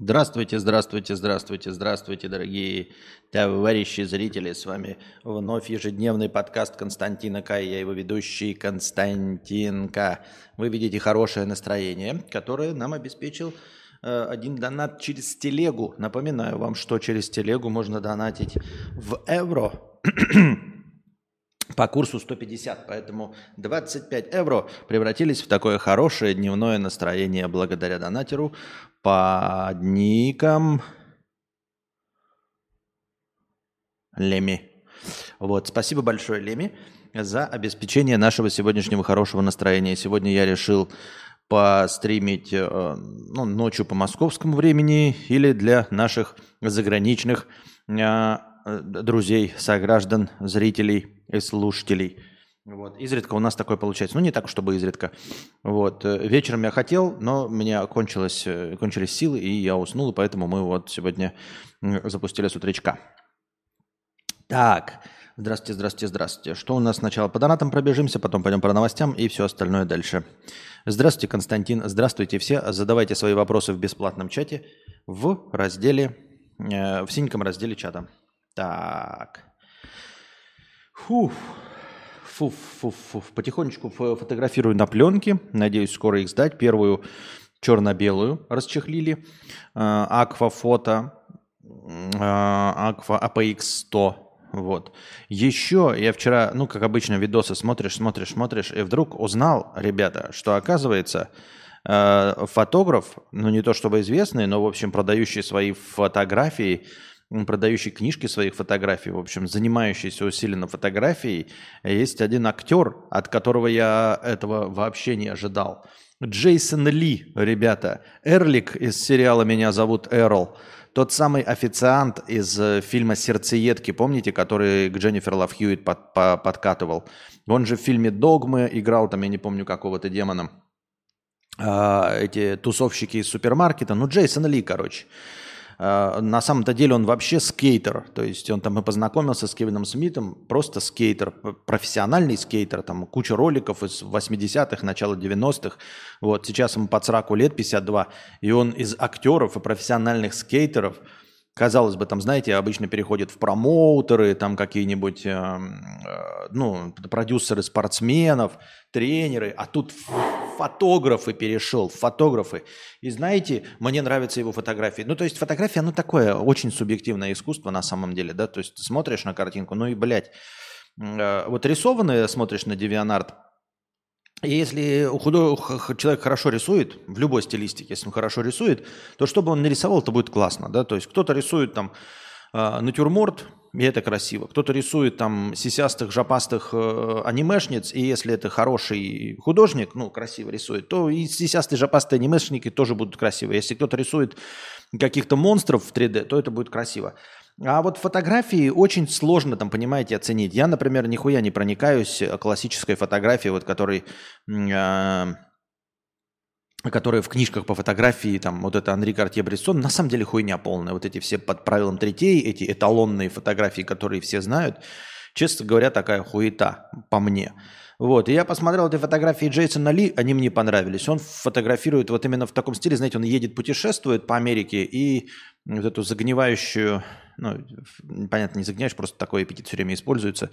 Здравствуйте, здравствуйте, здравствуйте, здравствуйте, дорогие товарищи зрители. С вами вновь ежедневный подкаст Константина К. Я его ведущий Константин К. Вы видите хорошее настроение, которое нам обеспечил э, один донат через телегу. Напоминаю вам, что через телегу можно донатить в евро по курсу 150, поэтому 25 евро превратились в такое хорошее дневное настроение благодаря донатеру под ником Леми. Вот, спасибо большое, Леми, за обеспечение нашего сегодняшнего хорошего настроения. Сегодня я решил постримить э, ну, ночью по московскому времени или для наших заграничных э, друзей, сограждан, зрителей и слушателей – вот. Изредка у нас такое получается. Ну, не так, чтобы изредка. Вот. Э, вечером я хотел, но у меня кончилось, э, кончились силы, и я уснул, и поэтому мы вот сегодня запустили с утречка. Так, здравствуйте, здравствуйте, здравствуйте. Что у нас сначала по донатам пробежимся, потом пойдем по новостям и все остальное дальше. Здравствуйте, Константин. Здравствуйте все. Задавайте свои вопросы в бесплатном чате в разделе, э, в синеньком разделе чата. Так. Фух. Фу, фу, фу. Потихонечку фотографирую на пленке. Надеюсь, скоро их сдать. Первую черно-белую расчехлили. Аквафото. Аква APX 100. Вот. Еще я вчера, ну, как обычно, видосы смотришь, смотришь, смотришь, и вдруг узнал, ребята, что оказывается фотограф, ну, не то чтобы известный, но, в общем, продающий свои фотографии продающий книжки своих фотографий, в общем, занимающийся усиленно фотографией, есть один актер, от которого я этого вообще не ожидал. Джейсон Ли, ребята. Эрлик из сериала «Меня зовут Эрл». Тот самый официант из э, фильма «Сердцеедки», помните, который к Дженнифер Лав Хьюитт под, по, подкатывал. Он же в фильме «Догмы» играл, там, я не помню, какого-то демона. А, эти тусовщики из супермаркета. Ну, Джейсон Ли, короче. А, на самом-то деле он вообще скейтер. То есть он там и познакомился с Кевином Смитом, просто скейтер, профессиональный скейтер. Там куча роликов из 80-х, начала 90-х. Вот сейчас ему под 40 лет, 52. И он из актеров и профессиональных скейтеров – Казалось бы, там, знаете, обычно переходят в промоутеры, там какие-нибудь, э, э, ну, продюсеры спортсменов, тренеры, а тут фотографы перешел, фотографы. И знаете, мне нравятся его фотографии. Ну, то есть фотография, ну, такое очень субъективное искусство на самом деле, да, то есть смотришь на картинку, ну и, блядь, э, вот рисованные смотришь на DeviantArt, если человек хорошо рисует, в любой стилистике, если он хорошо рисует, то что бы он нарисовал, то будет классно. Да? То есть кто-то рисует там э, натюрморт, и это красиво. Кто-то рисует там сисястых, жопастых э, анимешниц, и если это хороший художник, ну, красиво рисует, то и сисястые, жопастые анимешники тоже будут красивы. Если кто-то рисует каких-то монстров в 3D, то это будет красиво. А вот фотографии очень сложно там, понимаете, оценить. Я, например, нихуя не проникаюсь классической фотографией, вот которой, э, которые в книжках по фотографии, там, вот это Анри Картье-Брессон, на самом деле хуйня полная. Вот эти все под правилом третей, эти эталонные фотографии, которые все знают, честно говоря, такая хуета по мне. Вот, и я посмотрел эти фотографии Джейсона Ли, они мне понравились. Он фотографирует вот именно в таком стиле, знаете, он едет, путешествует по Америке и вот эту загнивающую ну, понятно, не загниваешь, просто такой эпитет все время используется,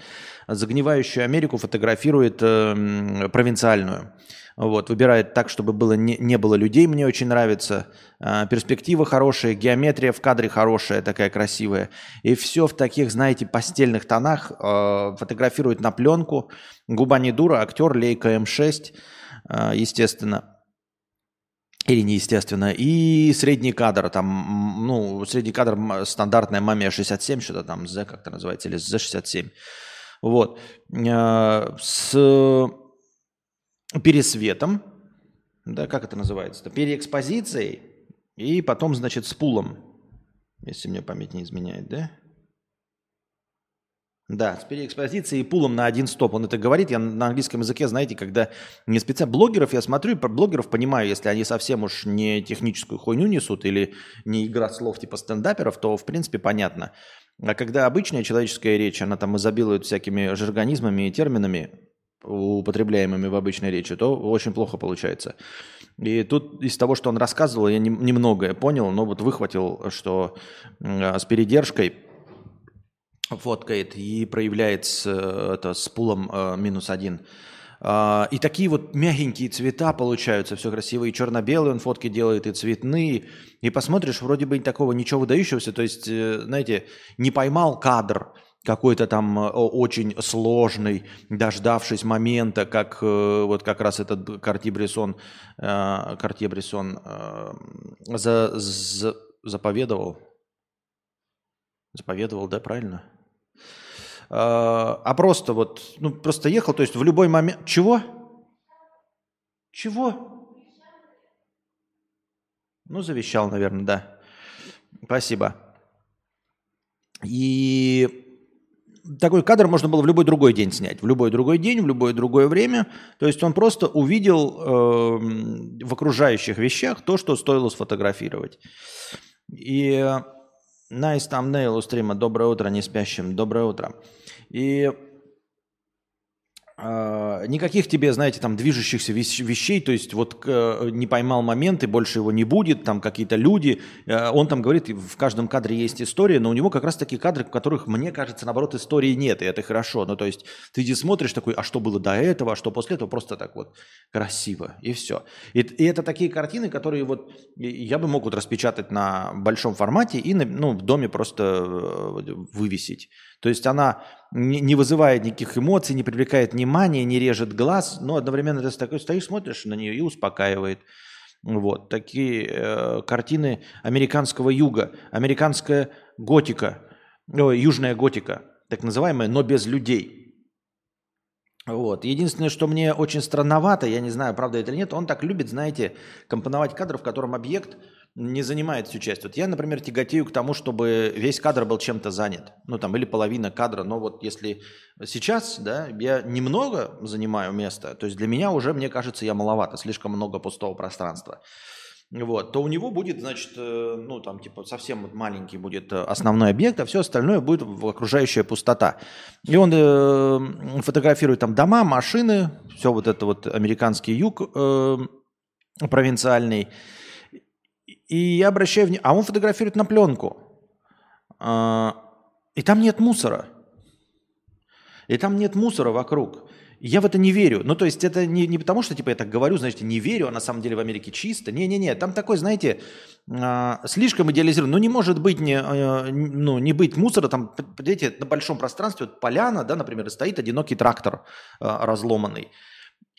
загнивающую Америку фотографирует э, провинциальную. Вот, выбирает так, чтобы было не, не было людей, мне очень нравится. Э, перспектива хорошая, геометрия в кадре хорошая, такая красивая. И все в таких, знаете, постельных тонах э, фотографирует на пленку. Губа не дура, актер, лейка М6, э, естественно. Или неестественно. И средний кадр, там, ну, средний кадр стандартная мамия 67, что-то там, Z как-то называется, или Z67. Вот. Э, с пересветом, да, как это называется-то, переэкспозицией, и потом, значит, с пулом, если мне память не изменяет, да? Да, с переэкспозицией и пулом на один стоп. Он это говорит. Я на английском языке, знаете, когда не специально... Блогеров я смотрю, блогеров понимаю, если они совсем уж не техническую хуйню несут или не игра слов типа стендаперов, то в принципе понятно. А когда обычная человеческая речь, она там изобилует всякими жаргонизмами и терминами, употребляемыми в обычной речи, то очень плохо получается. И тут из того, что он рассказывал, я немногое понял, но вот выхватил, что с передержкой фоткает и проявляет это, с пулом э, минус один. Uh, и такие вот мягенькие цвета получаются, все красивые. Черно-белые он фотки делает, и цветные. И посмотришь, вроде бы такого ничего выдающегося. То есть, э, знаете, не поймал кадр какой-то там э, очень сложный, дождавшись момента, как э, вот как раз этот Картье Брессон, Картье Брессон за, за, заповедовал. Заповедовал, да, правильно? а просто вот, ну, просто ехал, то есть в любой момент... Чего? Чего? Ну, завещал, наверное, да. Спасибо. И такой кадр можно было в любой другой день снять, в любой другой день, в любое другое время. То есть он просто увидел э, в окружающих вещах то, что стоило сфотографировать. И Nice thumbnail у стрима. Доброе утро, не спящим. Доброе утро. И э, никаких тебе, знаете, там движущихся вещей, то есть вот э, не поймал момент и больше его не будет, там какие-то люди. Э, он там говорит, в каждом кадре есть история, но у него как раз такие кадры, в которых, мне кажется, наоборот, истории нет, и это хорошо. Ну, то есть ты здесь смотришь такой, а что было до этого, а что после этого, просто так вот красиво, и все. И, и это такие картины, которые вот я бы мог вот распечатать на большом формате и ну, в доме просто э, вывесить. То есть она не вызывает никаких эмоций, не привлекает внимания, не режет глаз, но одновременно ты такой стоишь, смотришь на нее и успокаивает. Вот такие э, картины американского юга, американская готика, о, южная готика, так называемая, но без людей. Вот. Единственное, что мне очень странновато, я не знаю, правда это или нет, он так любит, знаете, компоновать кадр, в котором объект не занимает всю часть. Вот я, например, тяготею к тому, чтобы весь кадр был чем-то занят. Ну, там, или половина кадра. Но вот если сейчас, да, я немного занимаю место, то есть для меня уже, мне кажется, я маловато, слишком много пустого пространства. Вот, то у него будет, значит, э, ну, там, типа, совсем маленький будет э, основной объект, а все остальное будет окружающая пустота. И он э, фотографирует там дома, машины, все вот это вот американский юг э, провинциальный, и я обращаю внимание, а он фотографирует на пленку. А, и там нет мусора. И там нет мусора вокруг. Я в это не верю. Ну, то есть это не, не потому, что типа я так говорю, знаете, не верю, а на самом деле в Америке чисто. Не-не-не, там такой, знаете, э, слишком идеализирован. Ну, не может быть не, э, ну, не быть мусора. Там, видите, на большом пространстве, вот поляна, да, например, стоит одинокий трактор э, разломанный.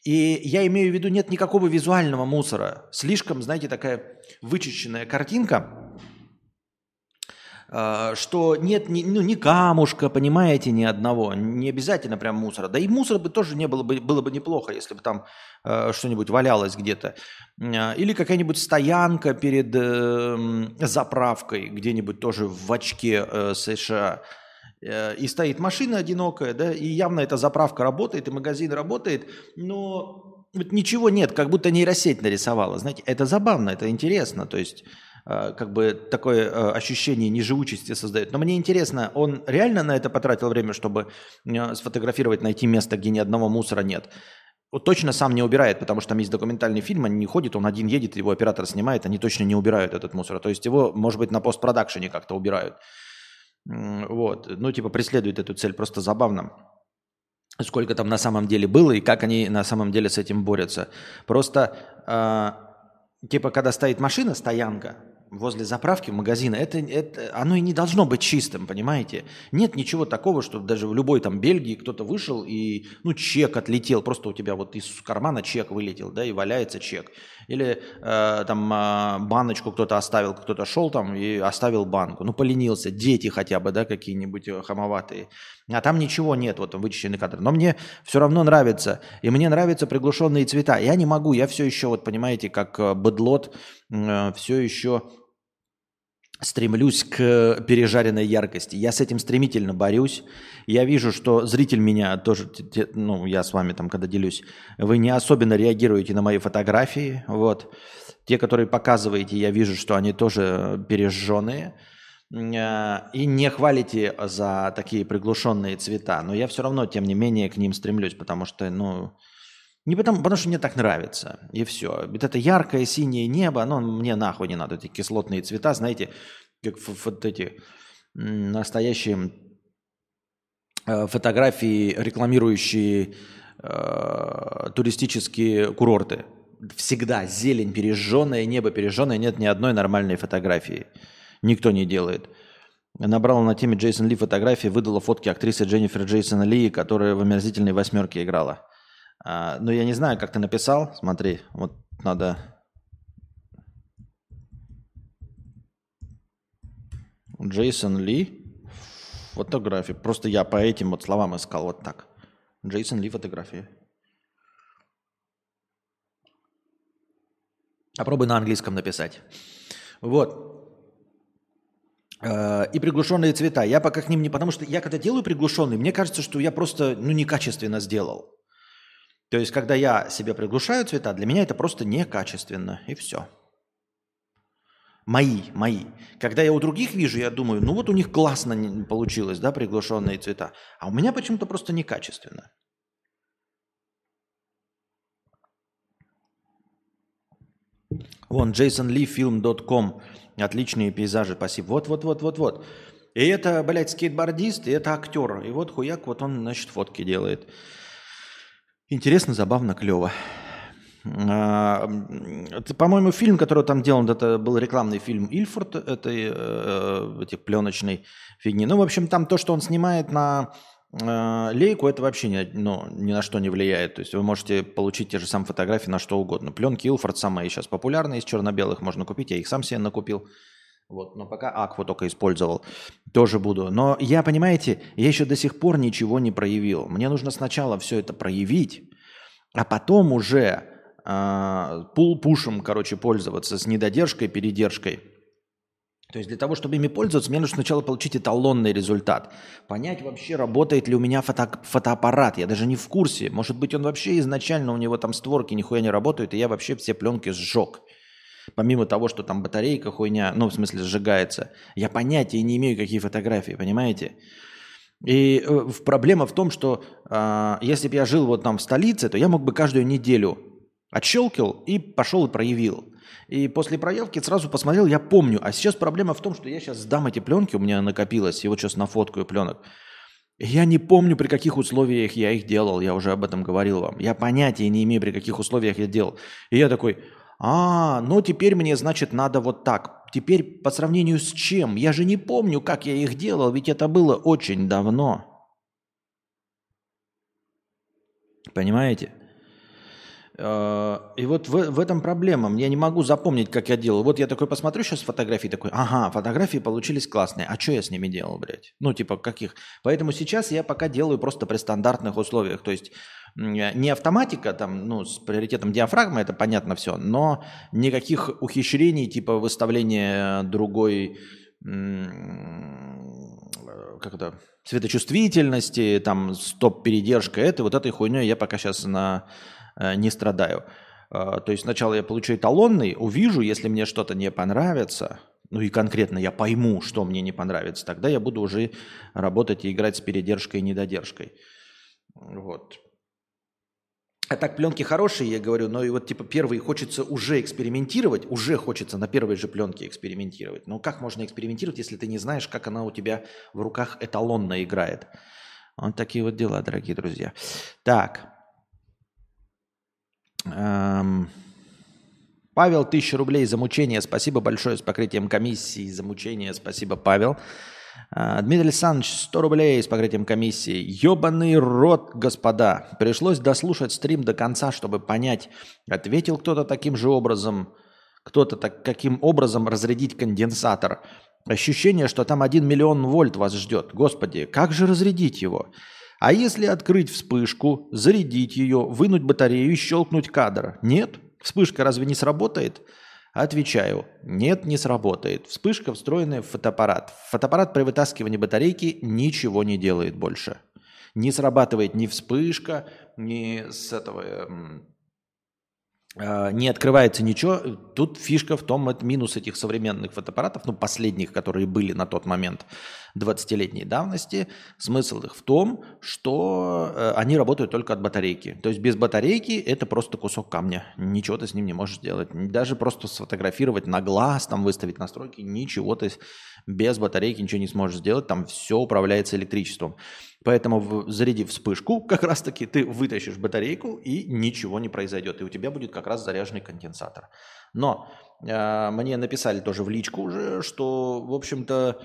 И я имею в виду, нет никакого визуального мусора. Слишком, знаете, такая вычищенная картинка, а, что нет ни, ну, ни камушка, понимаете, ни одного. Не обязательно прям мусора. Да и мусора бы тоже не было бы, было бы неплохо, если бы там э, что-нибудь валялось где-то. А, или какая-нибудь стоянка перед э, заправкой где-нибудь тоже в очке э, США. Э, и стоит машина одинокая, да, и явно эта заправка работает, и магазин работает, но вот ничего нет, как будто нейросеть нарисовала. Знаете, это забавно, это интересно, то есть э, как бы такое э, ощущение неживучести создает. Но мне интересно, он реально на это потратил время, чтобы сфотографировать, найти место, где ни одного мусора нет? Вот точно сам не убирает, потому что там есть документальный фильм, они не ходят, он один едет, его оператор снимает, они точно не убирают этот мусор. То есть его, может быть, на постпродакшене как-то убирают. Вот, ну, типа, преследует эту цель. Просто забавно, сколько там на самом деле было и как они на самом деле с этим борются. Просто, э, типа, когда стоит машина, стоянка, возле заправки магазина, это, это, оно и не должно быть чистым, понимаете? Нет ничего такого, что даже в любой там Бельгии кто-то вышел и, ну, чек отлетел, просто у тебя вот из кармана чек вылетел, да, и валяется чек. Или э, там э, баночку кто-то оставил, кто-то шел там и оставил банку. Ну, поленился, дети хотя бы, да, какие-нибудь э, хамоватые. А там ничего нет, вот вычищенный кадр. Но мне все равно нравится. И мне нравятся приглушенные цвета. Я не могу, я все еще, вот понимаете, как э, бедлот, э, все еще стремлюсь к пережаренной яркости. Я с этим стремительно борюсь. Я вижу, что зритель меня тоже, ну, я с вами там, когда делюсь, вы не особенно реагируете на мои фотографии. Вот. Те, которые показываете, я вижу, что они тоже пережженные. э, и не хвалите за такие приглушенные цвета. Но я все равно, тем не менее, к ним стремлюсь, потому что, ну, не потому, потому что мне так нравится, и все. Вот это яркое синее небо, оно мне нахуй не надо, эти кислотные цвета, знаете, как вот эти настоящие э, фотографии, рекламирующие э, туристические курорты. Всегда зелень пережженная, небо пережженное, нет ни одной нормальной фотографии. Никто не делает. Набрала на теме Джейсон Ли фотографии, выдала фотки актрисы Дженнифер Джейсона Ли, которая в омерзительной восьмерке играла. А, ну, я не знаю, как ты написал. Смотри, вот надо... Джейсон Ли фотографии. Просто я по этим вот словам искал вот так. Джейсон Ли фотографии. Попробуй на английском написать. Вот. А, и приглушенные цвета. Я пока к ним не... Потому что я когда делаю приглушенные, мне кажется, что я просто ну, некачественно сделал. То есть, когда я себе приглушаю цвета, для меня это просто некачественно, и все. Мои, мои. Когда я у других вижу, я думаю, ну вот у них классно получилось, да, приглушенные цвета. А у меня почему-то просто некачественно. Вон, jasonleefilm.com. Отличные пейзажи, спасибо. Вот, вот, вот, вот, вот. И это, блядь, скейтбордист, и это актер. И вот хуяк, вот он, значит, фотки делает. Интересно, забавно, клево. А, по-моему, фильм, который там делан, это был рекламный фильм Ильфорд, этой э, этой пленочной фигни. Ну, в общем, там то, что он снимает на э, лейку, это вообще ни, ну, ни на что не влияет. То есть вы можете получить те же самые фотографии на что угодно. Пленки Илфорд самые сейчас популярные, из черно-белых можно купить. Я их сам себе накупил. Вот, но пока Акву только использовал, тоже буду. Но я, понимаете, я еще до сих пор ничего не проявил. Мне нужно сначала все это проявить, а потом уже э, пул-пушем, короче, пользоваться с недодержкой, передержкой. То есть для того, чтобы ими пользоваться, мне нужно сначала получить эталонный результат. Понять вообще, работает ли у меня фото фотоаппарат. Я даже не в курсе. Может быть, он вообще изначально, у него там створки нихуя не работают, и я вообще все пленки сжег. Помимо того, что там батарейка хуйня, ну, в смысле, сжигается, я понятия не имею, какие фотографии, понимаете? И э, проблема в том, что э, если бы я жил вот там в столице, то я мог бы каждую неделю отщелкил и пошел и проявил. И после проявки сразу посмотрел, я помню. А сейчас проблема в том, что я сейчас сдам эти пленки, у меня накопилось, и вот сейчас нафоткаю пленок. Я не помню, при каких условиях я их делал, я уже об этом говорил вам. Я понятия не имею, при каких условиях я делал. И я такой, а, ну теперь мне, значит, надо вот так. Теперь по сравнению с чем? Я же не помню, как я их делал, ведь это было очень давно. Понимаете? Э, и вот в, в этом проблема. Я не могу запомнить, как я делал. Вот я такой посмотрю сейчас фотографии, такой, ага, фотографии получились классные. А что я с ними делал, блядь? Ну, типа, каких? Поэтому сейчас я пока делаю просто при стандартных условиях. То есть не автоматика, там, ну, с приоритетом диафрагмы, это понятно все, но никаких ухищрений, типа выставления другой, как это, светочувствительности, там, стоп-передержка, это вот этой хуйней я пока сейчас на, не страдаю. А, то есть сначала я получу эталонный, увижу, если мне что-то не понравится, ну и конкретно я пойму, что мне не понравится, тогда я буду уже работать и играть с передержкой и недодержкой. Вот. А так, пленки хорошие, я говорю, но и вот типа первые хочется уже экспериментировать, уже хочется на первой же пленке экспериментировать. Но как можно экспериментировать, если ты не знаешь, как она у тебя в руках эталонно играет? Вот такие вот дела, дорогие друзья. Так. Эм... Павел, тысяча рублей за мучение. Спасибо большое с покрытием комиссии за мучение. Спасибо, Павел. А, Дмитрий Александрович, 100 рублей с покрытием комиссии. Ёбаный рот, господа. Пришлось дослушать стрим до конца, чтобы понять, ответил кто-то таким же образом, кто-то так, каким образом разрядить конденсатор. Ощущение, что там 1 миллион вольт вас ждет. Господи, как же разрядить его? А если открыть вспышку, зарядить ее, вынуть батарею и щелкнуть кадр? Нет? Вспышка разве не сработает? Отвечаю, нет, не сработает. Вспышка, встроенная в фотоаппарат. Фотоаппарат при вытаскивании батарейки ничего не делает больше. Не срабатывает ни вспышка, ни с этого э, не открывается ничего. Тут фишка в том, это минус этих современных фотоаппаратов, ну, последних, которые были на тот момент 20-летней давности. Смысл их в том, что э, они работают только от батарейки. То есть без батарейки это просто кусок камня. Ничего ты с ним не можешь сделать. Даже просто сфотографировать на глаз, там выставить настройки, ничего ты без батарейки ничего не сможешь сделать. Там все управляется электричеством. Поэтому, зарядив вспышку, как раз-таки ты вытащишь батарейку и ничего не произойдет. И у тебя будет как раз заряженный конденсатор. Но э, мне написали тоже в личку уже, что, в общем-то,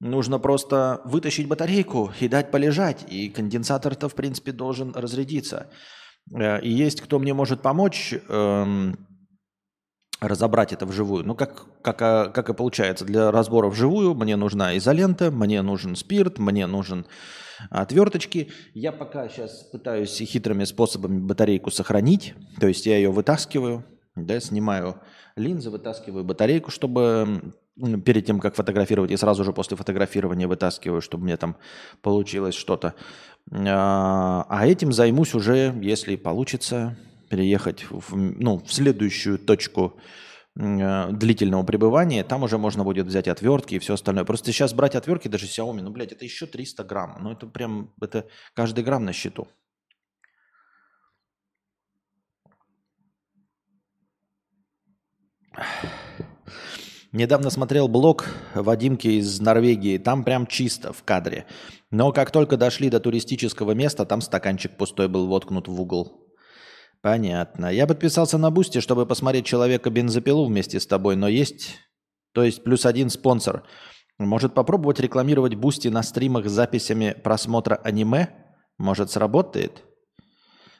нужно просто вытащить батарейку и дать полежать. И конденсатор-то, в принципе, должен разрядиться. Э, и есть кто мне может помочь э, разобрать это вживую. Ну, как, как, а, как и получается, для разбора вживую мне нужна изолента, мне нужен спирт, мне нужен отверточки. Я пока сейчас пытаюсь хитрыми способами батарейку сохранить. То есть я ее вытаскиваю, да, снимаю линзы, вытаскиваю батарейку, чтобы перед тем, как фотографировать, и сразу же после фотографирования вытаскиваю, чтобы мне там получилось что-то. А, а этим займусь уже, если получится, переехать в, ну, в следующую точку Э, длительного пребывания, там уже можно будет взять отвертки и все остальное. Просто сейчас брать отвертки, даже Xiaomi, ну, блядь, это еще 300 грамм. Ну, это прям, это каждый грамм на счету. Недавно смотрел блог Вадимки из Норвегии. Там прям чисто в кадре. Но как только дошли до туристического места, там стаканчик пустой был воткнут в угол. Понятно. Я подписался на Бусти, чтобы посмотреть человека бензопилу вместе с тобой, но есть, то есть плюс один спонсор. Может попробовать рекламировать Бусти на стримах с записями просмотра аниме? Может сработает?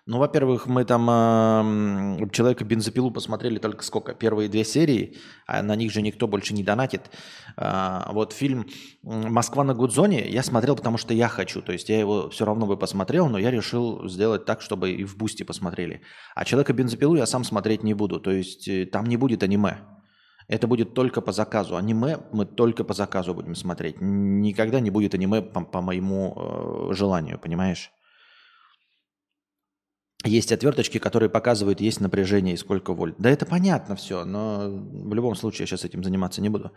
Ну, во-первых, мы там э, человека бензопилу посмотрели только сколько? Первые две серии, а на них же никто больше не донатит. Э, вот фильм Москва на Гудзоне я смотрел, потому что я хочу. То есть я его все равно бы посмотрел, но я решил сделать так, чтобы и в Бусти посмотрели. А человека бензопилу я сам смотреть не буду. То есть э, там не будет аниме. Это будет только по заказу. Аниме мы только по заказу будем смотреть. Никогда не будет аниме по, по моему э, желанию, понимаешь? Есть отверточки, которые показывают, есть напряжение и сколько вольт. Да это понятно все, но в любом случае я сейчас этим заниматься не буду.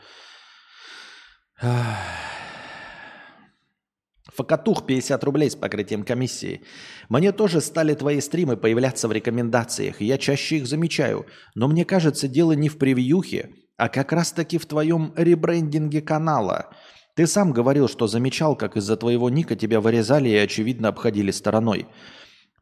Факатух 50 рублей с покрытием комиссии. Мне тоже стали твои стримы появляться в рекомендациях, и я чаще их замечаю. Но мне кажется, дело не в превьюхе, а как раз-таки в твоем ребрендинге канала. Ты сам говорил, что замечал, как из-за твоего ника тебя вырезали и, очевидно, обходили стороной.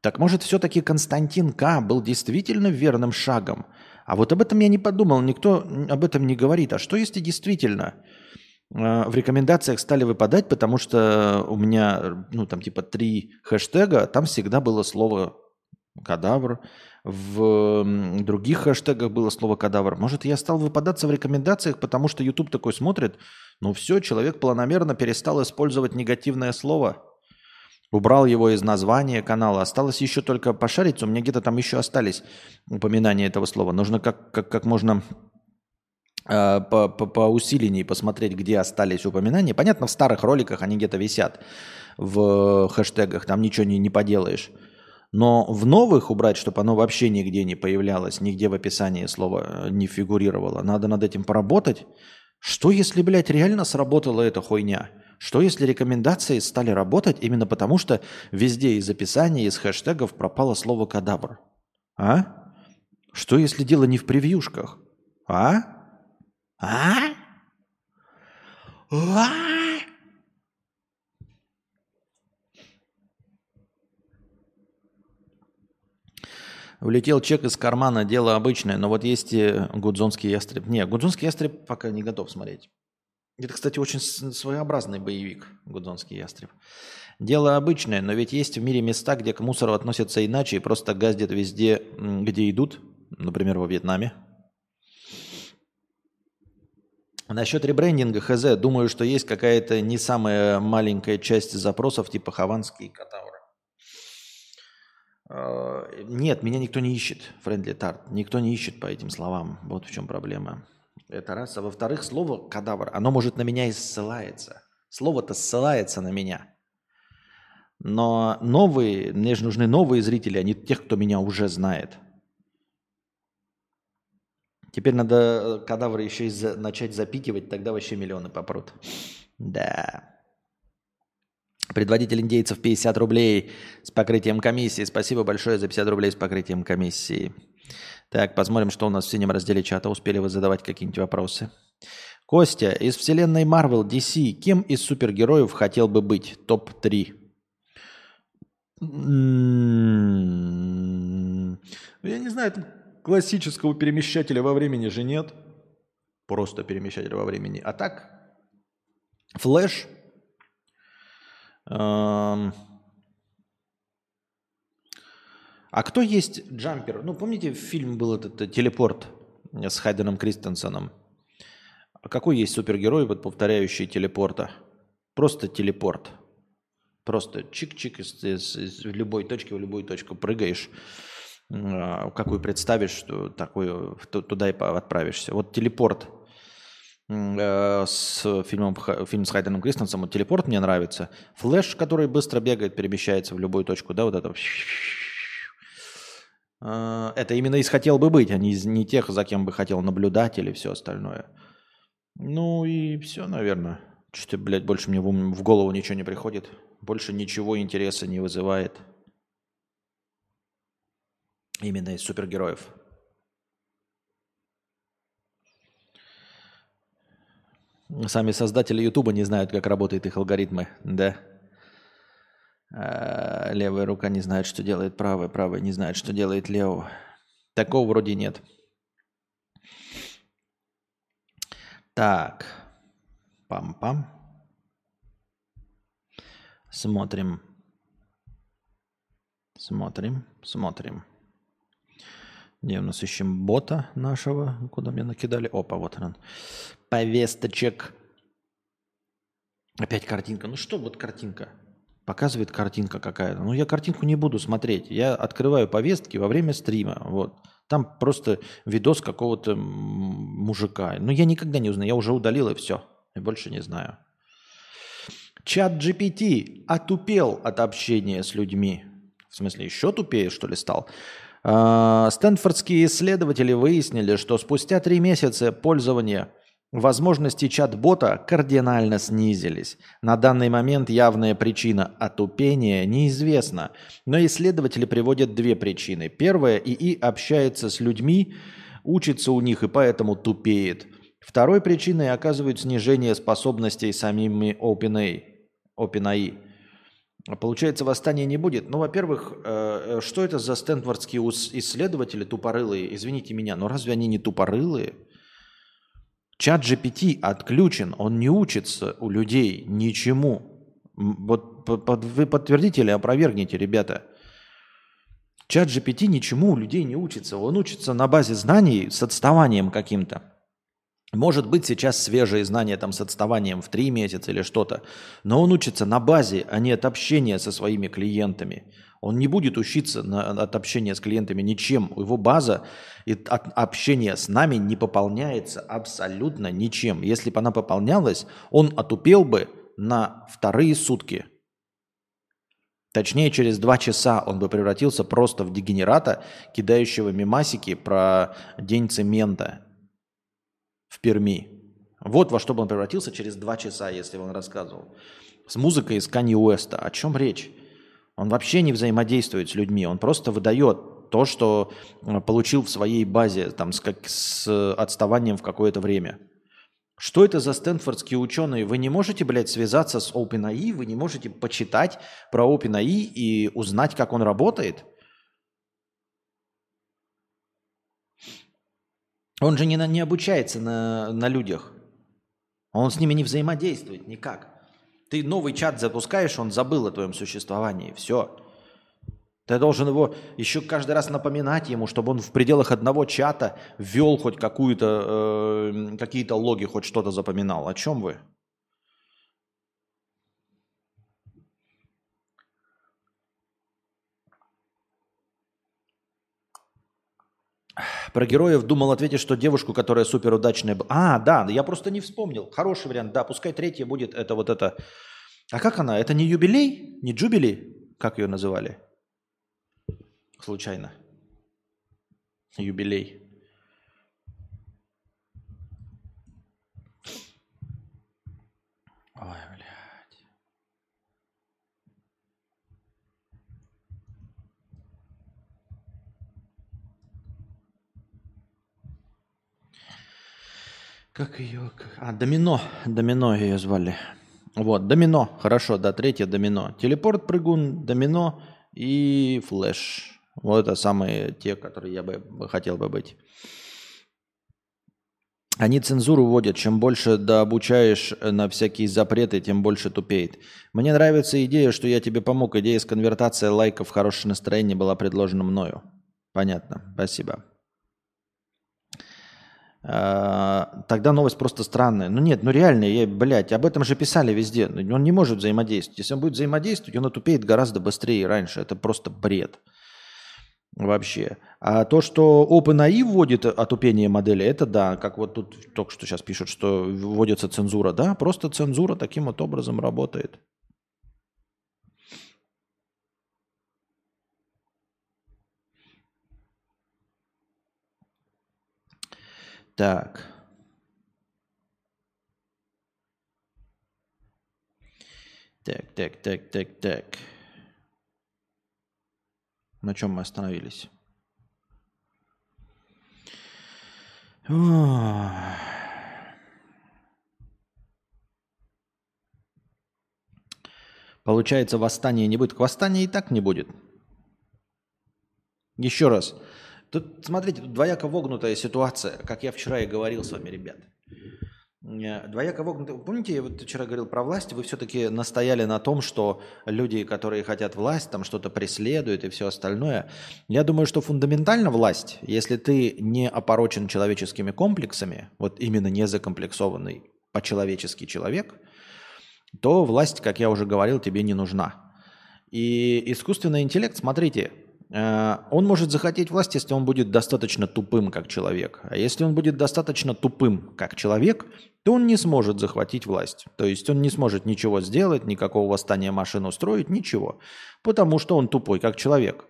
Так может, все-таки Константин К. был действительно верным шагом? А вот об этом я не подумал, никто об этом не говорит. А что если действительно э, в рекомендациях стали выпадать, потому что у меня, ну, там типа три хэштега, там всегда было слово кадавр, в других хэштегах было слово кадавр. Может, я стал выпадаться в рекомендациях, потому что YouTube такой смотрит, ну все, человек планомерно перестал использовать негативное слово – Убрал его из названия канала. Осталось еще только пошариться. У меня где-то там еще остались упоминания этого слова. Нужно как, как, как можно э, по, по, по усиленней посмотреть, где остались упоминания. Понятно, в старых роликах они где-то висят в хэштегах. Там ничего не, не поделаешь. Но в новых убрать, чтобы оно вообще нигде не появлялось, нигде в описании слова не фигурировало. Надо над этим поработать. Что если, блядь, реально сработала эта хуйня? Что если рекомендации стали работать именно потому, что везде из описания, из хэштегов пропало слово «кадавр»? А? Что если дело не в превьюшках? А? А? А? Влетел чек из кармана, дело обычное, но вот есть гудзонский ястреб. Не, гудзонский ястреб пока не готов смотреть. Это, кстати, очень своеобразный боевик, Гудзонский ястреб. Дело обычное, но ведь есть в мире места, где к мусору относятся иначе и просто газдят везде, где идут, например, во Вьетнаме. Насчет ребрендинга ХЗ, думаю, что есть какая-то не самая маленькая часть запросов типа Хованский Катаура. А, нет, меня никто не ищет, Френдли Тарт. Никто не ищет по этим словам. Вот в чем проблема. Это раз. А во-вторых, слово кадавр, оно может на меня и ссылается. Слово-то ссылается на меня. Но новые, мне же нужны новые зрители, а не тех, кто меня уже знает. Теперь надо э, кадавры еще и за, начать запикивать, тогда вообще миллионы попрут. Да. Предводитель индейцев 50 рублей с покрытием комиссии. Спасибо большое за 50 рублей с покрытием комиссии. Так, посмотрим, что у нас в синем разделе чата. Успели вы задавать какие-нибудь вопросы? Костя, из вселенной Marvel, DC, кем из супергероев хотел бы быть? Топ-3. М-м-м. Я не знаю, классического перемещателя во времени же нет. Просто перемещателя во времени. А так, Флэш, а кто есть джампер? Ну, помните, фильм был этот э, «Телепорт» с Хайденом Кристенсеном? А какой есть супергерой, вот повторяющий телепорта? Просто телепорт. Просто чик-чик из, из, из любой точки в любую точку прыгаешь, а, какую представишь, такую туда и отправишься. Вот телепорт – Э, с фильмом, фильм с Хайденом Кристенсом, вот телепорт мне нравится. Флэш, который быстро бегает, перемещается в любую точку, да, вот это. Э, это именно из «хотел бы быть», а не из не тех, за кем бы хотел наблюдать или все остальное. Ну и все, наверное. Что-то, блядь, больше мне в, ум, в голову ничего не приходит. Больше ничего интереса не вызывает. Именно из супергероев. Сами создатели Ютуба не знают, как работают их алгоритмы, да. А, левая рука не знает, что делает правая, правая не знает, что делает левая. Такого вроде нет. Так. Пам-пам. Смотрим. Смотрим, смотрим. Где у нас ищем бота нашего? Куда мне накидали? Опа, вот он. Повесточек. Опять картинка. Ну что вот картинка? Показывает картинка какая-то. Ну я картинку не буду смотреть. Я открываю повестки во время стрима. Вот. Там просто видос какого-то мужика. Но я никогда не узнаю. Я уже удалил и все. И больше не знаю. Чат GPT отупел от общения с людьми. В смысле, еще тупее, что ли, стал? А, стэнфордские исследователи выяснили, что спустя три месяца пользования возможности чат-бота кардинально снизились. На данный момент явная причина отупения неизвестна, но исследователи приводят две причины. Первая – ИИ общается с людьми, учится у них и поэтому тупеет. Второй причиной оказывают снижение способностей самими OpenAI. OpenAI. Получается, восстания не будет. Ну, во-первых, э, э, что это за стэнфордские исследователи тупорылые? Извините меня, но разве они не тупорылые? Чат GPT отключен, он не учится у людей ничему. Вот вы подтвердите или опровергните, ребята. Чат GPT ничему у людей не учится. Он учится на базе знаний с отставанием каким-то. Может быть, сейчас свежие знания там с отставанием в три месяца или что-то, но он учится на базе, а не от общения со своими клиентами. Он не будет учиться на, от общения с клиентами ничем. Его база и от общения с нами не пополняется абсолютно ничем. Если бы она пополнялась, он отупел бы на вторые сутки. Точнее, через два часа он бы превратился просто в дегенерата, кидающего мимасики про день цемента в Перми. Вот во что бы он превратился через два часа, если бы он рассказывал. С музыкой из Канье Уэста. О чем речь? Он вообще не взаимодействует с людьми. Он просто выдает то, что э, получил в своей базе там, с, как, с отставанием в какое-то время. Что это за стэнфордские ученые? Вы не можете, блядь, связаться с OpenAI, вы не можете почитать про OpenAI и узнать, как он работает – Он же не, на, не обучается на, на людях. Он с ними не взаимодействует никак. Ты новый чат запускаешь, он забыл о твоем существовании. Все. Ты должен его еще каждый раз напоминать ему, чтобы он в пределах одного чата ввел хоть какую-то, э, какие-то логи, хоть что-то запоминал. О чем вы? Про героев думал ответить, что девушку, которая суперудачная... А, да, я просто не вспомнил. Хороший вариант. Да, пускай третья будет это вот это... А как она? Это не юбилей? Не джубили? Как ее называли? Случайно. Юбилей. Как ее? А, домино. Домино ее звали. Вот, домино. Хорошо, да, третье домино. Телепорт, прыгун, домино и флэш. Вот это самые те, которые я бы хотел бы быть. Они цензуру вводят. Чем больше дообучаешь на всякие запреты, тем больше тупеет. Мне нравится идея, что я тебе помог. Идея с конвертацией лайков в хорошее настроение была предложена мною. Понятно. Спасибо. А, тогда новость просто странная. Ну нет, ну реально, я, блядь, об этом же писали везде. Он не может взаимодействовать. Если он будет взаимодействовать, он отупеет гораздо быстрее раньше. Это просто бред вообще. А то, что OpenAI вводит отупение модели, это да, как вот тут только что сейчас пишут, что вводится цензура. Да, просто цензура таким вот образом работает. Так. Так, так, так, так, так. На чем мы остановились? Получается, восстания не будет. Восстания и так не будет. Еще раз. Тут, смотрите, тут двояко вогнутая ситуация, как я вчера и говорил с вами, ребят. Э, двояко вогнутый. Помните, я вот вчера говорил про власть, вы все-таки настояли на том, что люди, которые хотят власть, там что-то преследуют и все остальное. Я думаю, что фундаментально власть, если ты не опорочен человеческими комплексами, вот именно не закомплексованный по-человечески человек, то власть, как я уже говорил, тебе не нужна. И искусственный интеллект, смотрите, он может захотеть власть, если он будет достаточно тупым, как человек. А если он будет достаточно тупым, как человек, то он не сможет захватить власть. То есть он не сможет ничего сделать, никакого восстания машин устроить, ничего. Потому что он тупой, как человек.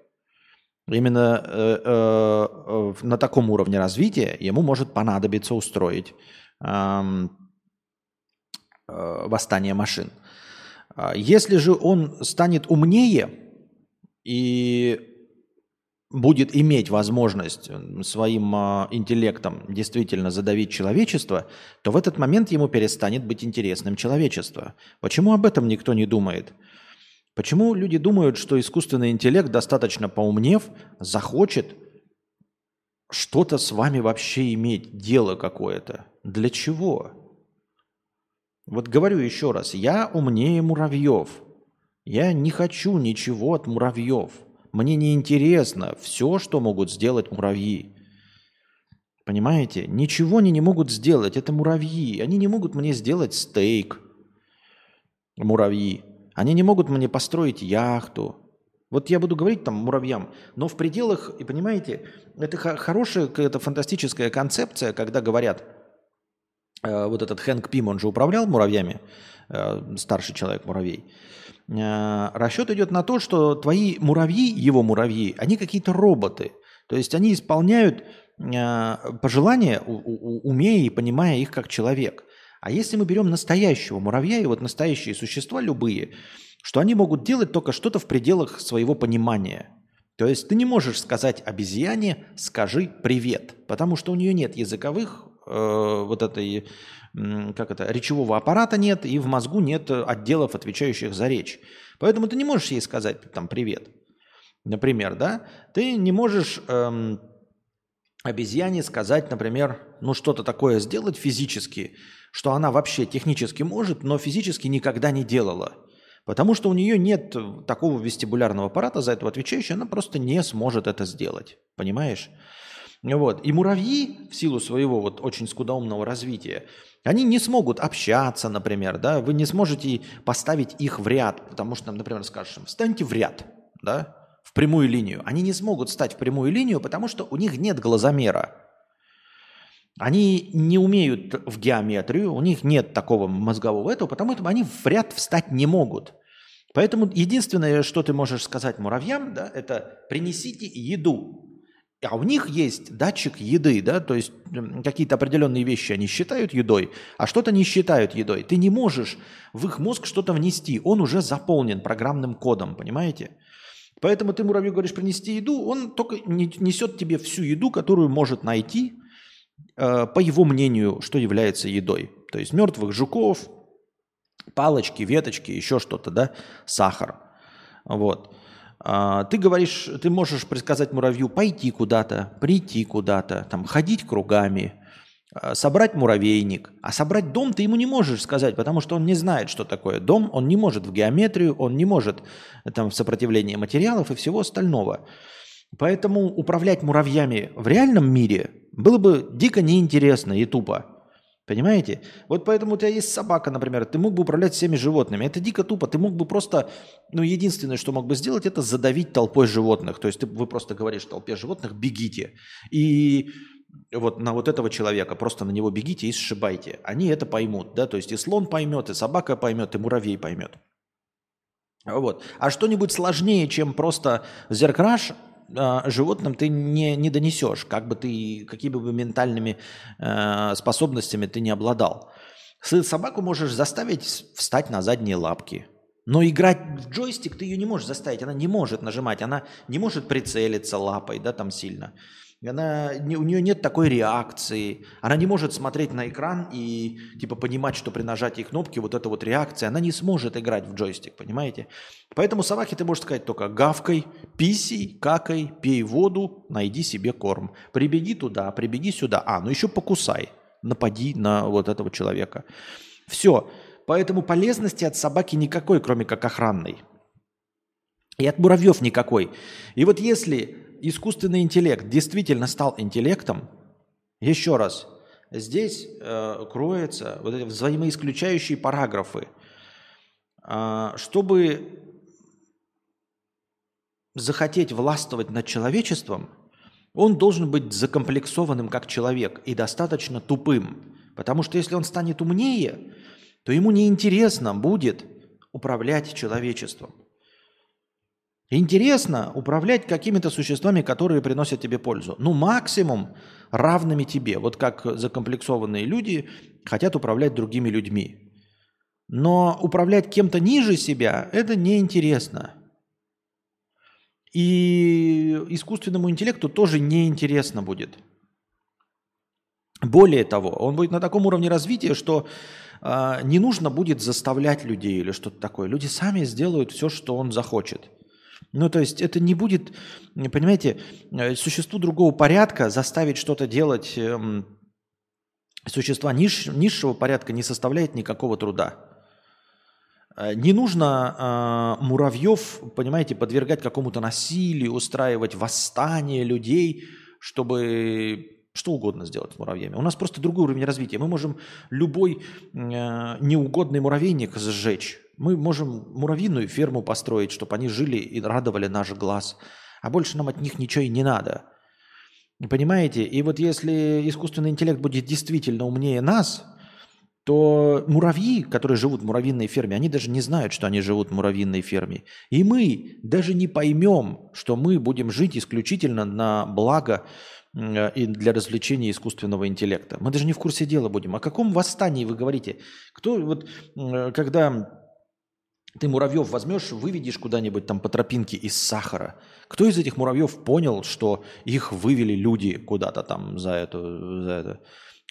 Именно э, э, э, на таком уровне развития ему может понадобиться устроить э, э, восстание машин. А если же он станет умнее и будет иметь возможность своим а, интеллектом действительно задавить человечество, то в этот момент ему перестанет быть интересным человечество. Почему об этом никто не думает? Почему люди думают, что искусственный интеллект, достаточно поумнев, захочет что-то с вами вообще иметь, дело какое-то? Для чего? Вот говорю еще раз, я умнее муравьев. Я не хочу ничего от муравьев. Мне не интересно все, что могут сделать муравьи. Понимаете? Ничего они не могут сделать. Это муравьи. Они не могут мне сделать стейк. Муравьи. Они не могут мне построить яхту. Вот я буду говорить там муравьям, но в пределах, и понимаете, это хорошая, это фантастическая концепция, когда говорят, э, вот этот Хэнк Пим, он же управлял муравьями, э, старший человек муравей. Э, расчет идет на то, что твои муравьи, его муравьи, они какие-то роботы. То есть они исполняют э, пожелания, умея и понимая их как человек. А если мы берем настоящего муравья, и вот настоящие существа любые, что они могут делать только что-то в пределах своего понимания. То есть ты не можешь сказать обезьяне «скажи привет», потому что у нее нет языковых э, вот этой как это, речевого аппарата нет, и в мозгу нет отделов, отвечающих за речь. Поэтому ты не можешь ей сказать там привет. Например, да? Ты не можешь эм, обезьяне сказать, например, ну что-то такое сделать физически, что она вообще технически может, но физически никогда не делала. Потому что у нее нет такого вестибулярного аппарата, за это отвечающего, она просто не сможет это сделать. Понимаешь? Вот. И муравьи, в силу своего вот очень скудоумного развития, они не смогут общаться, например, да, вы не сможете поставить их в ряд, потому что, например, скажем, встаньте в ряд, да, в прямую линию. Они не смогут стать в прямую линию, потому что у них нет глазомера. Они не умеют в геометрию, у них нет такого мозгового этого, потому что они в ряд встать не могут. Поэтому единственное, что ты можешь сказать муравьям, да, это принесите еду. А у них есть датчик еды, да, то есть какие-то определенные вещи они считают едой, а что-то не считают едой. Ты не можешь в их мозг что-то внести, он уже заполнен программным кодом, понимаете? Поэтому ты муравью говоришь принести еду, он только несет тебе всю еду, которую может найти э, по его мнению, что является едой. То есть мертвых жуков, палочки, веточки, еще что-то, да, сахар. Вот. А, ты говоришь, ты можешь предсказать муравью пойти куда-то, прийти куда-то, там, ходить кругами, а, собрать муравейник. А собрать дом ты ему не можешь сказать, потому что он не знает, что такое дом, он не может в геометрию, он не может там, в сопротивление материалов и всего остального. Поэтому управлять муравьями в реальном мире было бы дико неинтересно и тупо. Понимаете? Вот поэтому у тебя есть собака, например, ты мог бы управлять всеми животными. Это дико тупо. Ты мог бы просто, ну, единственное, что мог бы сделать, это задавить толпой животных. То есть ты, вы просто говоришь толпе животных, бегите. И вот на вот этого человека, просто на него бегите и сшибайте. Они это поймут, да, то есть и слон поймет, и собака поймет, и муравей поймет. Вот. А что-нибудь сложнее, чем просто зеркраш, животным ты не, не донесешь, как бы ты, какими бы ментальными э, способностями ты не обладал. Собаку можешь заставить встать на задние лапки. Но играть в джойстик ты ее не можешь заставить. Она не может нажимать, она не может прицелиться лапой, да, там сильно. Она, у нее нет такой реакции. Она не может смотреть на экран и типа понимать, что при нажатии кнопки вот эта вот реакция, она не сможет играть в джойстик, понимаете? Поэтому собаке ты можешь сказать только гавкой, писи, какай, пей воду, найди себе корм. Прибеги туда, прибеги сюда. А, ну еще покусай, напади на вот этого человека. Все. Поэтому полезности от собаки никакой, кроме как охранной. И от муравьев никакой. И вот если искусственный интеллект действительно стал интеллектом, еще раз, здесь э, кроются вот эти взаимоисключающие параграфы. Э, чтобы захотеть властвовать над человечеством, он должен быть закомплексованным как человек и достаточно тупым. Потому что если он станет умнее, то ему неинтересно будет управлять человечеством. Интересно управлять какими-то существами, которые приносят тебе пользу. Ну, максимум равными тебе. Вот как закомплексованные люди хотят управлять другими людьми. Но управлять кем-то ниже себя – это неинтересно. И искусственному интеллекту тоже неинтересно будет. Более того, он будет на таком уровне развития, что э, не нужно будет заставлять людей или что-то такое. Люди сами сделают все, что он захочет. Ну, то есть это не будет, понимаете, э, существу другого порядка заставить что-то делать эм, существа ниж, низшего порядка не составляет никакого труда. Э, не нужно э, муравьев, понимаете, подвергать какому-то насилию, устраивать восстание людей, чтобы что угодно сделать с муравьями. У нас просто другой уровень развития. Мы можем любой э, неугодный муравейник сжечь мы можем муравьиную ферму построить, чтобы они жили и радовали наш глаз. А больше нам от них ничего и не надо. Понимаете? И вот если искусственный интеллект будет действительно умнее нас, то муравьи, которые живут в муравьиной ферме, они даже не знают, что они живут в муравьиной ферме. И мы даже не поймем, что мы будем жить исключительно на благо и для развлечения искусственного интеллекта. Мы даже не в курсе дела будем. О каком восстании вы говорите? Кто вот, когда ты муравьев возьмешь, выведешь куда-нибудь там по тропинке из сахара. Кто из этих муравьев понял, что их вывели люди куда-то там за, эту, за это?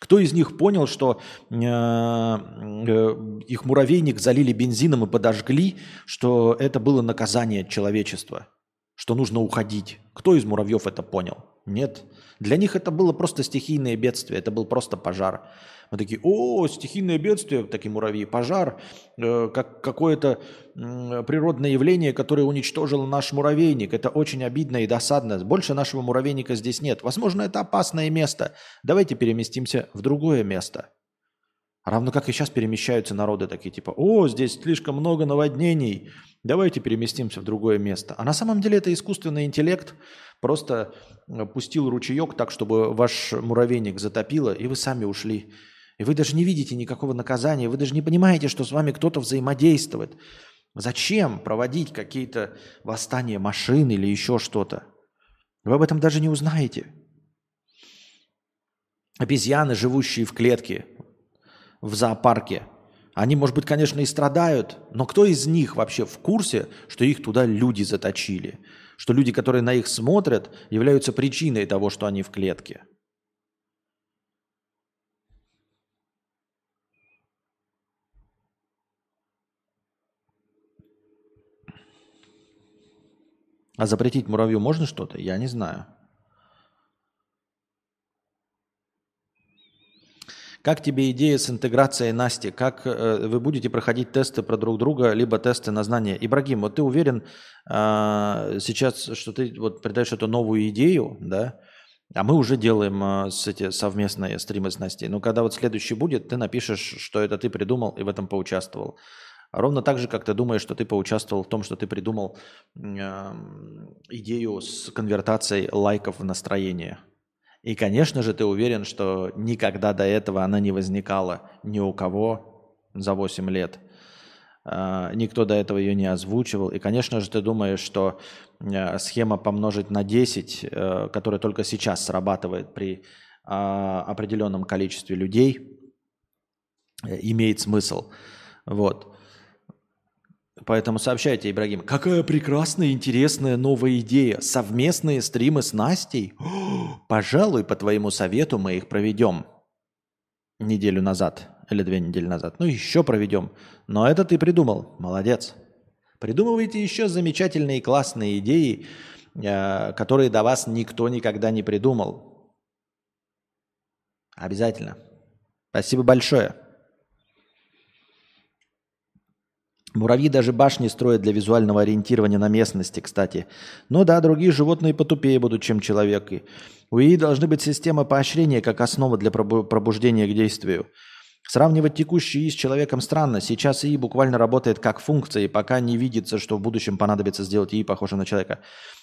Кто из них понял, что э, э, их муравейник залили бензином и подожгли, что это было наказание человечества, что нужно уходить? Кто из муравьев это понял? Нет. Для них это было просто стихийное бедствие, это был просто пожар. Мы такие, о, стихийное бедствие, такие муравьи, пожар, э, как какое-то э, природное явление, которое уничтожило наш муравейник. Это очень обидно и досадно. Больше нашего муравейника здесь нет. Возможно, это опасное место. Давайте переместимся в другое место. Равно как и сейчас перемещаются народы такие, типа, о, здесь слишком много наводнений, давайте переместимся в другое место. А на самом деле это искусственный интеллект просто э, пустил ручеек так, чтобы ваш муравейник затопило, и вы сами ушли и вы даже не видите никакого наказания, вы даже не понимаете, что с вами кто-то взаимодействует. Зачем проводить какие-то восстания машин или еще что-то? Вы об этом даже не узнаете. Обезьяны, живущие в клетке, в зоопарке, они, может быть, конечно, и страдают, но кто из них вообще в курсе, что их туда люди заточили? Что люди, которые на их смотрят, являются причиной того, что они в клетке? А запретить муравью можно что-то? Я не знаю. Как тебе идея с интеграцией Насти? Как э, вы будете проходить тесты про друг друга, либо тесты на знания? Ибрагим, вот ты уверен э, сейчас, что ты вот придаешь эту новую идею, да? А мы уже делаем э, с эти совместные стримы с Настей. Но когда вот следующий будет, ты напишешь, что это ты придумал и в этом поучаствовал. Ровно так же, как ты думаешь, что ты поучаствовал в том, что ты придумал э, идею с конвертацией лайков в настроение – и, конечно же, ты уверен, что никогда до этого она не возникала ни у кого за 8 лет. А, никто до этого ее не озвучивал. И, конечно же, ты думаешь, что э, схема помножить на 10, э, которая только сейчас срабатывает при а, определенном количестве людей, э, имеет смысл. Вот. Поэтому сообщайте, Ибрагим, какая прекрасная, интересная новая идея. Совместные стримы с Настей? Пожалуй, по твоему совету мы их проведем неделю назад или две недели назад. Ну, еще проведем. Но это ты придумал. Молодец. Придумывайте еще замечательные классные идеи, э, которые до вас никто никогда не придумал. Обязательно. Спасибо большое. Муравьи даже башни строят для визуального ориентирования на местности, кстати. Но да, другие животные потупее будут, чем человек. У ИИ должны быть система поощрения как основа для пробуждения к действию. Сравнивать текущий ИИ с человеком странно. Сейчас ИИ буквально работает как функция, и пока не видится, что в будущем понадобится сделать ИИ похожим на человека.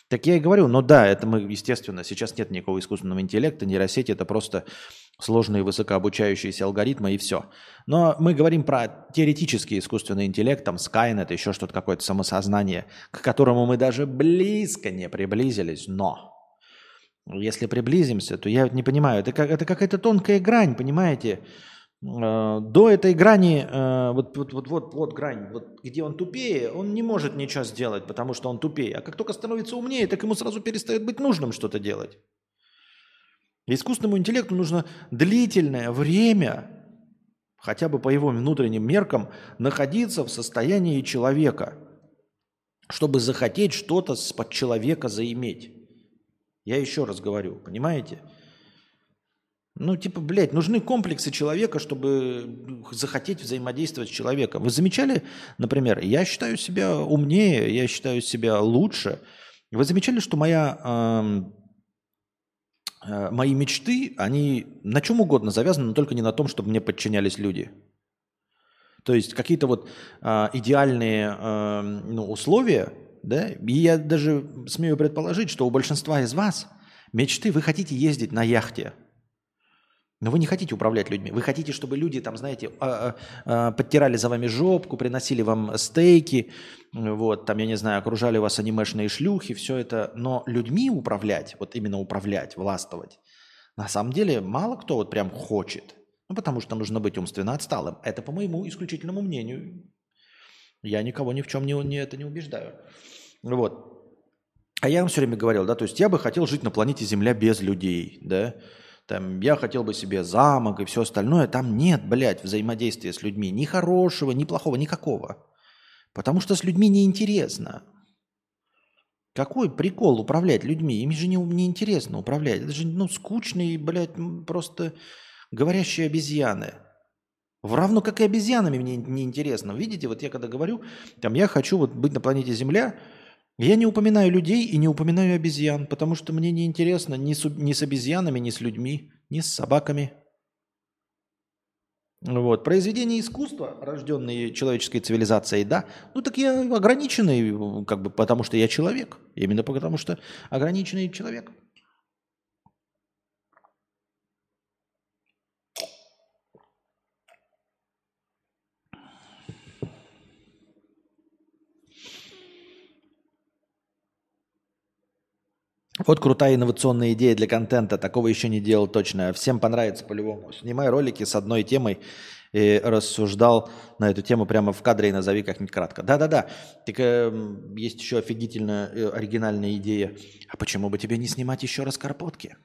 Так я и говорю, ну да, это мы, естественно, сейчас нет никакого искусственного интеллекта, нейросети, это просто сложные высокообучающиеся алгоритмы и все. Но мы говорим про теоретический искусственный интеллект, там Skynet, еще что-то какое-то самосознание, к которому мы даже близко не приблизились, но если приблизимся, то я не понимаю, это, как, это какая-то тонкая грань, понимаете? Э, до этой грани, э, вот, вот, вот, вот, вот грань, вот, где он тупее, он не может ничего сделать, потому что он тупее. А как только становится умнее, так ему сразу перестает быть нужным что-то делать. Искусственному интеллекту нужно длительное время, хотя бы по его внутренним меркам, находиться в состоянии человека, чтобы захотеть что-то под человека заиметь. Я еще раз говорю, понимаете? Ну, типа, блядь, нужны комплексы человека, чтобы захотеть взаимодействовать с человеком. Вы замечали, например, я считаю себя умнее, я считаю себя лучше. Вы замечали, что моя Э, мои мечты, они на чем угодно завязаны, но только не на том, чтобы мне подчинялись люди. То есть какие-то вот э, идеальные э, ну, условия, да, и я даже смею предположить, что у большинства из вас мечты, вы хотите ездить на яхте – но вы не хотите управлять людьми. Вы хотите, чтобы люди, там, знаете, а, а, а, подтирали за вами жопку, приносили вам стейки, вот, там, я не знаю, окружали вас анимешные шлюхи, все это. Но людьми управлять, вот именно управлять, властвовать, на самом деле мало кто вот прям хочет. Ну, потому что нужно быть умственно отсталым. Это по моему исключительному мнению. Я никого ни в чем не, не, это не убеждаю. Вот. А я вам все время говорил, да, то есть я бы хотел жить на планете Земля без людей, да, там, я хотел бы себе замок и все остальное. Там нет, блядь, взаимодействия с людьми. Ни хорошего, ни плохого, никакого. Потому что с людьми неинтересно. Какой прикол управлять людьми? Им же не, не интересно управлять. Это же ну, скучные, блядь, просто говорящие обезьяны. Равно как и обезьянами мне не интересно. Видите, вот я когда говорю, там я хочу вот быть на планете Земля, я не упоминаю людей и не упоминаю обезьян, потому что мне не интересно ни с, ни с обезьянами, ни с людьми, ни с собаками. Вот. Произведения искусства, рожденные человеческой цивилизацией, да, ну так я ограниченный, как бы потому что я человек. Именно потому что ограниченный человек. Вот крутая инновационная идея для контента. Такого еще не делал точно. Всем понравится по-любому. Снимай ролики с одной темой и рассуждал на эту тему прямо в кадре и назови как-нибудь кратко. Да-да-да. Так э, есть еще офигительно э, оригинальная идея. А почему бы тебе не снимать еще раз карпотки?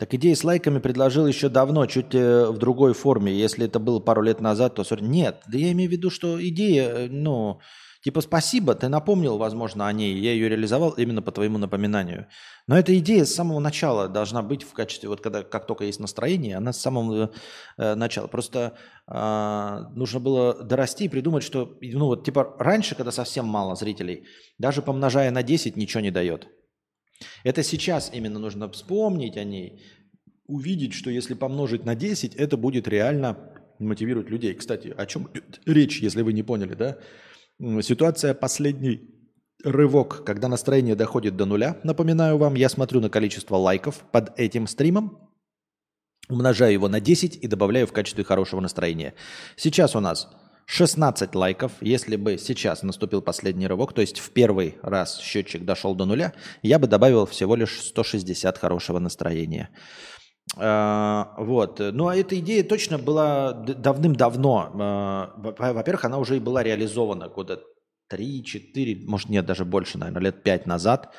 Так идея с лайками предложил еще давно, чуть э, в другой форме. Если это было пару лет назад, то... Нет, да я имею в виду, что идея, э, ну, Типа, спасибо, ты напомнил, возможно, о ней, я ее реализовал именно по твоему напоминанию. Но эта идея с самого начала должна быть в качестве, вот когда, как только есть настроение, она с самого э, начала. Просто э, нужно было дорасти и придумать, что, ну вот, типа, раньше, когда совсем мало зрителей, даже помножая на 10, ничего не дает. Это сейчас именно нужно вспомнить о ней, увидеть, что если помножить на 10, это будет реально мотивировать людей. Кстати, о чем речь, если вы не поняли, да? Ситуация последний рывок, когда настроение доходит до нуля. Напоминаю вам, я смотрю на количество лайков под этим стримом, умножаю его на 10 и добавляю в качестве хорошего настроения. Сейчас у нас 16 лайков. Если бы сейчас наступил последний рывок, то есть в первый раз счетчик дошел до нуля, я бы добавил всего лишь 160 хорошего настроения. А, вот. Ну, а эта идея точно была давным-давно. А, во-первых, она уже и была реализована года 3-4, может, нет, даже больше, наверное, лет 5 назад.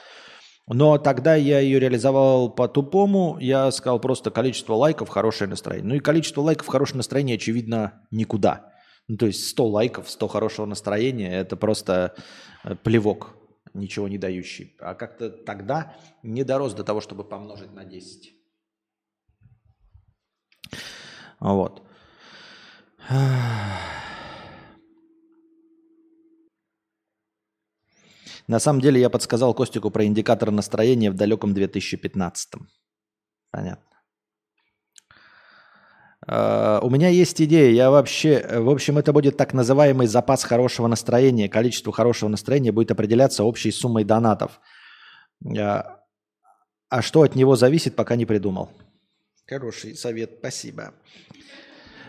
Но тогда я ее реализовал по-тупому. Я сказал просто количество лайков, хорошее настроение. Ну и количество лайков, хорошее настроение, очевидно, никуда. Ну, то есть 100 лайков, 100 хорошего настроения – это просто э, плевок, ничего не дающий. А как-то тогда не дорос до того, чтобы помножить на 10. Вот. На самом деле я подсказал Костику про индикатор настроения в далеком 2015. Понятно. Uh, у меня есть идея. Я вообще, в общем, это будет так называемый запас хорошего настроения. Количество хорошего настроения будет определяться общей суммой донатов. Uh, а что от него зависит, пока не придумал. Хороший совет, спасибо.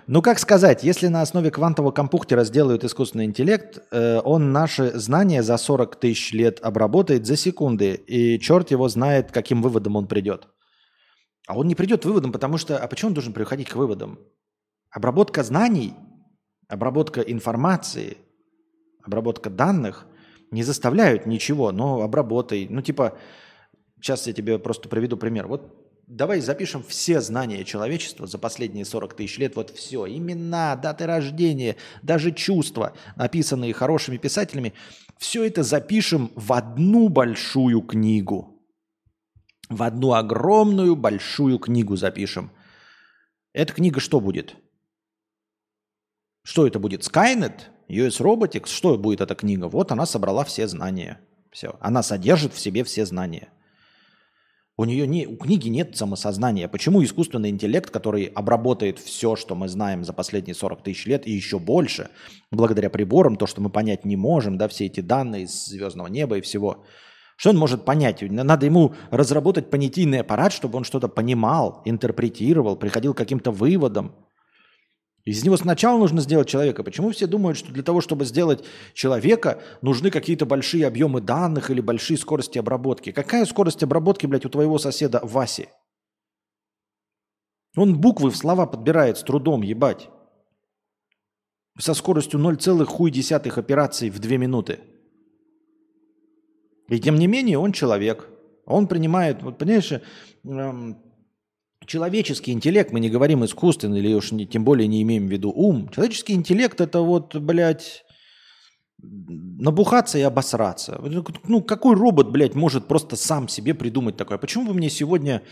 Ну, как сказать, если на основе квантового компьютера сделают искусственный интеллект, э, он наши знания за 40 тысяч лет обработает за секунды, и черт его знает, каким выводом он придет. А он не придет к выводам, потому что... А почему он должен приходить к выводам? Обработка знаний, обработка информации, обработка данных не заставляют ничего, но обработай. Ну, типа, сейчас я тебе просто приведу пример. Вот давай запишем все знания человечества за последние 40 тысяч лет, вот все, имена, даты рождения, даже чувства, написанные хорошими писателями, все это запишем в одну большую книгу. В одну огромную большую книгу запишем. Эта книга что будет? Что это будет? Skynet? US Robotics? Что будет эта книга? Вот она собрала все знания. Все. Она содержит в себе все знания. У нее не, у книги нет самосознания. Почему искусственный интеллект, который обработает все, что мы знаем за последние 40 тысяч лет и еще больше, благодаря приборам, то, что мы понять не можем, да, все эти данные из звездного неба и всего, что он может понять? Надо ему разработать понятийный аппарат, чтобы он что-то понимал, интерпретировал, приходил к каким-то выводам. Из него сначала нужно сделать человека. Почему все думают, что для того, чтобы сделать человека, нужны какие-то большие объемы данных или большие скорости обработки? Какая скорость обработки, блядь, у твоего соседа Васи? Он буквы в слова подбирает с трудом, ебать. Со скоростью 0,1 операций в 2 минуты. И тем не менее он человек. Он принимает, вот понимаешь, эм, человеческий интеллект, мы не говорим искусственный, или уж не, тем более не имеем в виду ум. Человеческий интеллект это вот, блядь, набухаться и обосраться. Ну, какой робот, блядь, может просто сам себе придумать такое? Почему бы мне сегодня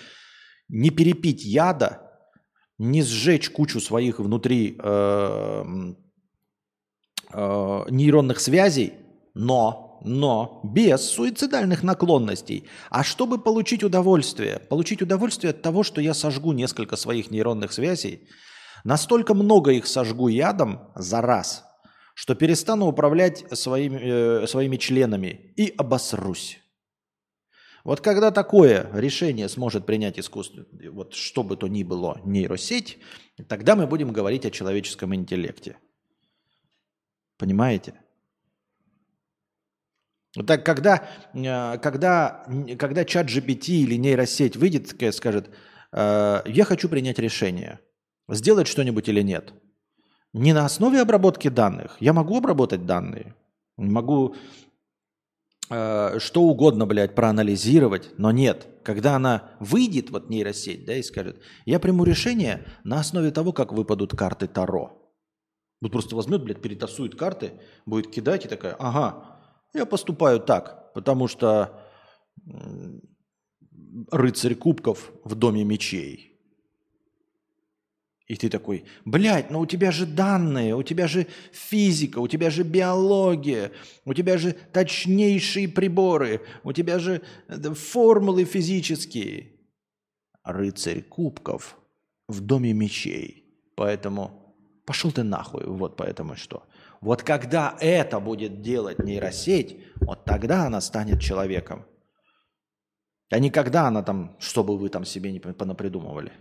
не перепить яда, не сжечь кучу своих внутри э, э, нейронных связей, но но без суицидальных наклонностей. А чтобы получить удовольствие, получить удовольствие от того, что я сожгу несколько своих нейронных связей, настолько много их сожгу ядом за раз, что перестану управлять своими, э, своими членами и обосрусь. Вот когда такое решение сможет принять искусство, вот что бы то ни было, нейросеть, тогда мы будем говорить о человеческом интеллекте. Понимаете? Так когда, э, когда, когда чат GPT или нейросеть выйдет скажет, э, я хочу принять решение, сделать что-нибудь или нет. Не на основе обработки данных. Я могу обработать данные, могу э, что угодно, блядь, проанализировать, но нет. Когда она выйдет, вот нейросеть, да, и скажет, я приму решение на основе того, как выпадут карты Таро. Вот просто возьмет, блядь, перетасует карты, будет кидать и такая, ага, я поступаю так, потому что рыцарь кубков в доме мечей. И ты такой, блядь, ну у тебя же данные, у тебя же физика, у тебя же биология, у тебя же точнейшие приборы, у тебя же э, формулы физические. Рыцарь кубков в доме мечей. Поэтому пошел ты нахуй, вот поэтому что. Вот когда это будет делать нейросеть, вот тогда она станет человеком. А не когда она там, чтобы вы там себе не понапридумывали.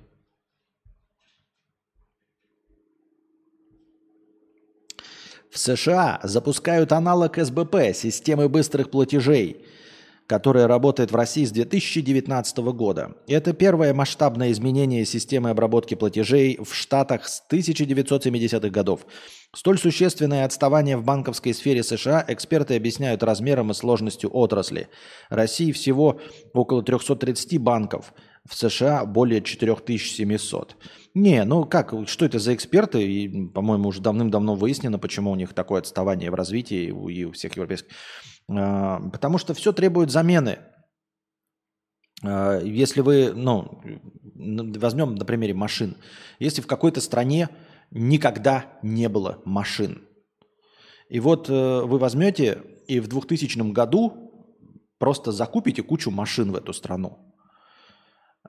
В США запускают аналог СБП, системы быстрых платежей, которая работает в России с 2019 года. Это первое масштабное изменение системы обработки платежей в Штатах с 1970-х годов. Столь существенное отставание в банковской сфере США эксперты объясняют размером и сложностью отрасли. России всего около 330 банков, в США более 4700. Не, ну как, что это за эксперты? И, по-моему, уже давным-давно выяснено, почему у них такое отставание в развитии и у всех европейских. А, потому что все требует замены. А, если вы, ну, возьмем на примере машин. Если в какой-то стране никогда не было машин, и вот э, вы возьмете и в 2000 году просто закупите кучу машин в эту страну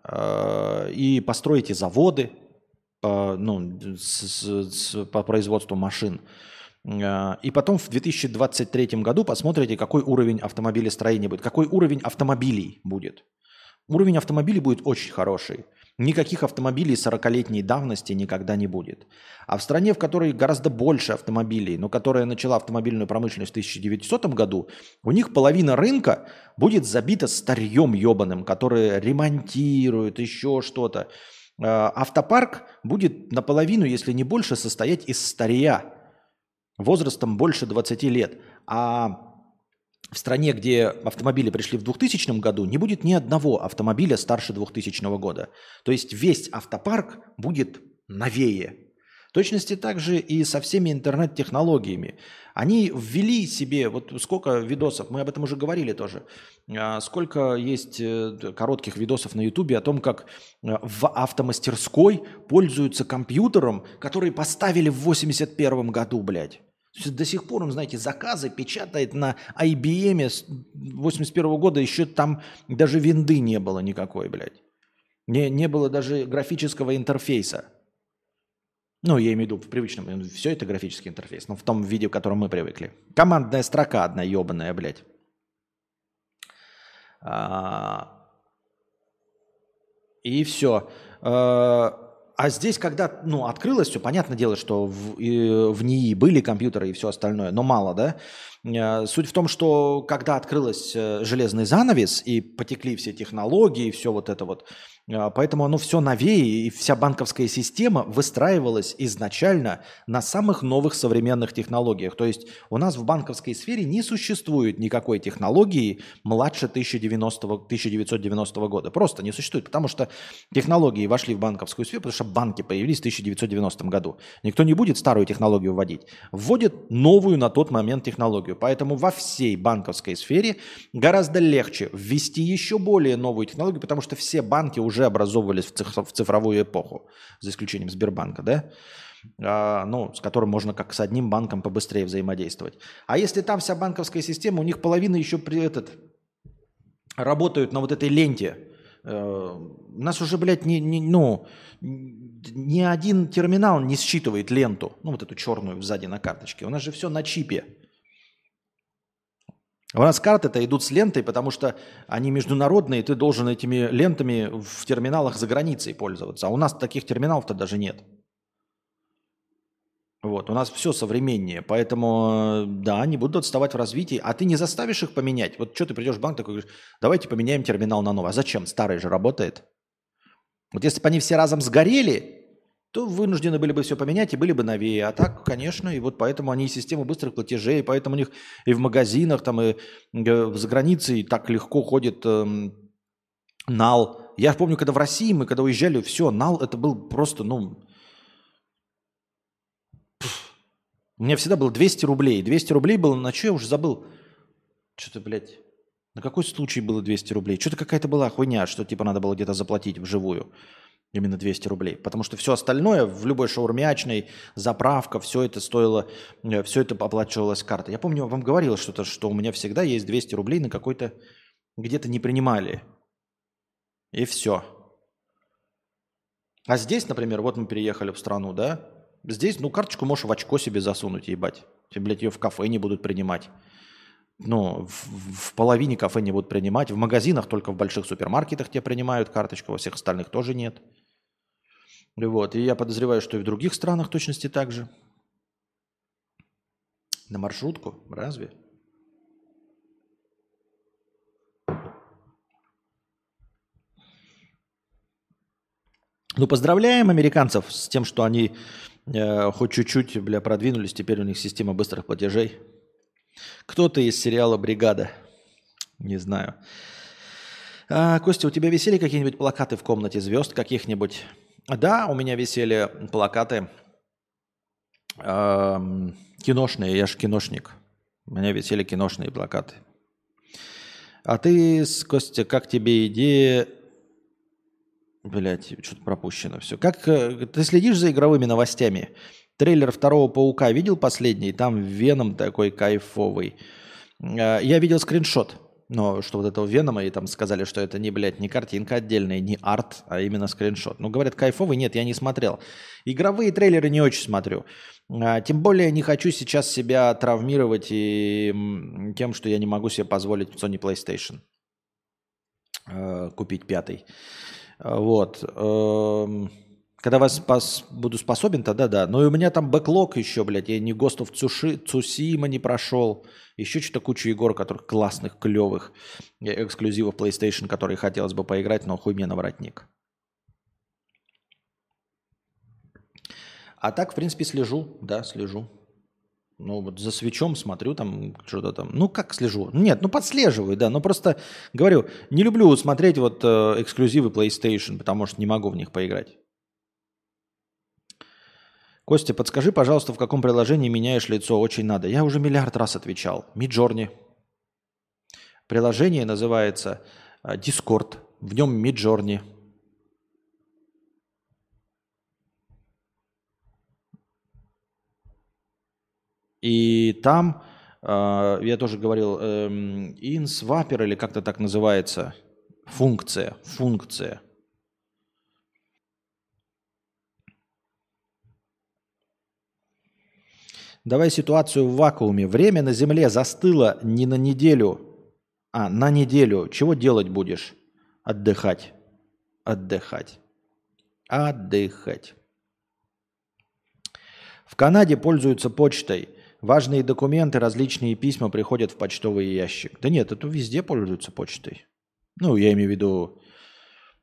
а, и построите заводы, ну, с, с, по производству машин. А, и потом в 2023 году посмотрите, какой уровень автомобилестроения будет, какой уровень автомобилей будет. Уровень автомобилей будет очень хороший. Никаких автомобилей 40-летней давности никогда не будет. А в стране, в которой гораздо больше автомобилей, но которая начала автомобильную промышленность в 1900 году, у них половина рынка будет забита старьем ебаным, которые ремонтируют, еще что-то. Э, автопарк будет наполовину, если не больше, состоять из старья возрастом больше 20 лет. А в стране, где автомобили пришли в 2000 году, не будет ни одного автомобиля старше 2000 года. То есть весь автопарк будет новее, в точности также и со всеми интернет-технологиями. Они ввели себе, вот сколько видосов, мы об этом уже говорили тоже, а, сколько есть э, коротких видосов на ютубе о том, как э, в автомастерской пользуются компьютером, который поставили в 81 году, блядь. До сих пор он, знаете, заказы печатает на IBM с 81 года, еще там даже винды не было никакой, блядь. Не, не было даже графического интерфейса. Ну, я имею в виду в привычном, все это графический интерфейс, но в том виде, в котором мы привыкли. Командная строка одна ебаная, блядь. А... И все. А... А здесь, когда ну, открылось все, понятное дело, что в, и, в НИИ были компьютеры и все остальное, но мало, да? А, суть в том, что когда открылась э, железный занавес и потекли все технологии, все вот это вот, поэтому оно все новее, и вся банковская система выстраивалась изначально на самых новых современных технологиях. То есть у нас в банковской сфере не существует никакой технологии младше 1090, 1990 года. Просто не существует, потому что технологии вошли в банковскую сферу, потому что банки появились в 1990 году. Никто не будет старую технологию вводить. Вводит новую на тот момент технологию. Поэтому во всей банковской сфере гораздо легче ввести еще более новую технологию, потому что все банки уже уже образовывались в цифровую эпоху, за исключением Сбербанка, да? А, ну, с которым можно как с одним банком побыстрее взаимодействовать. А если там вся банковская система, у них половина еще при этот работают на вот этой ленте. Э, нас уже, блядь, не, не, ну, ни один терминал не считывает ленту, ну, вот эту черную сзади на карточке. У нас же все на чипе. У нас карты-то идут с лентой, потому что они международные, и ты должен этими лентами в терминалах за границей пользоваться. А у нас таких терминалов-то даже нет. Вот, у нас все современнее, поэтому, да, они будут отставать в развитии, а ты не заставишь их поменять. Вот что ты придешь в банк, такой говоришь, давайте поменяем терминал на новый. А зачем? Старый же работает. Вот если бы они все разом сгорели, то вынуждены были бы все поменять и были бы новее. А так, конечно, и вот поэтому они и система быстрых платежей, поэтому у них и в магазинах, там, и за границей так легко ходит эм, нал. Я помню, когда в России мы, когда уезжали, все, нал это был просто, ну... У меня всегда было 200 рублей. 200 рублей было, на что я уже забыл? Что-то, блядь, на какой случай было 200 рублей? Что-то какая-то была хуйня, что типа надо было где-то заплатить вживую. Именно 200 рублей. Потому что все остальное в любой шаурмячной, заправка, все это стоило, э, все это оплачивалось картой. Я помню, вам говорил что-то, что у меня всегда есть 200 рублей на какой-то... Где-то не принимали. И все. А здесь, например, вот мы переехали в страну, да? Здесь, ну, карточку можешь в очко себе засунуть, ебать. Тебе, блядь, ее в кафе не будут принимать. Ну, в, в половине кафе не будут принимать. В магазинах только в больших супермаркетах тебе принимают карточку, во всех остальных тоже нет. Вот. И я подозреваю, что и в других странах точности так же. На маршрутку? Разве? Ну, поздравляем американцев с тем, что они э, хоть чуть-чуть, бля, продвинулись. Теперь у них система быстрых платежей. Кто-то из сериала «Бригада». Не знаю. А, Костя, у тебя висели какие-нибудь плакаты в комнате звезд каких-нибудь? Да, у меня висели плакаты э, киношные, я же киношник. У меня висели киношные плакаты. А ты, Костя, как тебе идея... Блять, что-то пропущено все. Как э, ты следишь за игровыми новостями? Трейлер второго Паука видел последний? Там Веном такой кайфовый. Э, я видел скриншот. Но что вот этого Венома, и там сказали, что это не, блядь, не картинка отдельная, не арт, а именно скриншот. Ну, говорят, кайфовый, нет, я не смотрел. Игровые трейлеры не очень смотрю. А, тем более не хочу сейчас себя травмировать и тем, что я не могу себе позволить Sony PlayStation э, купить пятый. Вот. Э, когда вас спас, буду способен, тогда да. Но и у меня там бэклог еще, блядь. Я ни Ghost of Tsushima не прошел. Еще что-то кучу игр, которых классных, клевых. Эксклюзивов PlayStation, которые хотелось бы поиграть, но хуй мне на воротник. А так, в принципе, слежу. Да, слежу. Ну, вот за свечом смотрю, там что-то там. Ну, как слежу? Нет, ну, подслеживаю, да. Но просто говорю, не люблю смотреть вот э, эксклюзивы PlayStation, потому что не могу в них поиграть. Костя, подскажи, пожалуйста, в каком приложении меняешь лицо? Очень надо. Я уже миллиард раз отвечал. Миджорни. Приложение называется э, Discord. В нем Миджорни. И там, э, я тоже говорил, э, InSwapper или как-то так называется, функция, функция – Давай ситуацию в вакууме. Время на Земле застыло не на неделю, а на неделю. Чего делать будешь? Отдыхать. Отдыхать. Отдыхать. В Канаде пользуются почтой. Важные документы, различные письма приходят в почтовый ящик. Да нет, это везде пользуются почтой. Ну, я имею в виду,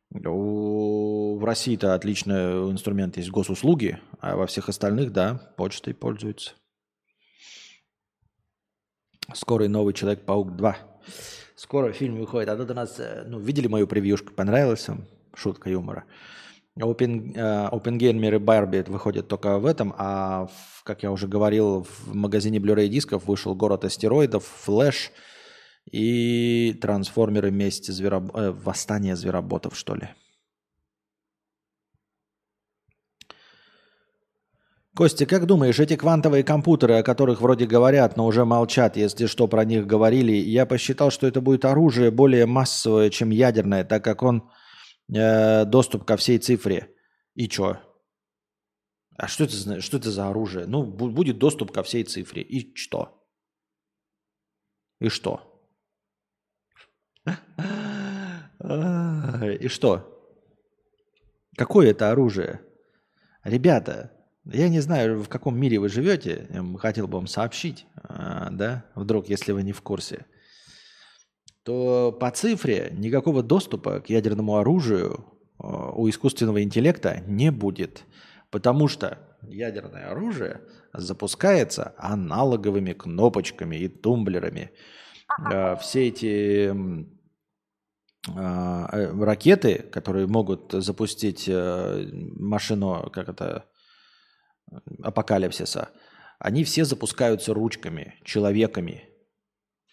в России-то отличный инструмент есть госуслуги, а во всех остальных, да, почтой пользуются. Скорый новый Человек-паук 2. Скоро фильм выходит. А тут у нас, э, ну, видели мою превьюшку? Понравилась вам? Шутка юмора. Open, uh, Oppenheimer и Барби выходят только в этом, а, в, как я уже говорил, в магазине Blu-ray дисков вышел «Город астероидов», «Флэш» и «Трансформеры. Месть звероб... э, восстание звероботов», что ли. Костя, как думаешь, эти квантовые компьютеры, о которых вроде говорят, но уже молчат, если что про них говорили, я посчитал, что это будет оружие более массовое, чем ядерное, так как он э, доступ ко всей цифре. И чё? А что это, что это за оружие? Ну, будет доступ ко всей цифре. И что? И что? И что? Какое это оружие? Ребята, я не знаю, в каком мире вы живете, я хотел бы вам сообщить, а, да, вдруг, если вы не в курсе, то по цифре никакого доступа к ядерному оружию а, у искусственного интеллекта не будет. Потому что ядерное оружие запускается аналоговыми кнопочками и тумблерами. Э, все эти а, э, ракеты, которые могут запустить э, машину, как это, апокалипсиса, они все запускаются ручками, человеками,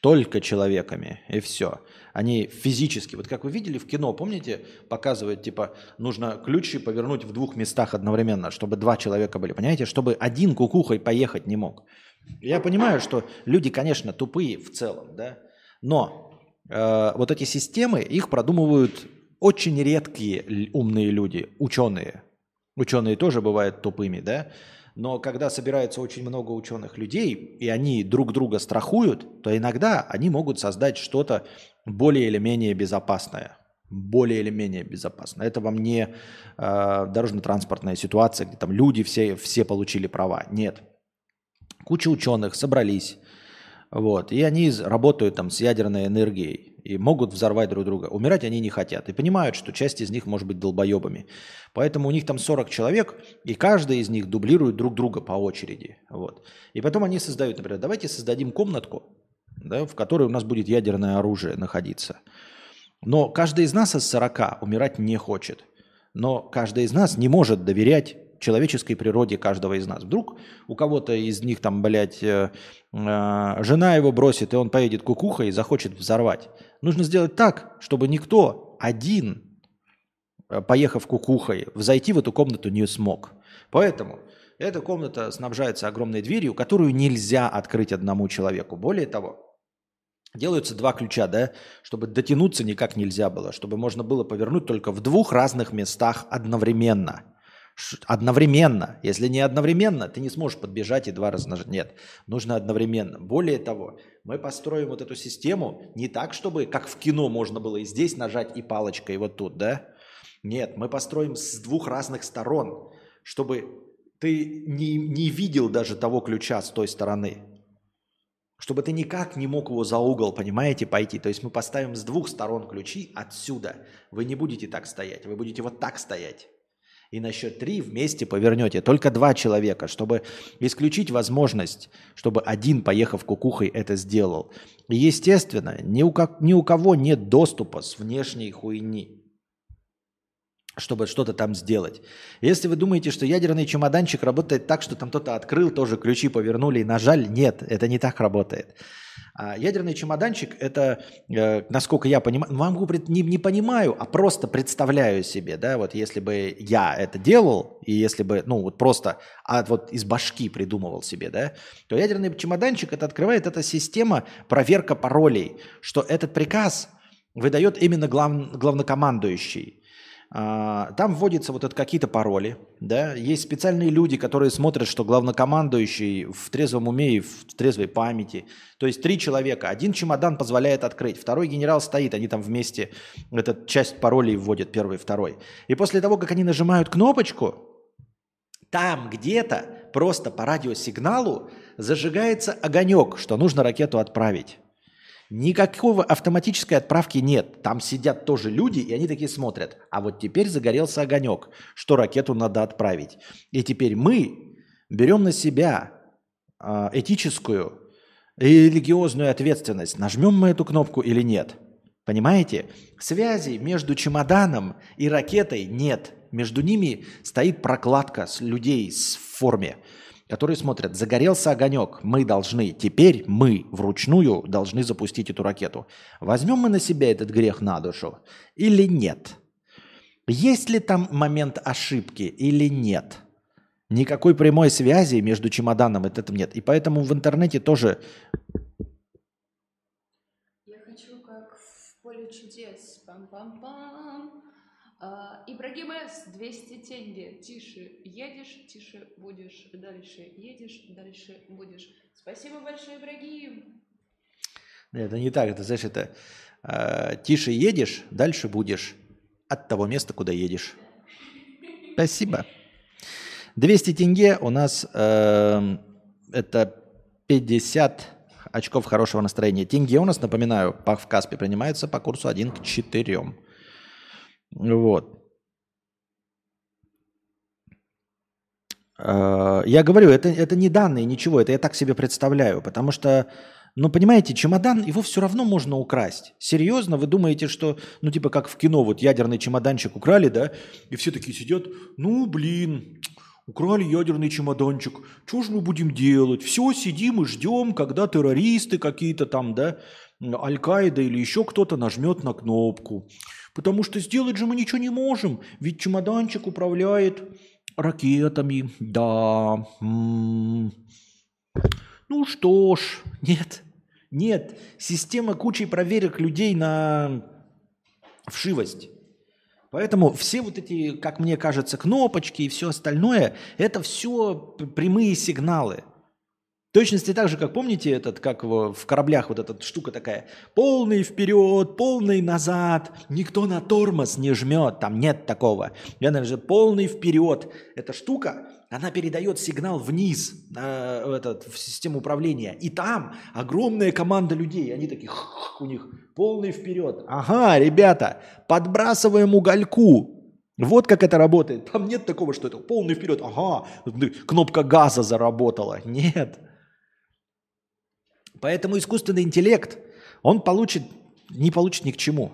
только человеками, и все. Они физически, вот как вы видели в кино, помните, показывают, типа, нужно ключи повернуть в двух местах одновременно, чтобы два человека были, понимаете, чтобы один кукухой поехать не мог. Я понимаю, что люди, конечно, тупые в целом, да, но э, вот эти системы, их продумывают очень редкие умные люди, ученые. Ученые тоже бывают тупыми, да, но когда собирается очень много ученых людей, и они друг друга страхуют, то иногда они могут создать что-то более или менее безопасное. Более или менее безопасное. Это вам не э, дорожно-транспортная ситуация, где там люди все, все получили права. Нет. Куча ученых собрались, вот, и они работают там с ядерной энергией и могут взорвать друг друга. Умирать они не хотят и понимают, что часть из них может быть долбоебами. Поэтому у них там 40 человек, и каждый из них дублирует друг друга по очереди. Вот. И потом они создают, например, давайте создадим комнатку, да, в которой у нас будет ядерное оружие находиться. Но каждый из нас из 40 умирать не хочет. Но каждый из нас не может доверять человеческой природе каждого из нас. Вдруг у кого-то из них там, блядь, э, жена его бросит, и он поедет кукухой и захочет взорвать. Нужно сделать так, чтобы никто один, э, поехав кукухой, взойти в эту комнату не смог. Поэтому эта комната снабжается огромной дверью, которую нельзя открыть одному человеку. Более того, делаются два ключа, да, чтобы дотянуться никак нельзя было, чтобы можно было повернуть только в двух разных местах одновременно. Одновременно. Если не одновременно, ты не сможешь подбежать и два раза нажать. Нет, нужно одновременно. Более того, мы построим вот эту систему не так, чтобы как в кино можно было и здесь нажать, и палочкой, и вот тут, да? Нет, мы построим с двух разных сторон, чтобы ты не, не видел даже того ключа с той стороны. Чтобы ты никак не мог его за угол, понимаете, пойти. То есть мы поставим с двух сторон ключи отсюда. Вы не будете так стоять, вы будете вот так стоять и на счет три вместе повернете. Только два человека, чтобы исключить возможность, чтобы один, поехав кукухой, это сделал. И, естественно, ни у, как, ни у кого нет доступа с внешней хуйни чтобы что-то там сделать. Если вы думаете, что ядерный чемоданчик работает так, что там кто-то открыл, тоже ключи повернули и нажали, нет, это не так работает. А ядерный чемоданчик – это, э, насколько я понимаю, могу, не, не понимаю, а просто представляю себе, да, вот если бы я это делал, и если бы, ну, вот просто а вот из башки придумывал себе, да, то ядерный чемоданчик – это открывает эта система проверка паролей, что этот приказ выдает именно глав, главнокомандующий. А, там вводятся вот это какие-то пароли, да, есть специальные люди, которые смотрят, что главнокомандующий в трезвом уме и в трезвой памяти. То есть три человека, один чемодан позволяет открыть, второй генерал стоит, они там вместе эту часть паролей вводят, первый, второй. И после того, как они нажимают кнопочку, там где-то просто по радиосигналу зажигается огонек, что нужно ракету отправить. Никакого автоматической отправки нет. Там сидят тоже люди, и они такие смотрят. А вот теперь загорелся огонек, что ракету надо отправить. И теперь мы берем на себя э, этическую и религиозную ответственность. Нажмем мы эту кнопку или нет? Понимаете? Связи между чемоданом и ракетой нет. Между ними стоит прокладка с людей с форме которые смотрят, загорелся огонек, мы должны, теперь мы вручную должны запустить эту ракету. Возьмем мы на себя этот грех на душу или нет? Есть ли там момент ошибки или нет? Никакой прямой связи между чемоданом и этим нет. И поэтому в интернете тоже... Я хочу как в поле чудес. Пам-пам-пам. А, Ибрагим С. 200 тенге. Тише едешь, тише будешь. Дальше едешь, дальше будешь. Спасибо большое, Ибрагим. Это не так. Это, знаешь, это э, тише едешь, дальше будешь. От того места, куда едешь. Спасибо. 200 тенге у нас э, это 50 очков хорошего настроения. Тенге у нас, напоминаю, в Каспе принимается по курсу 1 к 4. Вот. Я говорю, это, это не данные, ничего, это я так себе представляю, потому что, ну, понимаете, чемодан, его все равно можно украсть. Серьезно, вы думаете, что, ну, типа как в кино, вот ядерный чемоданчик украли, да, и все такие сидят, ну, блин, украли ядерный чемоданчик, что же мы будем делать? Все, сидим и ждем, когда террористы какие-то там, да, Аль-Каида или еще кто-то нажмет на кнопку. Потому что сделать же мы ничего не можем, ведь чемоданчик управляет ракетами, да. Ну что ж, нет, нет. Система кучей проверок людей на вшивость. Поэтому все вот эти, как мне кажется, кнопочки и все остальное, это все прямые сигналы – точности так же, как помните, этот, как в, в кораблях вот эта штука такая, полный вперед, полный назад, никто на тормоз не жмет, там нет такого. Я, наверное, полный вперед. Эта штука, она передает сигнал вниз э, этот, в систему управления. И там огромная команда людей, они такие, у них полный вперед. Ага, ребята, подбрасываем угольку, вот как это работает. Там нет такого, что это полный вперед. Ага, кнопка газа заработала. Нет. Поэтому искусственный интеллект, он получит, не получит ни к чему.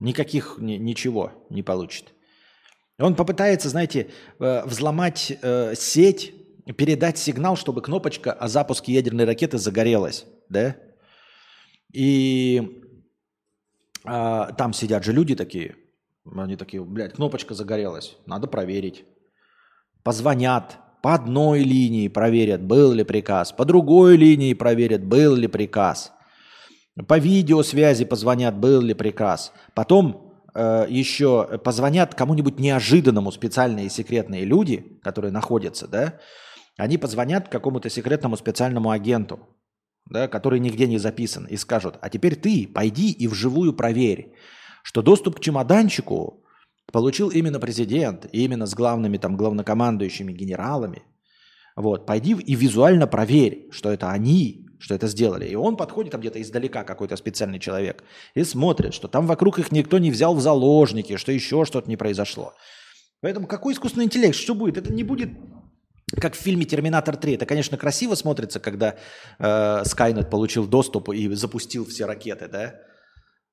Никаких, ни, ничего не получит. Он попытается, знаете, э, взломать э, сеть, передать сигнал, чтобы кнопочка о запуске ядерной ракеты загорелась. Да? И а, там сидят же люди такие, они такие, блядь, кнопочка загорелась, надо проверить. Позвонят, по одной линии проверят, был ли приказ, по другой линии проверят, был ли приказ. По видеосвязи позвонят, был ли приказ. Потом э, еще позвонят кому-нибудь неожиданному специальные секретные люди, которые находятся, да, они позвонят какому-то секретному специальному агенту, да, который нигде не записан, и скажут, а теперь ты пойди и вживую проверь, что доступ к чемоданчику получил именно президент, именно с главными там главнокомандующими генералами. Вот, пойди и визуально проверь, что это они, что это сделали. И он подходит там где-то издалека, какой-то специальный человек, и смотрит, что там вокруг их никто не взял в заложники, что еще что-то не произошло. Поэтому какой искусственный интеллект, что будет? Это не будет как в фильме «Терминатор 3». Это, конечно, красиво смотрится, когда э, Skynet получил доступ и запустил все ракеты, да?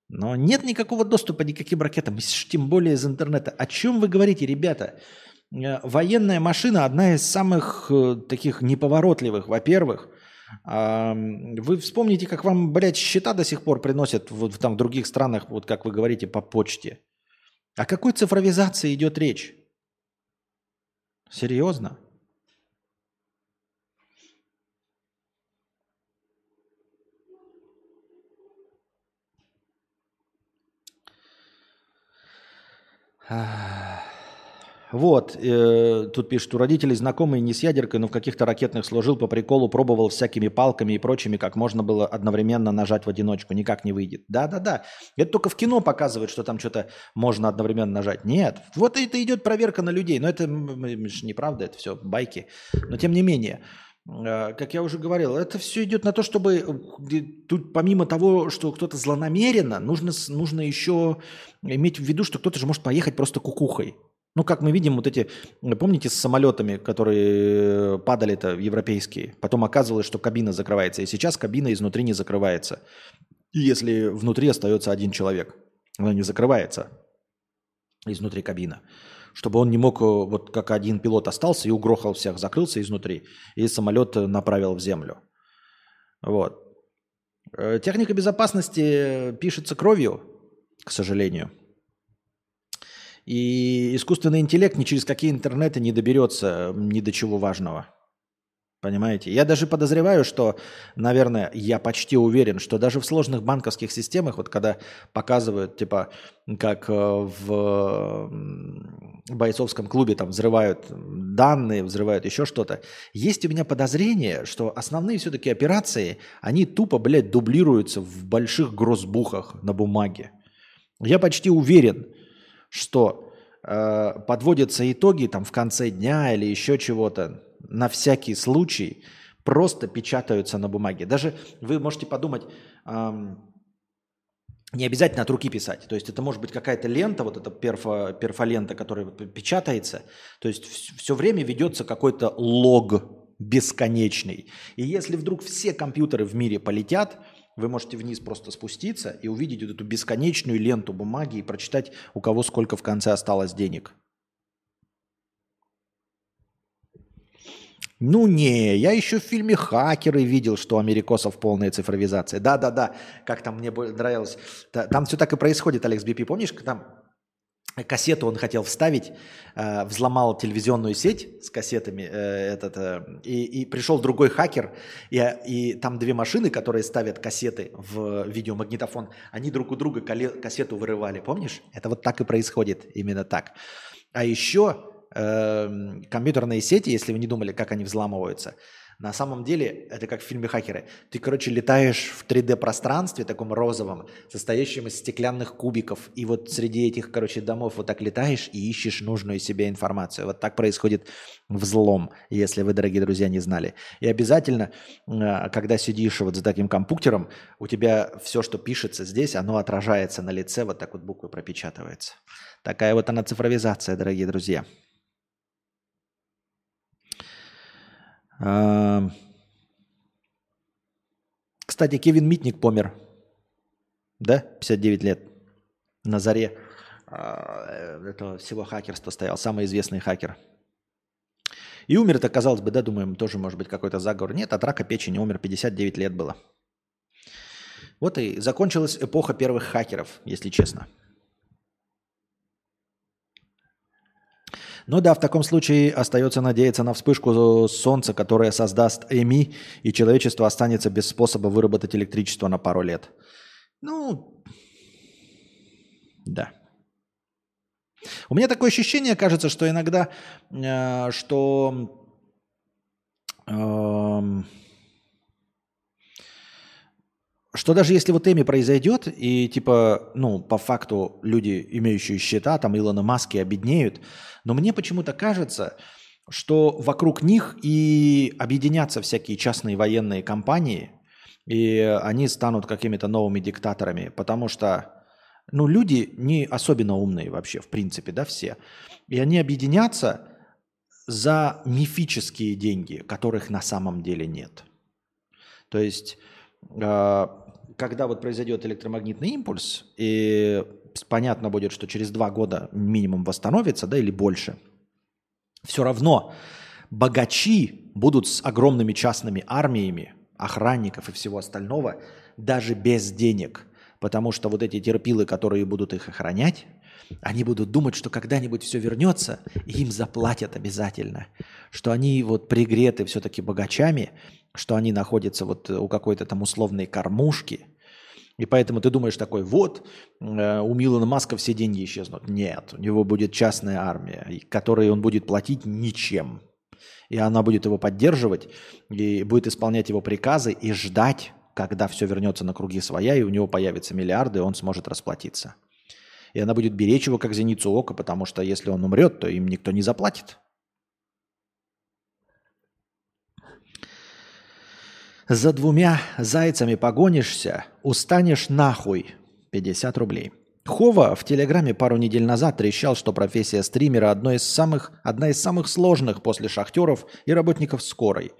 Но нет никакого доступа ни к каким ракетам, тем более из интернета. О чем вы говорите, ребята? Э, военная машина одна из самых э, таких неповоротливых, во-первых. Вы вспомните, как вам, блядь, счета до сих пор приносят вот в там других странах, вот как вы говорите, по почте. О какой цифровизации идет речь? Серьезно? Вот, э, тут пишут, у родителей знакомый не с ядеркой, но в каких-то ракетных служил, по приколу пробовал всякими палками и прочими, как можно было одновременно нажать в одиночку, никак не выйдет. Да-да-да, это только в кино показывает, что там что-то можно одновременно нажать. Нет, вот это идет проверка на людей, но это неправда, это все байки. Но тем не менее, как я уже говорил, это все идет на то, чтобы э, тут помимо того, что кто-то злонамеренно, нужно, нужно еще иметь в виду, что кто-то же может поехать просто кукухой. Ну, как мы видим, вот эти, помните, с самолетами, которые падали-то европейские, потом оказывалось, что кабина закрывается, и сейчас кабина изнутри не закрывается. И если внутри остается один человек, она не закрывается изнутри кабина чтобы он не мог, э, вот как один пилот остался и угрохал всех, закрылся изнутри, и самолет э, направил в землю. Вот. Э, техника безопасности пишется кровью, к сожалению. И искусственный интеллект ни через какие интернеты не доберется ни до чего важного. Понимаете? Я даже подозреваю, что, наверное, я почти уверен, что даже в сложных банковских системах, вот когда показывают, типа, как э, в бойцовском клубе там взрывают данные, взрывают еще что-то, есть у меня подозрение, что основные все-таки операции, они тупо, блядь, дублируются в больших грозбухах на бумаге. Я почти уверен, что э, подводятся итоги там в конце дня или еще чего-то, на всякий случай просто печатаются на бумаге. Даже вы можете подумать, эм, Не обязательно от руки писать. То есть это может быть какая-то лента, вот эта перфо, перфолента, которая печатается. То есть все время ведется какой-то лог бесконечный. И если вдруг все компьютеры в мире полетят, вы можете вниз просто спуститься и увидеть вот эту бесконечную ленту бумаги и прочитать, у кого сколько в конце осталось денег. Ну не, я еще в фильме «Хакеры» видел, что у америкосов полная цифровизация. Да-да-да, как там мне нравилось. Там все так и происходит, Алекс Бипи. Помнишь, там кассету он хотел вставить, э, взломал телевизионную сеть с кассетами, э, этот, э, и, и пришел другой хакер, и, и там две машины, которые ставят кассеты в видеомагнитофон, они друг у друга кассету вырывали, помнишь? Это вот так и происходит, именно так. А еще э, компьютерные сети, если вы не думали, как они взламываются, на самом деле это как в фильме «Хакеры». Ты, короче, летаешь в 3D-пространстве таком розовом, состоящем из стеклянных кубиков, и вот среди этих, короче, домов вот так летаешь и ищешь нужную себе информацию. Вот так происходит взлом, если вы, дорогие друзья, не знали. И обязательно, э, когда сидишь вот за таким компьютером, у тебя все, что пишется здесь, оно отражается на лице, вот так вот буквы пропечатывается. Такая вот она цифровизация, дорогие друзья. Кстати, Кевин Митник помер. Да? 59 лет. На заре а, этого всего хакерства стоял. Самый известный хакер. И умер это, казалось бы, да, думаем, тоже может быть какой-то заговор. Нет, от рака печени умер, 59 лет было. Вот и закончилась эпоха первых хакеров, если честно. Ну да, в таком случае остается надеяться на вспышку солнца, которая создаст ЭМИ, и человечество останется без способа выработать электричество на пару лет. Ну, да. У меня такое ощущение, кажется, что иногда, э, что э, что даже если вот Эми произойдет, и типа, ну, по факту люди, имеющие счета, там Илона Маски обеднеют, но мне почему-то кажется, что вокруг них и объединятся всякие частные военные компании, и они станут какими-то новыми диктаторами, потому что, ну, люди не особенно умные вообще, в принципе, да, все. И они объединятся за мифические деньги, которых на самом деле нет. То есть а, когда вот произойдет электромагнитный импульс, и понятно будет, что через два года минимум восстановится, да, или больше, все равно богачи будут с огромными частными армиями, охранников и всего остального, даже без денег. Потому что вот эти терпилы, которые будут их охранять, они будут думать, что когда-нибудь все вернется, и им заплатят обязательно. Что они вот пригреты все-таки богачами, что они находятся вот у какой-то там условной кормушки. И поэтому ты думаешь такой, вот, э, у Милана Маска все деньги исчезнут. Нет, у него будет частная армия, которой он будет платить ничем. И она будет его поддерживать, и будет исполнять его приказы и ждать, когда все вернется на круги своя, и у него появятся миллиарды, и он сможет расплатиться. И она будет беречь его как зеницу ока, потому что если он умрет, то им никто не заплатит. За двумя зайцами погонишься, устанешь нахуй. 50 рублей. Хова в Телеграме пару недель назад трещал, что профессия стримера одна из самых, одна из самых сложных после шахтеров и работников скорой.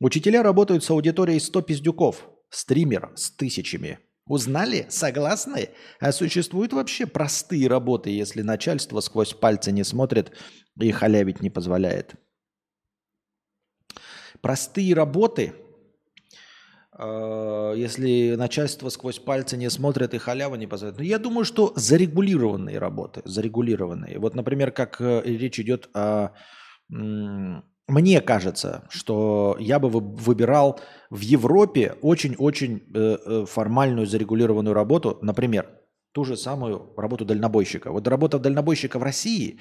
Учителя работают с аудиторией 100 пиздюков, стример с тысячами. Узнали? Согласны? А существуют вообще простые работы, если начальство сквозь пальцы не смотрит и халявить не позволяет? Простые работы – если начальство сквозь пальцы не смотрит и халява не позволяет. Но я думаю, что зарегулированные работы, зарегулированные. Вот, например, как э, речь идет о... Мне кажется, что я бы выбирал в Европе очень-очень э, формальную зарегулированную работу, например, ту же самую работу дальнобойщика. Вот работа дальнобойщика в России,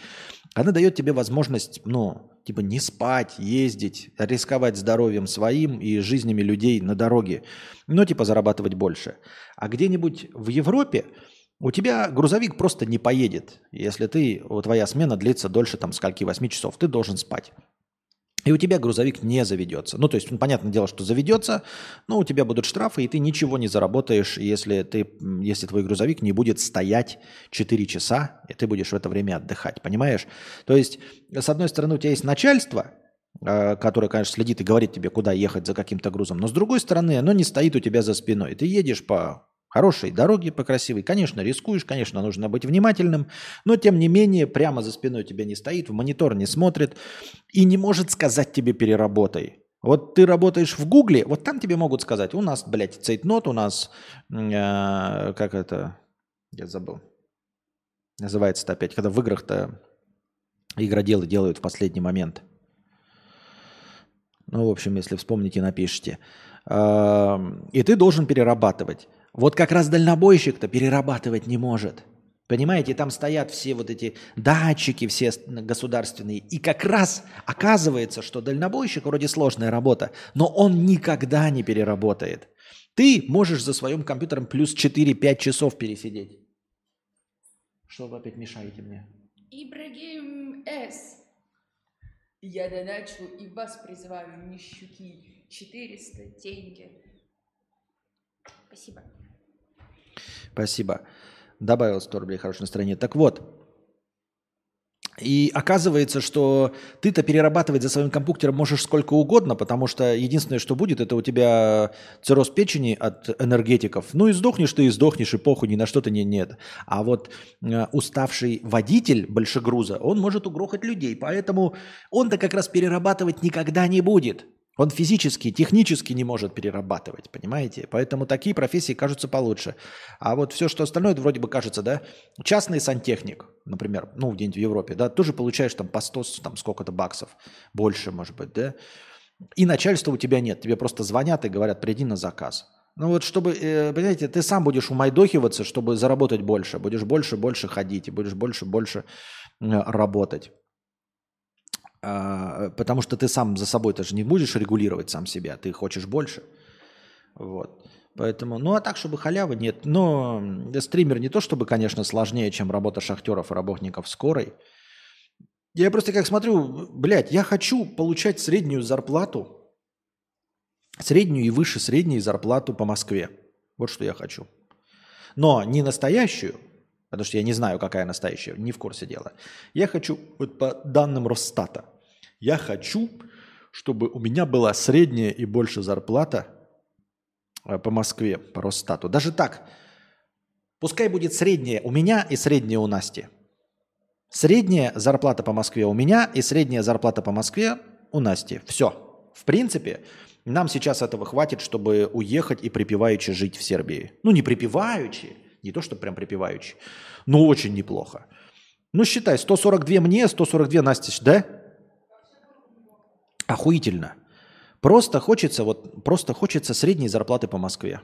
она дает тебе возможность, ну, типа не спать, ездить, рисковать здоровьем своим и жизнями людей на дороге, но типа зарабатывать больше. А где-нибудь в Европе у тебя грузовик просто не поедет, если ты, твоя смена длится дольше там скольки, 8 часов, ты должен спать. И у тебя грузовик не заведется. Ну, то есть, ну, понятное дело, что заведется, но у тебя будут штрафы, и ты ничего не заработаешь, если, ты, если твой грузовик не будет стоять 4 часа, и ты будешь в это время отдыхать, понимаешь? То есть, с одной стороны, у тебя есть начальство, э, которое, конечно, следит и говорит тебе, куда ехать за каким-то грузом, но с другой стороны, оно не стоит у тебя за спиной. Ты едешь по хорошей дороге, по красивой. Конечно, рискуешь, конечно, нужно быть внимательным, но тем не менее прямо за спиной тебя не стоит, в монитор не смотрит и не может сказать тебе переработай. Вот ты работаешь в Гугле, вот там тебе могут сказать, у нас, блядь, цейтнот, у нас, э, как это, я забыл, называется-то опять, когда в играх-то игроделы делают в последний момент. Ну, в общем, если вспомните, напишите. Э, и ты должен перерабатывать. Вот как раз дальнобойщик-то перерабатывать не может. Понимаете, там стоят все вот эти датчики, все государственные. И как раз оказывается, что дальнобойщик вроде сложная работа, но он никогда не переработает. Ты можешь за своим компьютером плюс 4-5 часов пересидеть. Что вы опять мешаете мне? Ибрагим С. Я доначу и вас призываю, нищуки. 400 деньги. Спасибо. Спасибо. Добавил 100 рублей хорошее настроение. Так вот, и оказывается, что ты-то перерабатывать за своим компьютером можешь сколько угодно, потому что единственное, что будет, это у тебя цирроз печени от энергетиков. Ну и сдохнешь ты, и сдохнешь, и похуй, ни на что то не нет. А вот э, уставший водитель большегруза, он может угрохать людей, поэтому он-то как раз перерабатывать никогда не будет. Он физически, технически не может перерабатывать, понимаете? Поэтому такие профессии кажутся получше. А вот все, что остальное, это вроде бы кажется, да? Частный сантехник, например, ну, где-нибудь в Европе, да, тоже получаешь там по 100, там сколько-то баксов, больше, может быть, да? И начальства у тебя нет, тебе просто звонят и говорят, приди на заказ. Ну вот чтобы, э, понимаете, ты сам будешь умайдохиваться, чтобы заработать больше, будешь больше, больше ходить, и будешь больше, больше э, работать. А, потому что ты сам за собой тоже не будешь регулировать сам себя, ты хочешь больше. Вот. Поэтому, ну а так, чтобы халявы нет. Но стример не то, чтобы, конечно, сложнее, чем работа шахтеров и работников скорой. Я просто как смотрю, блядь, я хочу получать среднюю зарплату, среднюю и выше средней зарплату по Москве. Вот что я хочу. Но не настоящую, потому что я не знаю, какая настоящая, не в курсе дела. Я хочу, вот по данным Росстата, я хочу, чтобы у меня была средняя и больше зарплата э, по Москве, по Росстату. Даже так, пускай будет средняя у меня и средняя у Насти. Средняя зарплата по Москве у меня и средняя зарплата по Москве у Насти. Все. В принципе, нам сейчас этого хватит, чтобы уехать и припеваючи жить в Сербии. Ну, не припеваючи, не то, что прям припеваючи, но очень неплохо. Ну, считай, 142 мне, 142 Насте, да? Охуительно. Просто хочется, вот, просто хочется средней зарплаты по Москве.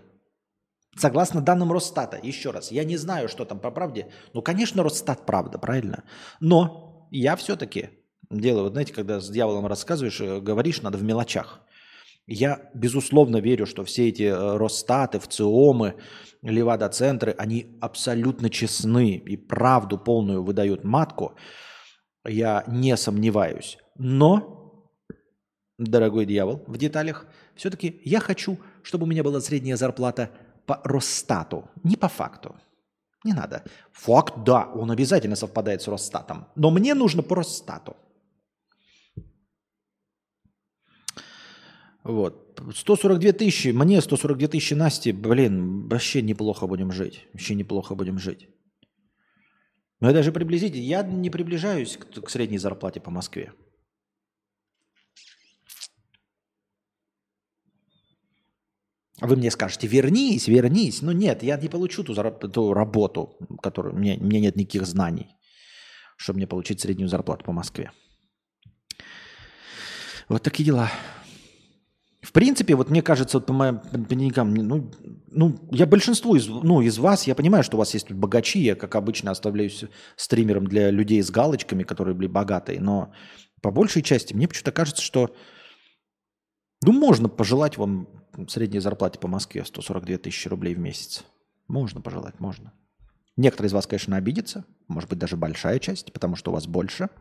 Согласно данным Росстата, еще раз, я не знаю, что там по правде. Ну, конечно, Росстат правда, правильно? Но я все-таки делаю, вот знаете, когда с дьяволом рассказываешь, э, говоришь, надо в мелочах. Я, безусловно, верю, что все эти э, Росстаты, ВЦИОМы, Левада-центры, они абсолютно честны и правду полную выдают матку. Я не сомневаюсь. Но, дорогой дьявол, в деталях, все-таки я хочу, чтобы у меня была средняя зарплата по Росстату, не по факту. Не надо. Факт, да, он обязательно совпадает с Росстатом. Но мне нужно по Росстату. Вот. 142 тысячи, мне 142 тысячи Насти, блин, вообще неплохо будем жить. Вообще неплохо будем жить. Но я даже приблизительно, я не приближаюсь к, к средней зарплате по Москве. Вы мне скажете, вернись, вернись. Ну нет, я не получу ту, ту работу, которую мне, мне нет никаких знаний, чтобы мне получить среднюю зарплату по Москве. Вот такие дела. В принципе, вот мне кажется, вот по моим дневникам, ну, ну, я большинству из, ну, из вас, я понимаю, что у вас есть богачи, я, как обычно, оставляюсь стримером для людей с галочками, которые были богатые, но по большей части мне почему-то кажется, что, ну, можно пожелать вам средней зарплате по Москве 142 тысячи рублей в месяц. Можно пожелать, можно. Некоторые из вас, конечно, обидятся, может быть, даже большая часть, потому что у вас больше –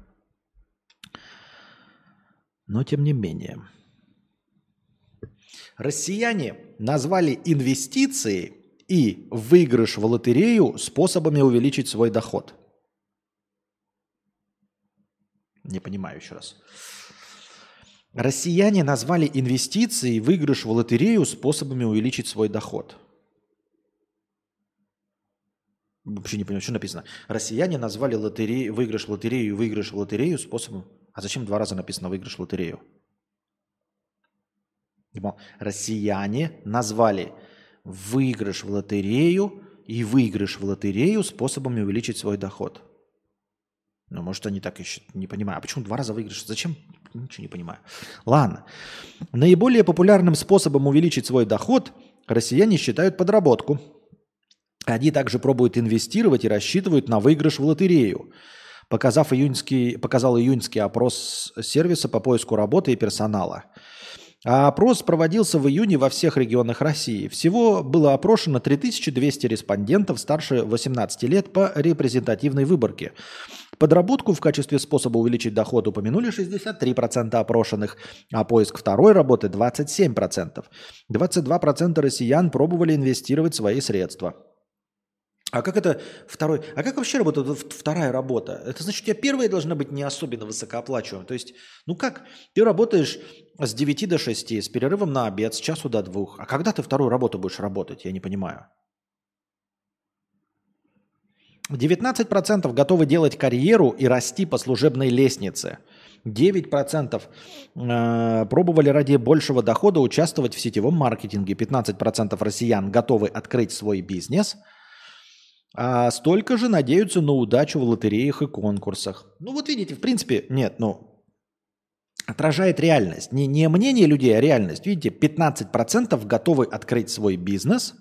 Но тем не менее. Россияне назвали инвестиции и выигрыш в лотерею способами увеличить свой доход. Не понимаю еще раз. Россияне назвали инвестиции и выигрыш в лотерею способами увеличить свой доход. Вообще не понимаю, что написано. Россияне назвали лотерею, выигрыш в лотерею и выигрыш в лотерею способом... А зачем два раза написано выигрыш в лотерею? Россияне назвали выигрыш в лотерею и выигрыш в лотерею способами увеличить свой доход. Ну, может, они так ищут, не понимаю. А почему два раза выигрыш? Зачем? Ничего не понимаю. Ладно. Наиболее популярным способом увеличить свой доход россияне считают подработку – они также пробуют инвестировать и рассчитывают на выигрыш в лотерею. Показав июньский, показал июньский опрос сервиса по поиску работы и персонала. А опрос проводился в июне во всех регионах России. Всего было опрошено 3200 респондентов старше 18 лет по репрезентативной выборке. Подработку в качестве способа увеличить доход упомянули 63% опрошенных, а поиск второй работы 27%. 22% россиян пробовали инвестировать свои средства. А как это второй? А как вообще работает вторая работа? Это значит, у тебя первая должна быть не особенно высокооплачиваемая. То есть, ну как, ты работаешь с 9 до 6, с перерывом на обед, с часу до двух. А когда ты вторую работу будешь работать? Я не понимаю. 19% готовы делать карьеру и расти по служебной лестнице. 9% э, пробовали ради большего дохода участвовать в сетевом маркетинге. 15% россиян готовы открыть свой бизнес – а столько же надеются на удачу в лотереях и конкурсах. Ну вот видите, в принципе, нет, ну, отражает реальность. Не, не мнение людей, а реальность. Видите, 15% готовы открыть свой бизнес,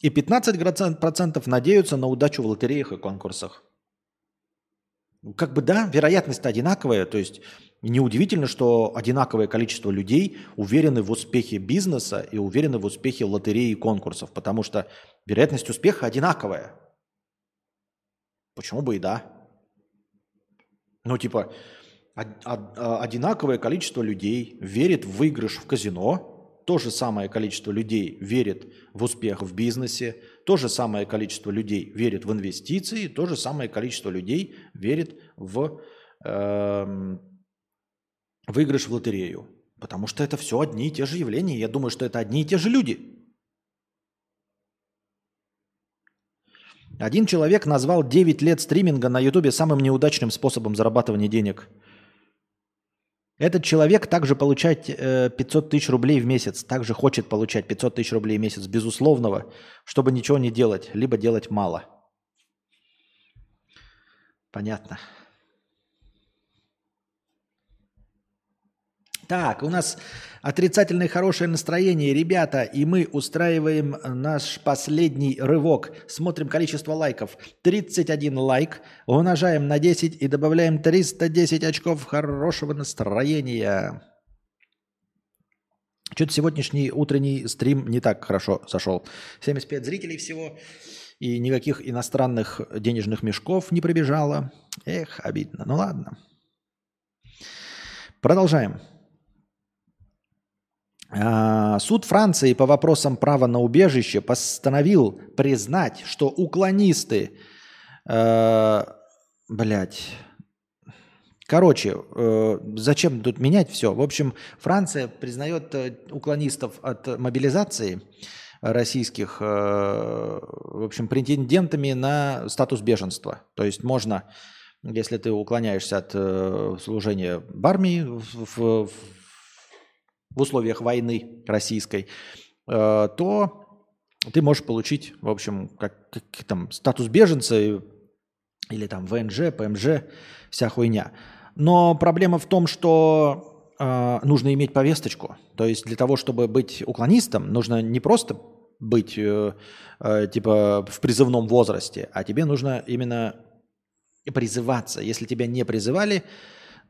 и 15% надеются на удачу в лотереях и конкурсах. Как бы да, вероятность одинаковая, то есть неудивительно, что одинаковое количество людей уверены в успехе бизнеса и уверены в успехе лотереи и конкурсов, потому что вероятность успеха одинаковая. Почему бы и да? Ну, типа, одинаковое количество людей верит в выигрыш в казино, то же самое количество людей верит в успех в бизнесе, то же самое количество людей верит в инвестиции, то же самое количество людей верит в э, выигрыш в лотерею. Потому что это все одни и те же явления. Я думаю, что это одни и те же люди. Один человек назвал 9 лет стриминга на Ютубе самым неудачным способом зарабатывания денег – этот человек также получает э, 500 тысяч рублей в месяц, также хочет получать 500 тысяч рублей в месяц, безусловного, чтобы ничего не делать, либо делать мало. Понятно. Так, у нас отрицательное хорошее настроение, ребята, и мы устраиваем наш последний рывок. Смотрим количество лайков. 31 лайк, умножаем на 10 и добавляем 310 очков хорошего настроения. Что-то сегодняшний утренний стрим не так хорошо зашел. 75 зрителей всего, и никаких иностранных денежных мешков не прибежало. Эх, обидно. Ну ладно. Продолжаем. А, суд Франции по вопросам права на убежище постановил признать, что уклонисты, э, блядь, короче, э, зачем тут менять все? В общем, Франция признает э, уклонистов от мобилизации российских, э, в общем, претендентами на статус беженства. То есть можно, если ты уклоняешься от э, служения в армии, в, в в условиях войны российской, э, то ты можешь получить, в общем, как, как там статус беженца или там ВНЖ, ПМЖ, вся хуйня. Но проблема в том, что э, нужно иметь повесточку. То есть для того, чтобы быть уклонистом, нужно не просто быть э, э, типа в призывном возрасте, а тебе нужно именно призываться. Если тебя не призывали,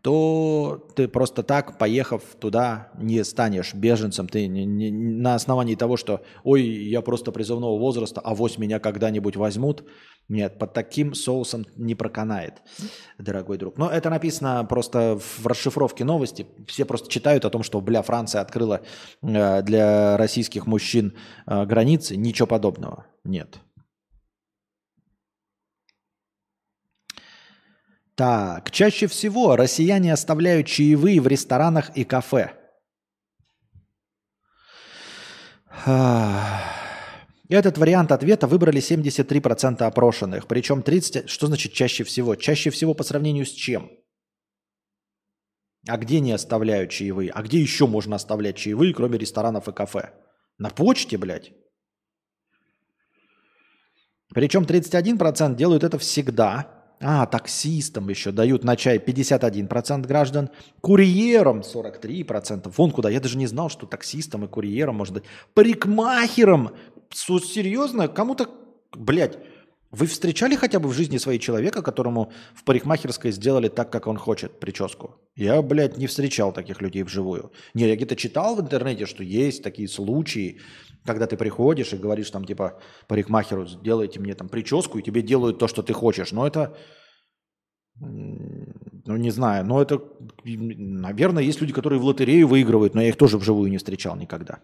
то ты просто так, поехав туда, не станешь беженцем. Ты не, не, на основании того, что «Ой, я просто призывного возраста, а вось меня когда-нибудь возьмут». Нет, под таким соусом не проканает, дорогой друг. Но это написано просто в расшифровке новости. Все просто читают о том, что, бля, Франция открыла э, для российских мужчин э, границы. Ничего подобного. Нет. Так, чаще всего россияне оставляют чаевые в ресторанах и кафе. Этот вариант ответа выбрали 73% опрошенных. Причем 30... Что значит чаще всего? Чаще всего по сравнению с чем? А где не оставляют чаевые? А где еще можно оставлять чаевые, кроме ресторанов и кафе? На почте, блядь? Причем 31% делают это всегда, а, таксистам еще дают на чай 51% граждан, курьерам 43%. Вон куда, я даже не знал, что таксистам и курьерам можно дать. Парикмахерам, серьезно, кому-то, блядь, вы встречали хотя бы в жизни своей человека, которому в парикмахерской сделали так, как он хочет, прическу? Я, блядь, не встречал таких людей вживую. Не, я где-то читал в интернете, что есть такие случаи, когда ты приходишь и говоришь там типа парикмахеру, сделайте мне там прическу, и тебе делают то, что ты хочешь. Но это, ну не знаю, но это, наверное, есть люди, которые в лотерею выигрывают, но я их тоже вживую не встречал никогда.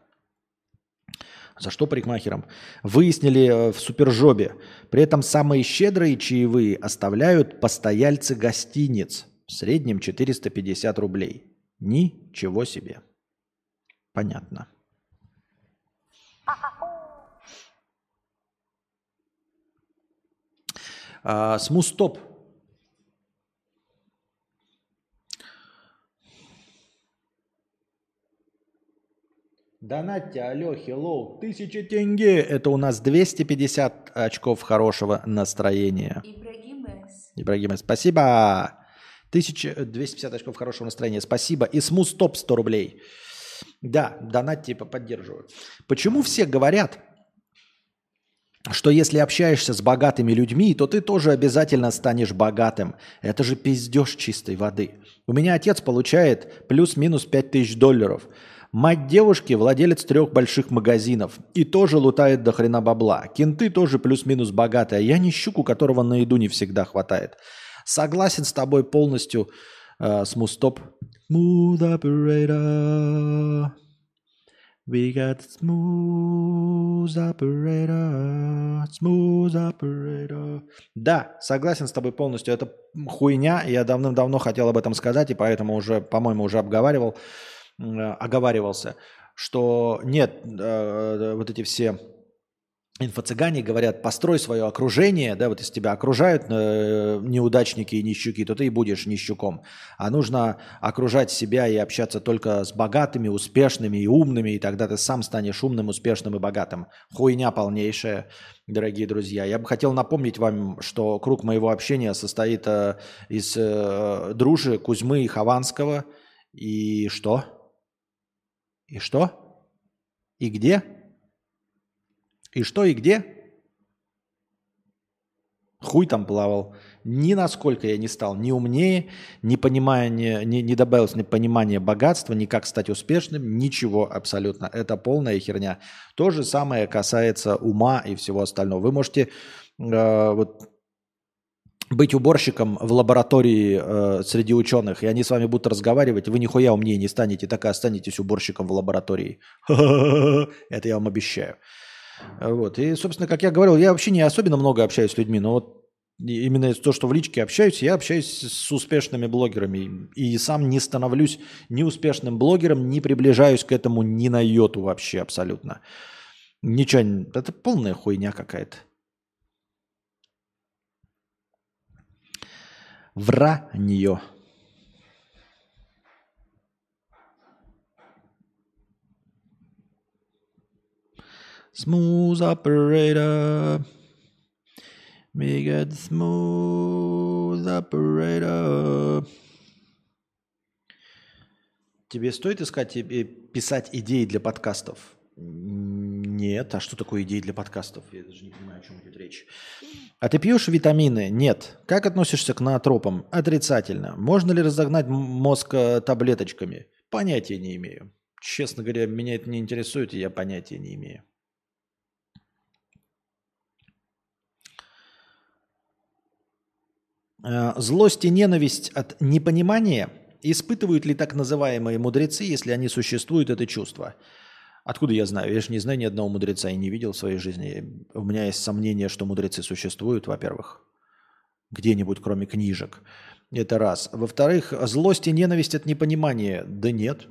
За что парикмахерам? Выяснили э, в Супержобе. При этом самые щедрые чаевые оставляют постояльцы гостиниц. В среднем 450 рублей. Ничего себе. Понятно. А, Смустоп. Донатьте, алло, хеллоу, тысяча тенге. Это у нас 250 очков хорошего настроения. Ибрагим С. Ибрагим, спасибо. 1250 очков хорошего настроения, спасибо. И смустоп 100 рублей. Да, донат типа поддерживаю. Почему все говорят, что если общаешься с богатыми людьми, то ты тоже обязательно станешь богатым. Это же пиздеж чистой воды. У меня отец получает плюс-минус 5000 долларов. Мать девушки – владелец трех больших магазинов и тоже лутает до хрена бабла. Кенты тоже плюс-минус богатые, а я не щуку, которого на еду не всегда хватает. Согласен с тобой полностью, э, Смустоп. Smooth operator. We got smooth operator, smooth operator. Да, согласен с тобой полностью. Это хуйня. Я давным-давно хотел об этом сказать, и поэтому уже, по-моему, уже обговаривал, э, оговаривался, что нет, э, вот эти все инфо-цыгане говорят, построй свое окружение, да, вот если тебя окружают э, неудачники и нищуки, то ты и будешь нищуком. А нужно окружать себя и общаться только с богатыми, успешными и умными, и тогда ты сам станешь умным, успешным и богатым. Хуйня полнейшая, дорогие друзья. Я бы хотел напомнить вам, что круг моего общения состоит э, из э, дружи Кузьмы и Хованского. И что? И что? И где? И что и где? Хуй там плавал. Ни насколько я не стал ни умнее, ни понимания, не, не добавилось ни понимания богатства, ни как стать успешным, ничего абсолютно. Это полная херня. То же самое касается ума и всего остального. Вы можете э, вот, быть уборщиком в лаборатории э, среди ученых, и они с вами будут разговаривать, вы нихуя умнее не станете, так и останетесь уборщиком в лаборатории. Это я вам обещаю. Вот. И, собственно, как я говорил, я вообще не особенно много общаюсь с людьми, но вот именно то, что в личке общаюсь, я общаюсь с успешными блогерами. И сам не становлюсь ни успешным блогером, не приближаюсь к этому ни на йоту вообще абсолютно. Ничего, это полная хуйня какая-то. Вранье. Smooth operator. We got smooth operator. Тебе стоит искать и писать идеи для подкастов? Нет. А что такое идеи для подкастов? Я даже не понимаю, о чем идет речь. А ты пьешь витамины? Нет. Как относишься к наотропам? Отрицательно. Можно ли разогнать мозг э, таблеточками? Понятия не имею. Честно говоря, меня это не интересует, и я понятия не имею. Злость и ненависть от непонимания испытывают ли так называемые мудрецы, если они существуют, это чувство? Откуда я знаю? Я же не знаю ни одного мудреца и не видел в своей жизни. У меня есть сомнение, что мудрецы существуют, во-первых, где-нибудь, кроме книжек. Это раз. Во-вторых, злость и ненависть от непонимания. Да нет.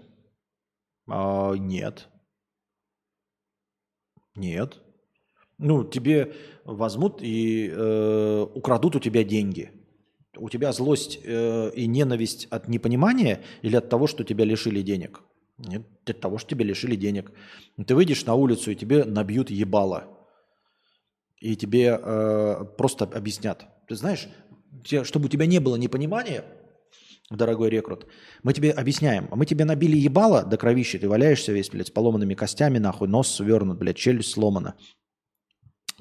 А, нет. Нет. Ну, тебе возьмут и э, украдут у тебя деньги – у тебя злость э, и ненависть от непонимания или от того, что тебя лишили денег? Нет, от того, что тебя лишили денег. Ты выйдешь на улицу, и тебе набьют ебало. И тебе э, просто объяснят. Ты знаешь, чтобы у тебя не было непонимания, дорогой рекрут, мы тебе объясняем. Мы тебе набили ебало до кровища, ты валяешься весь, блядь, с поломанными костями, нахуй, нос свернут, блядь, челюсть сломана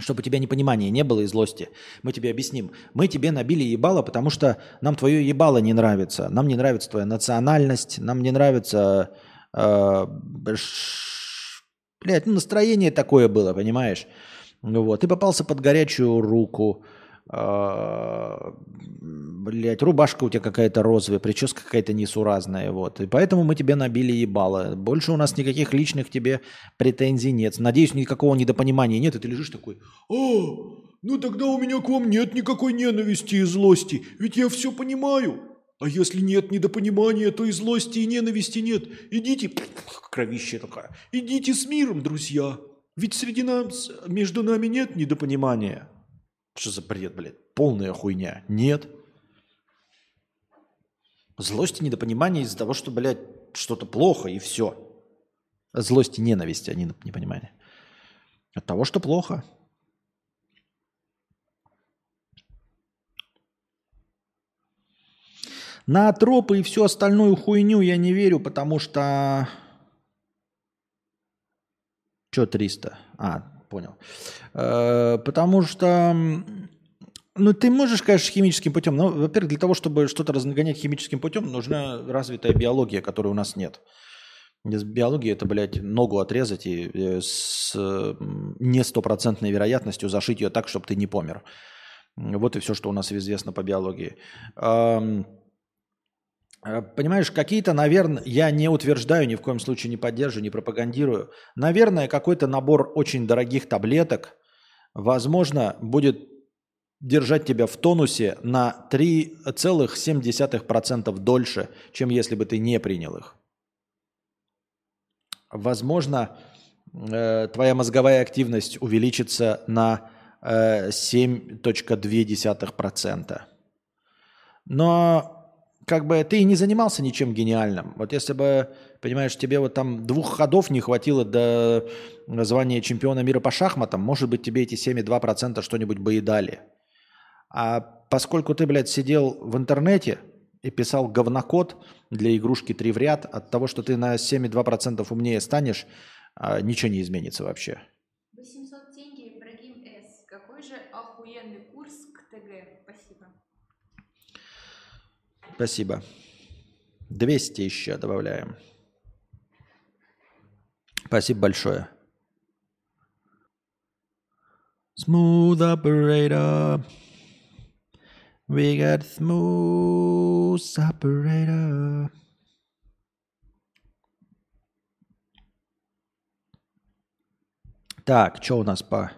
чтобы у тебя непонимания не было и злости. Мы тебе объясним. Мы тебе набили ебало, потому что нам твое ебало не нравится. Нам не нравится твоя национальность, нам не нравится... Э, ш, ну, настроение такое было, понимаешь? Вот. Ты попался под горячую руку. А, блять, рубашка у тебя какая-то розовая, прическа какая-то несуразная, вот. И поэтому мы тебе набили ебало. Больше у нас никаких личных тебе претензий нет. Надеюсь, никакого недопонимания нет, и ты лежишь такой, «О, ну тогда у меня к вам нет никакой ненависти и злости, ведь я все понимаю. А если нет недопонимания, то и злости, и ненависти нет. Идите, кровище такая, идите с миром, друзья. Ведь среди нас, между нами нет недопонимания». Что за бред, блядь? Полная хуйня. Нет. Злость и недопонимание из-за того, что, блядь, что-то плохо и все. Злость и ненависть, а не непонимание. От того, что плохо. На тропы и всю остальную хуйню я не верю, потому что... Че 300? А, понял. Э, потому что, ну, ты можешь, конечно, химическим путем, но, во-первых, для того, чтобы что-то разгонять химическим путем, нужна развитая биология, которой у нас нет. Без биологии это, блядь, ногу отрезать и э, с не стопроцентной вероятностью зашить ее так, чтобы ты не помер. Вот и все, что у нас известно по биологии. Э, понимаешь, какие-то, наверное, я не утверждаю, ни в коем случае не поддерживаю, не пропагандирую. Наверное, какой-то набор очень дорогих таблеток, возможно, будет держать тебя в тонусе на 3,7% дольше, чем если бы ты не принял их. Возможно, э, твоя мозговая активность увеличится на 7,2%. Э, Но как бы ты и не занимался ничем гениальным. Вот если бы, понимаешь, тебе вот там двух ходов не хватило до звания чемпиона мира по шахматам, может быть, тебе эти 7,2% что-нибудь бы и дали. А поскольку ты, блядь, сидел в интернете и писал говнокод для игрушки 3 в ряд, от того, что ты на 7,2% умнее станешь, а, ничего не изменится вообще. 800 тенге, Ибрагим С. Какой же охуенный курс к ТГ? Спасибо. Спасибо. 200 еще добавляем. Спасибо большое. Smooth operator. We got smooth operator. Так, что у нас по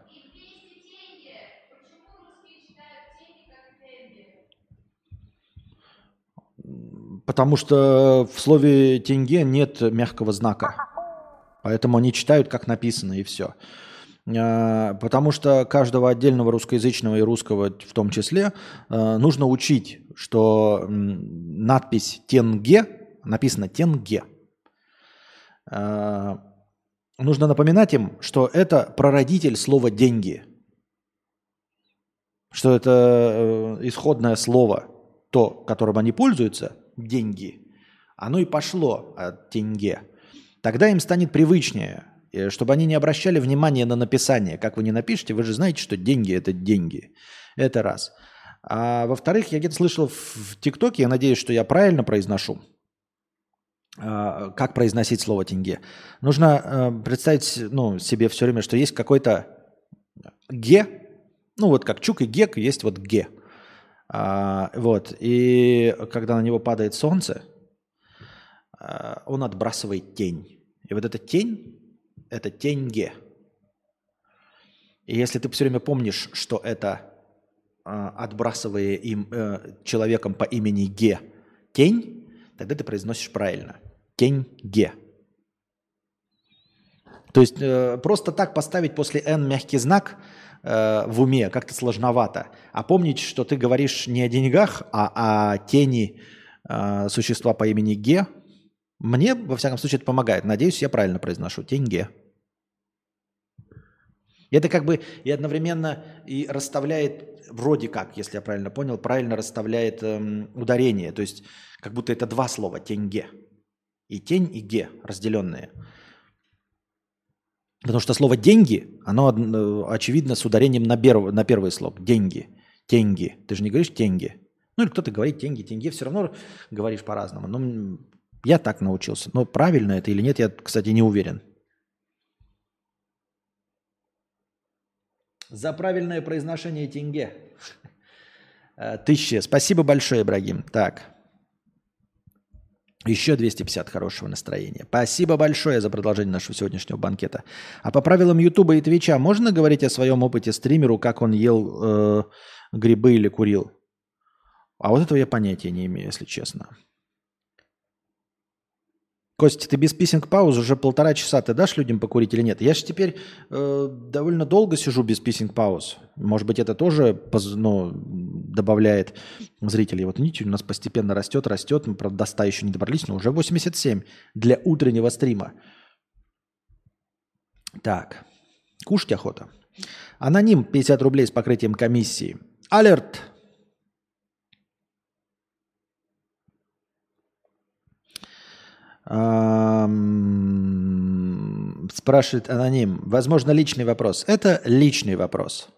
Потому что в слове тенге нет мягкого знака. Поэтому они читают, как написано, и все. А, потому что каждого отдельного русскоязычного и русского в том числе а, нужно учить, что надпись «тенге» написано «тенге». А, нужно напоминать им, что это прародитель слова «деньги», что это э, исходное слово, то, которым они пользуются – деньги, оно и пошло от тенге, тогда им станет привычнее. э, чтобы они не обращали внимания на написание. Как вы не напишете, вы же знаете, что деньги – это деньги. Это раз. А во-вторых, я где-то слышал в ТикТоке, я надеюсь, что я правильно произношу, а, как произносить слово тенге. Нужно э, представить ну, себе все время, что есть какой-то ге, ну вот как чук и гек, есть вот ге. А, вот, и когда на него падает солнце, а, он отбрасывает тень. И вот эта тень – это тень ге. И если ты все время помнишь, что это а, отбрасывая им э, человеком по имени Ге тень, тогда ты произносишь правильно. Тень Ге. То есть э, просто так поставить после N мягкий знак э, в уме как-то сложновато. А помнить, что ты говоришь не о деньгах, а о тени э, существа по имени Ге, мне, во всяком случае, это помогает. Надеюсь, я правильно произношу. Тень Ге. Это как бы и одновременно и расставляет, вроде как, если я правильно понял, правильно расставляет эм, ударение. То есть как будто это два слова, тенге. И тень, и ге разделенные. Потому что слово «деньги», оно, э, очевидно, с ударением на, берв, на первый слог. Деньги. Тенги. Ты же не говоришь «тенги». Ну или кто-то говорит «тенги», «тенге». Все равно говоришь по-разному. Но я так научился. Но правильно это или нет, я, кстати, не уверен. За правильное произношение тенге. Э, тысяча. Спасибо большое, Ибрагим. Так. Еще 250 хорошего настроения. Спасибо большое за продолжение нашего сегодняшнего банкета. А по правилам Ютуба и Твича можно говорить о своем опыте стримеру, как он ел э, грибы или курил? А вот этого я понятия не имею, если честно. Костя, ты без писинг пауз уже полтора часа. Ты дашь людям покурить или нет? Я же теперь э, довольно долго сижу без писинг пауз. Может быть, это тоже ну, добавляет зрителей. Вот видите, у нас постепенно растет, растет. Мы, правда, до 100 еще не добрались, но уже 87 для утреннего стрима. Так, кушать охота. Аноним 50 рублей с покрытием комиссии. Алерт! Спрашивает аноним. Возможно, личный вопрос. Это личный вопрос.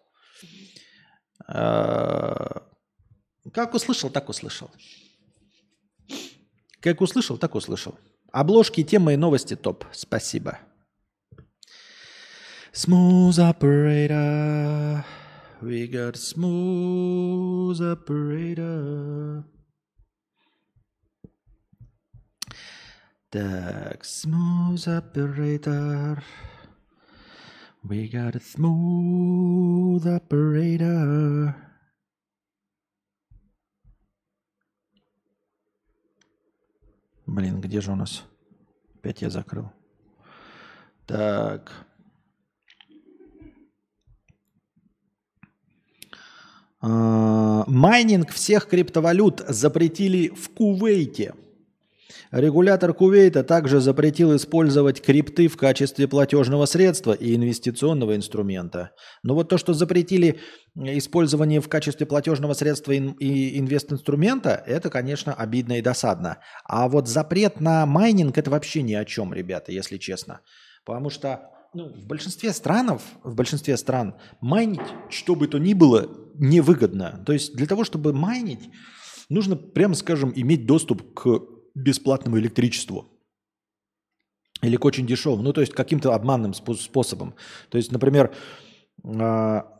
А, как услышал, так услышал. Как услышал, так услышал. Обложки, темы и новости топ. Спасибо. Smooth operator. We got smooth operator. Так, smooth operator. We got a smooth operator. Блин, где же у нас? Опять я закрыл. Так. А, майнинг всех криптовалют запретили в Кувейте. Регулятор Кувейта также запретил использовать крипты в качестве платежного средства и инвестиционного инструмента. Но вот то, что запретили использование в качестве платежного средства и инвестинструмента, это, конечно, обидно и досадно. А вот запрет на майнинг – это вообще ни о чем, ребята, если честно. Потому что ну, в большинстве странов, в большинстве стран майнить, что бы то ни было, невыгодно. То есть для того, чтобы майнить, нужно, прямо скажем, иметь доступ к бесплатному электричеству. Или к очень дешевому. Ну, то есть каким-то обманным способом. То есть, например, а,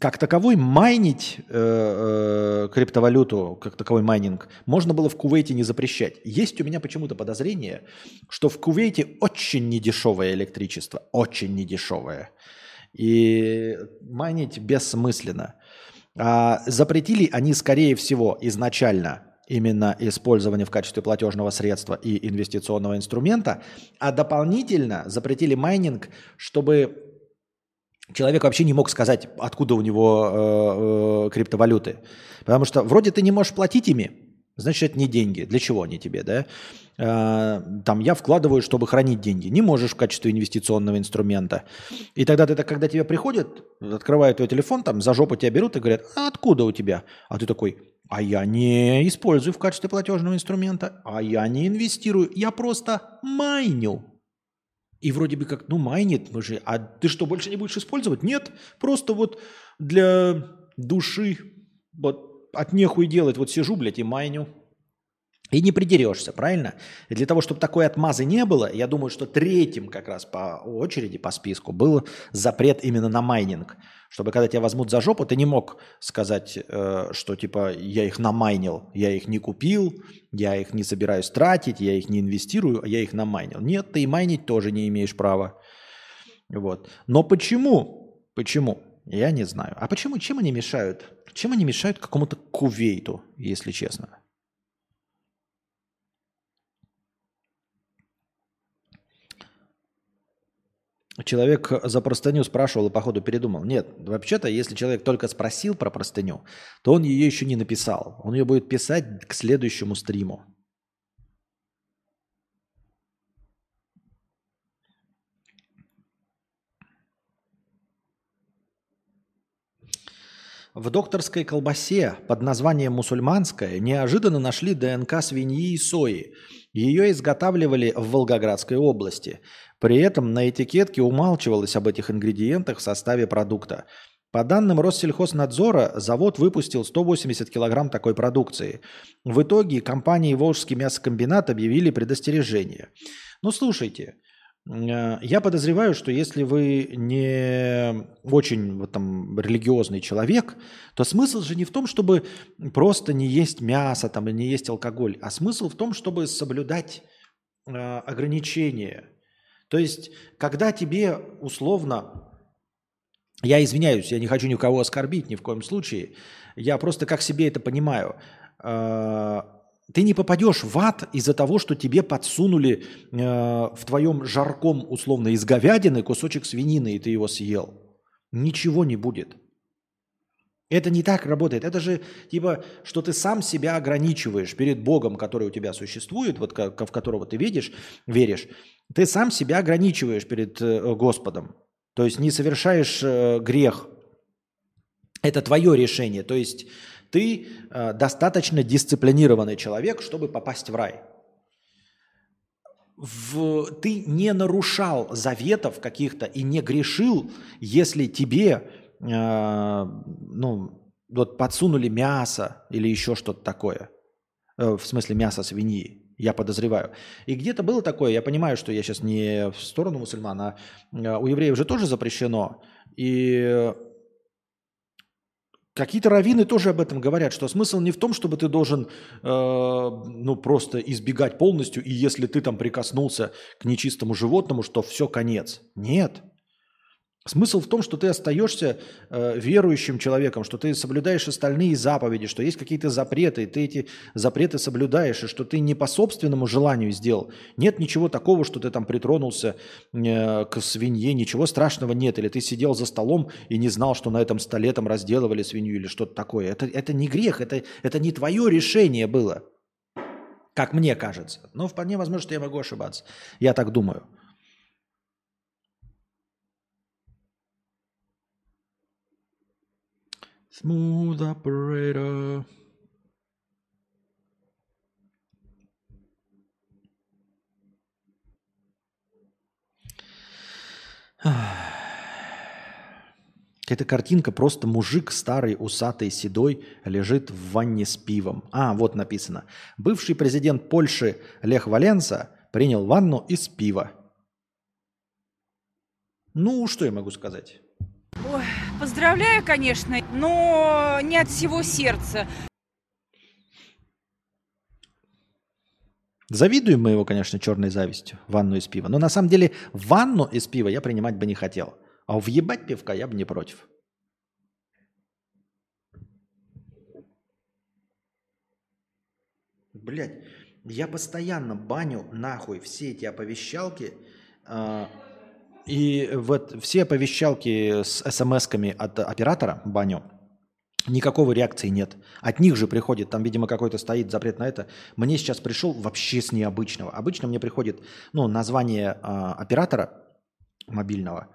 как таковой майнить э, э, криптовалюту, как таковой майнинг, можно было в Кувейте не запрещать. Есть у меня почему-то подозрение, что в Кувейте очень недешевое электричество, очень недешевое. И майнить бессмысленно. А запретили они, скорее всего, изначально именно использование в качестве платежного средства и инвестиционного инструмента, а дополнительно запретили майнинг, чтобы человек вообще не мог сказать, откуда у него э, э, криптовалюты. Потому что вроде ты не можешь платить ими, значит, это не деньги. Для чего они тебе, да? Э, там я вкладываю, чтобы хранить деньги. Не можешь в качестве инвестиционного инструмента. И тогда ты, когда тебе приходят, открывают твой телефон, там за жопу тебя берут и говорят, а откуда у тебя? А ты такой, а я не использую в качестве платежного инструмента, а я не инвестирую, я просто майню. И вроде бы как, ну, майнит, мы же, а ты что, больше не будешь использовать? Нет, просто вот для души, вот от нехуй делать, вот сижу, блядь, и майню. И не придерешься, правильно? И для того, чтобы такой отмазы не было, я думаю, что третьим как раз по очереди, по списку, был запрет именно на майнинг. Чтобы когда тебя возьмут за жопу, ты не мог сказать, э, что типа я их намайнил, я их не купил, я их не собираюсь тратить, я их не инвестирую, а я их намайнил. Нет, ты и майнить тоже не имеешь права. Вот. Но почему? Почему? Я не знаю. А почему? Чем они мешают? Чем они мешают какому-то Кувейту, если честно? Человек за простыню спрашивал и, походу, передумал. Нет, вообще-то, если человек только спросил про простыню, то он ее еще не написал. Он ее будет писать к следующему стриму. В докторской колбасе под названием «мусульманская» неожиданно нашли ДНК свиньи и сои. Ее изготавливали в Волгоградской области. При этом на этикетке умалчивалось об этих ингредиентах в составе продукта. По данным Россельхознадзора, завод выпустил 180 килограмм такой продукции. В итоге компании «Волжский мясокомбинат» объявили предостережение. Ну, слушайте, я подозреваю, что если вы не очень вот, там, религиозный человек, то смысл же не в том, чтобы просто не есть мясо там, и не есть алкоголь, а смысл в том, чтобы соблюдать э, ограничения. То есть, когда тебе условно, я извиняюсь, я не хочу никого оскорбить ни в коем случае, я просто как себе это понимаю э, – ты не попадешь в ад из-за того, что тебе подсунули э, в твоем жарком, условно, из говядины кусочек свинины, и ты его съел. Ничего не будет. Это не так работает. Это же типа, что ты сам себя ограничиваешь перед Богом, который у тебя существует, вот в которого ты видишь, веришь. Ты сам себя ограничиваешь перед э, Господом. То есть не совершаешь э, грех. Это твое решение. То есть ты э, достаточно дисциплинированный человек, чтобы попасть в рай. В, ты не нарушал заветов каких-то и не грешил, если тебе э, ну, вот подсунули мясо или еще что-то такое. Э, в смысле мясо свиньи, я подозреваю. И где-то было такое, я понимаю, что я сейчас не в сторону мусульман, а э, у евреев же тоже запрещено. И Какие-то раввины тоже об этом говорят, что смысл не в том, чтобы ты должен э, ну, просто избегать полностью, и если ты там прикоснулся к нечистому животному, что все, конец. Нет. Смысл в том, что ты остаешься э, верующим человеком, что ты соблюдаешь остальные заповеди, что есть какие-то запреты, и ты эти запреты соблюдаешь, и что ты не по собственному желанию сделал. Нет ничего такого, что ты там притронулся э, к свинье, ничего страшного нет. Или ты сидел за столом и не знал, что на этом столе там разделывали свинью или что-то такое. Это, это не грех, это, это не твое решение было, как мне кажется. Но вполне возможно, что я могу ошибаться. Я так думаю. Smooth operator. Эта картинка просто мужик старый, усатый, седой лежит в ванне с пивом. А, вот написано. Бывший президент Польши Лех Валенса принял ванну из пива. Ну, что я могу сказать? Ой, поздравляю, конечно, но не от всего сердца. Завидуем мы его, конечно, черной завистью, ванну из пива. Но на самом деле ванну из пива я принимать бы не хотел. А въебать пивка я бы не против. Блять, я постоянно баню нахуй все эти оповещалки. Э, и вот все оповещалки с смс-ками от оператора баню, никакого реакции нет. От них же приходит, там, видимо, какой-то стоит запрет на это. Мне сейчас пришел вообще с необычного. Обычно мне приходит ну, название э, оператора мобильного,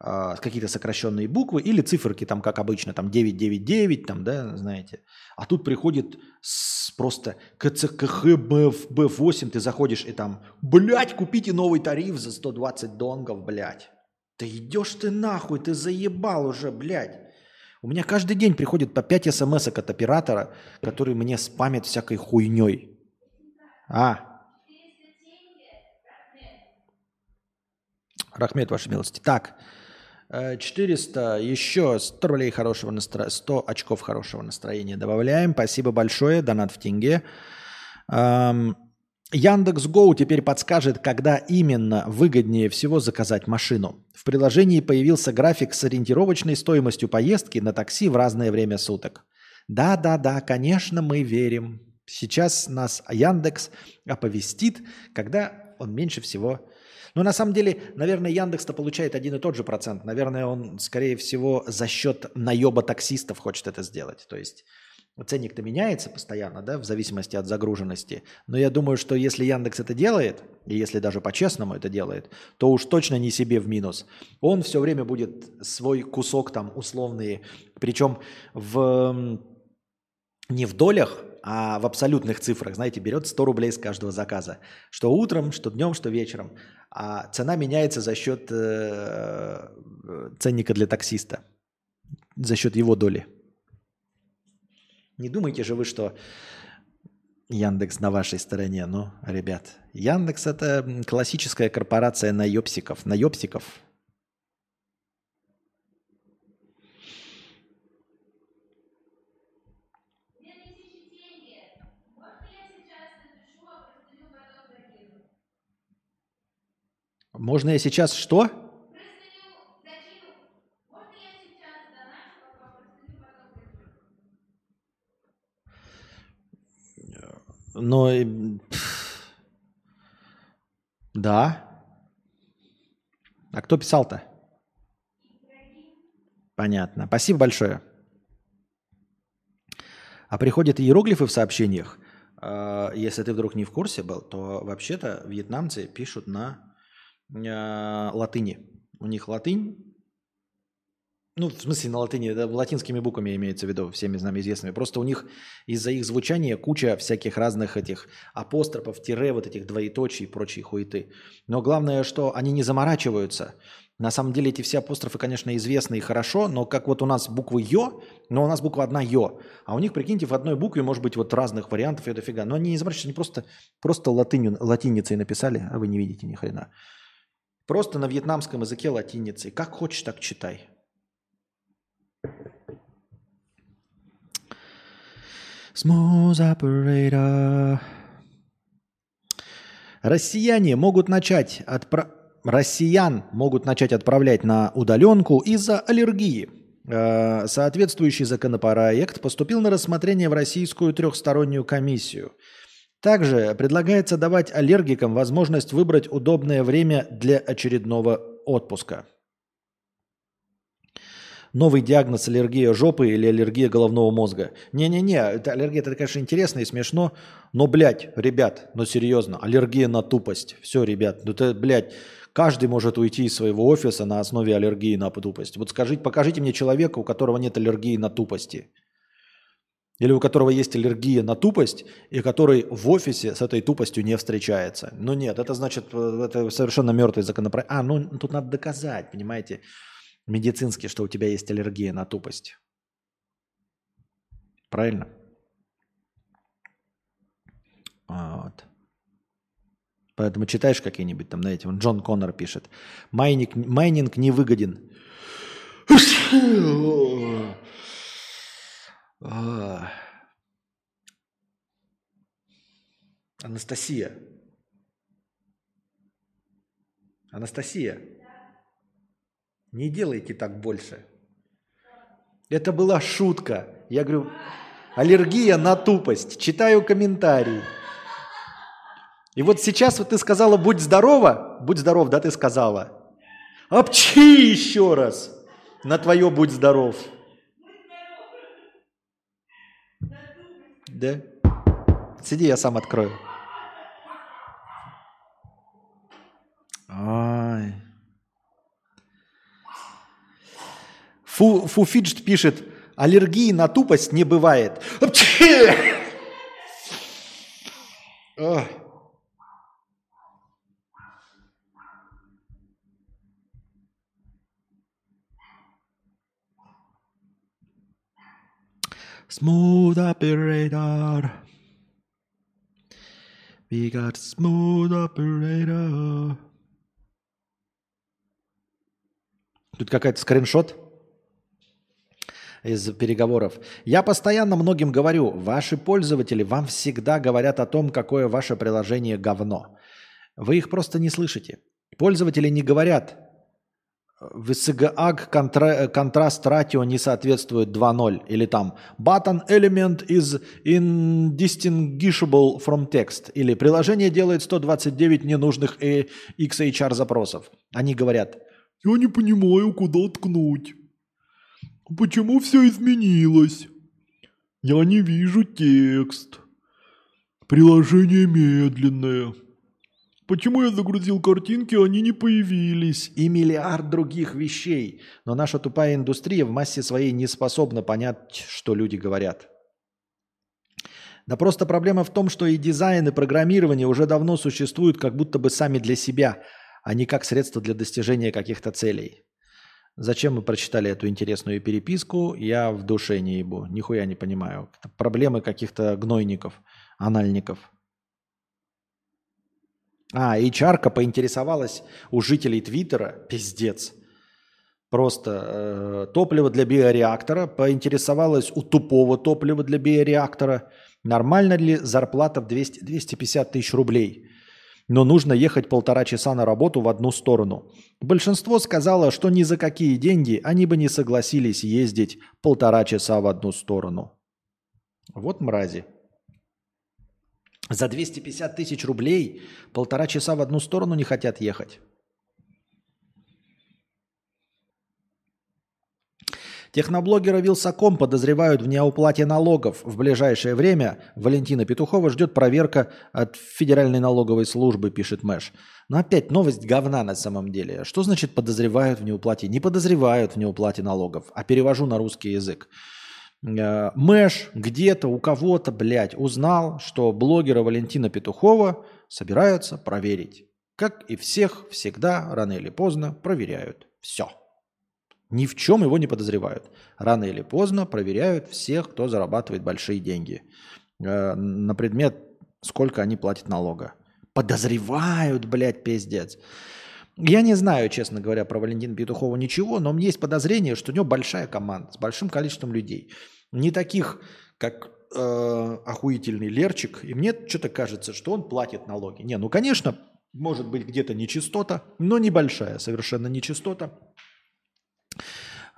э, какие-то сокращенные буквы или циферки, там, как обычно, там 999, там, да, знаете. А тут приходит с просто КЦКХ БФ8, ты заходишь и там, блядь, купите новый тариф за 120 донгов, блядь. Да идешь ты нахуй, ты заебал уже, блядь. У меня каждый день приходит по 5 смс от оператора, который мне спамит всякой хуйней. А. Рахмет, ваша милости. Так, 400, еще 100 рублей хорошего настроения, 100 очков хорошего настроения добавляем. Спасибо большое, донат в тенге. Эм, Яндекс Гоу теперь подскажет, когда именно выгоднее всего заказать машину. В приложении появился график с ориентировочной стоимостью поездки на такси в разное время суток. Да-да-да, конечно, мы верим. Сейчас нас Яндекс оповестит, когда он меньше всего... Но на самом деле, наверное, Яндекс-то получает один и тот же процент. Наверное, он, скорее всего, за счет наеба таксистов хочет это сделать. То есть Ценник-то меняется постоянно, да, в зависимости от загруженности. Но я думаю, что если Яндекс это делает, и если даже по-честному это делает, то уж точно не себе в минус. Он все время будет свой кусок там условный, причем в, не в долях, а в абсолютных цифрах, знаете, берет 100 рублей с каждого заказа. Что утром, что днем, что вечером. А цена меняется за счет э, ценника для таксиста, за счет его доли. Не думайте же вы, что Яндекс на вашей стороне. Ну, ребят, Яндекс это классическая корпорация наебсиков. Наебсиков. Можно я сейчас что? Но... пф, Да. А кто писал-то? Понятно. Спасибо большое. А приходят иероглифы в сообщениях. Э, Если ты вдруг не в курсе был, то вообще-то вьетнамцы пишут на э, латыни. У них латынь, ну, в смысле на латыни, да, латинскими буквами имеется в виду, всеми нами известными. Просто у них из-за их звучания куча всяких разных этих апострофов, тире, вот этих двоеточий и прочей хуеты. Но главное, что они не заморачиваются. На самом деле эти все апострофы, конечно, известны и хорошо, но как вот у нас буквы «ё», но у нас буква одна «ё», а у них, прикиньте, в одной букве может быть вот разных вариантов и дофига. Но они не заморачиваются, они просто, просто латынью, латиницей написали, а вы не видите ни хрена. Просто на вьетнамском языке латиницей. Как хочешь, так читай. Smooth operator. Россияне могут начать отпра... Россиян могут начать отправлять на удаленку из-за аллергии. Э, Соответствующий законопроект поступил на рассмотрение в Российскую трехстороннюю комиссию. Также предлагается давать аллергикам возможность выбрать удобное время для очередного отпуска. Новый диагноз аллергия жопы или аллергия головного мозга. Не-не-не, это аллергия, это, конечно, интересно и смешно, но, блядь, ребят, ну серьезно, аллергия на тупость. Все, ребят, ну это, блядь, каждый может уйти из своего офиса на основе аллергии на тупость. Вот скажите, покажите мне человека, у которого нет аллергии на тупости. Или у которого есть аллергия на тупость, и который в офисе с этой тупостью не встречается. Ну нет, это значит, э, это совершенно мертвый законопроект. А, ну тут надо доказать, понимаете медицински, что у тебя есть аллергия на тупость. Правильно? Вот. Поэтому читаешь какие-нибудь там, знаете, вон Джон Коннор пишет. Майнинг, майнинг не выгоден. Анастасия. Анастасия. Не делайте так больше. Это была шутка. Я говорю, аллергия на тупость. Читаю комментарии. И вот сейчас вот ты сказала, будь здорова. Будь здоров, да, ты сказала. Обчи еще раз на твое будь здоров. Да? Сиди, я сам открою. Ай. Фу, Фуфиджт пишет, аллергии на тупость не бывает. Ах. Smooth operator. We got smooth operator. Тут какая-то скриншот из переговоров. Я постоянно многим говорю, ваши пользователи вам всегда говорят о том, какое ваше приложение говно. Вы их просто не слышите. Пользователи не говорят, VSGAG контра, контраст ратио не соответствует 2.0 или там button element is indistinguishable from text или приложение делает 129 ненужных XHR запросов. Они говорят, я не понимаю, куда ткнуть. Почему все изменилось? Я не вижу текст. Приложение медленное. Почему я загрузил картинки, а они не появились? И миллиард других вещей. Но наша тупая индустрия в массе своей не способна понять, что люди говорят. Да просто проблема в том, что и дизайн, и программирование уже давно существуют как будто бы сами для себя, а не как средство для достижения каких-то целей. Зачем мы прочитали эту интересную переписку, я в душе не ебу. Нихуя не понимаю. Это проблемы каких-то гнойников, анальников. А, HR поинтересовалась у жителей Твиттера, пиздец, просто э, топливо для биореактора, поинтересовалась у тупого топлива для биореактора, нормально ли зарплата в 200, 250 тысяч рублей но нужно ехать полтора часа на работу в одну сторону. Большинство сказало, что ни за какие деньги они бы не согласились ездить полтора часа в одну сторону. Вот мрази. За 250 тысяч рублей полтора часа в одну сторону не хотят ехать. Техноблогера Вилсаком подозревают в неуплате налогов. В ближайшее время Валентина Петухова ждет проверка от Федеральной налоговой службы, пишет Мэш. Но опять новость говна на самом деле. Что значит подозревают в неуплате? Не подозревают в неуплате налогов, а перевожу на русский язык. Э, Мэш где-то у кого-то, блядь, узнал, что блогера Валентина Петухова собираются проверить. Как и всех, всегда, рано или поздно, проверяют. Все. Ни в чем его не подозревают. Рано или поздно проверяют всех, кто зарабатывает большие деньги. Э, на предмет, сколько они платят налога. Подозревают, блядь, пиздец. Я не знаю, честно говоря, про Валентина Петухова ничего, но у меня есть подозрение, что у него большая команда с большим количеством людей. Не таких, как э, охуительный Лерчик. И мне что-то кажется, что он платит налоги. Не, ну, конечно, может быть где-то нечистота, но небольшая, совершенно нечистота.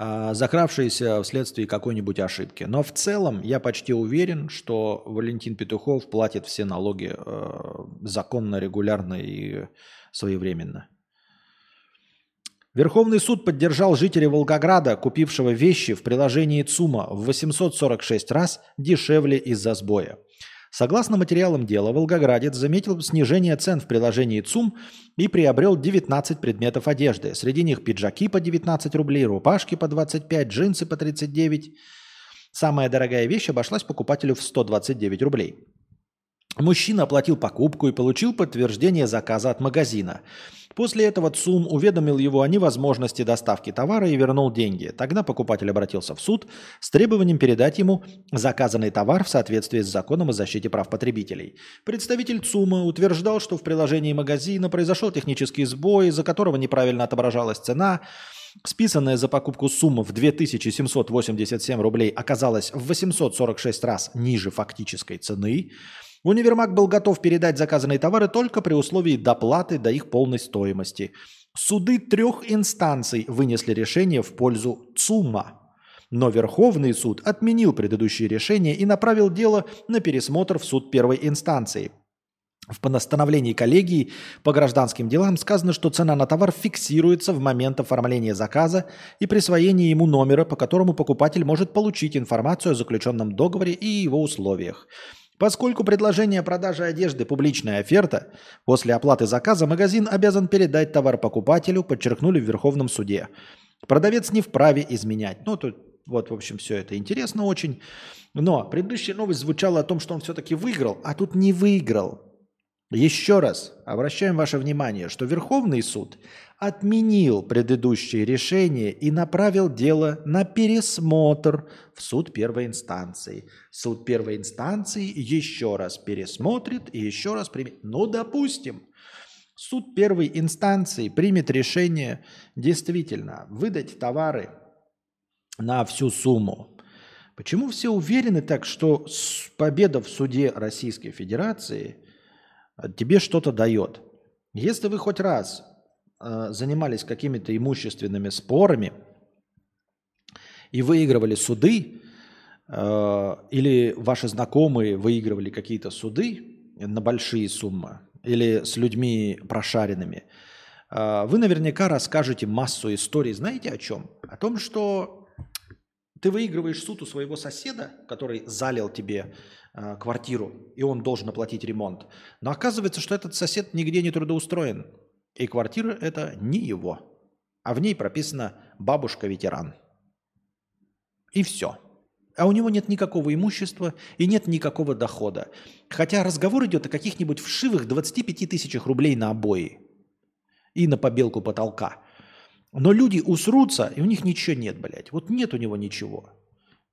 А, закравшиеся вследствие какой-нибудь ошибки. Но в целом я почти уверен, что Валентин Петухов платит все налоги э, законно, регулярно и своевременно. Верховный суд поддержал жителя Волгограда, купившего вещи в приложении ЦУМа в 846 раз дешевле из-за сбоя. Согласно материалам дела, Волгоградец заметил снижение цен в приложении ЦУМ и приобрел 19 предметов одежды. Среди них пиджаки по 19 рублей, рубашки по 25, джинсы по 39. Самая дорогая вещь обошлась покупателю в 129 рублей. Мужчина оплатил покупку и получил подтверждение заказа от магазина. После этого ЦУМ уведомил его о невозможности доставки товара и вернул деньги. Тогда покупатель обратился в суд с требованием передать ему заказанный товар в соответствии с законом о защите прав потребителей. Представитель ЦУМа утверждал, что в приложении магазина произошел технический сбой, из-за которого неправильно отображалась цена. Списанная за покупку сумма в 2787 рублей оказалась в 846 раз ниже фактической цены. Универмаг был готов передать заказанные товары только при условии доплаты до их полной стоимости. Суды трех инстанций вынесли решение в пользу ЦУМа. Но Верховный суд отменил предыдущее решение и направил дело на пересмотр в суд первой инстанции. В постановлении коллегии по гражданским делам сказано, что цена на товар фиксируется в момент оформления заказа и присвоения ему номера, по которому покупатель может получить информацию о заключенном договоре и его условиях. Поскольку предложение продажи одежды – публичная оферта, после оплаты заказа магазин обязан передать товар покупателю, подчеркнули в Верховном суде. Продавец не вправе изменять. Ну, тут вот, в общем, все это интересно очень. Но предыдущая новость звучала о том, что он все-таки выиграл, а тут не выиграл. Еще раз обращаем ваше внимание, что Верховный суд отменил предыдущее решение и направил дело на пересмотр в суд первой инстанции. Суд первой инстанции еще раз пересмотрит и еще раз примет. Ну, допустим, суд первой инстанции примет решение действительно выдать товары на всю сумму. Почему все уверены так, что победа в суде Российской Федерации тебе что-то дает? Если вы хоть раз э, занимались какими-то имущественными спорами и выигрывали суды, э, или ваши знакомые выигрывали какие-то суды на большие суммы, или с людьми прошаренными, вы наверняка расскажете массу историй. Знаете о чем? О том, что ты выигрываешь суд у своего соседа, который залил тебе квартиру, и он должен оплатить ремонт. Но оказывается, что этот сосед нигде не трудоустроен. И квартира это не его. А в ней прописано «бабушка-ветеран». И все. А у него нет никакого имущества и нет никакого дохода. Хотя разговор идет о каких-нибудь вшивых 25 тысячах рублей на обои и на побелку потолка – но люди усрутся, и у них ничего нет, блядь. Вот нет у него ничего.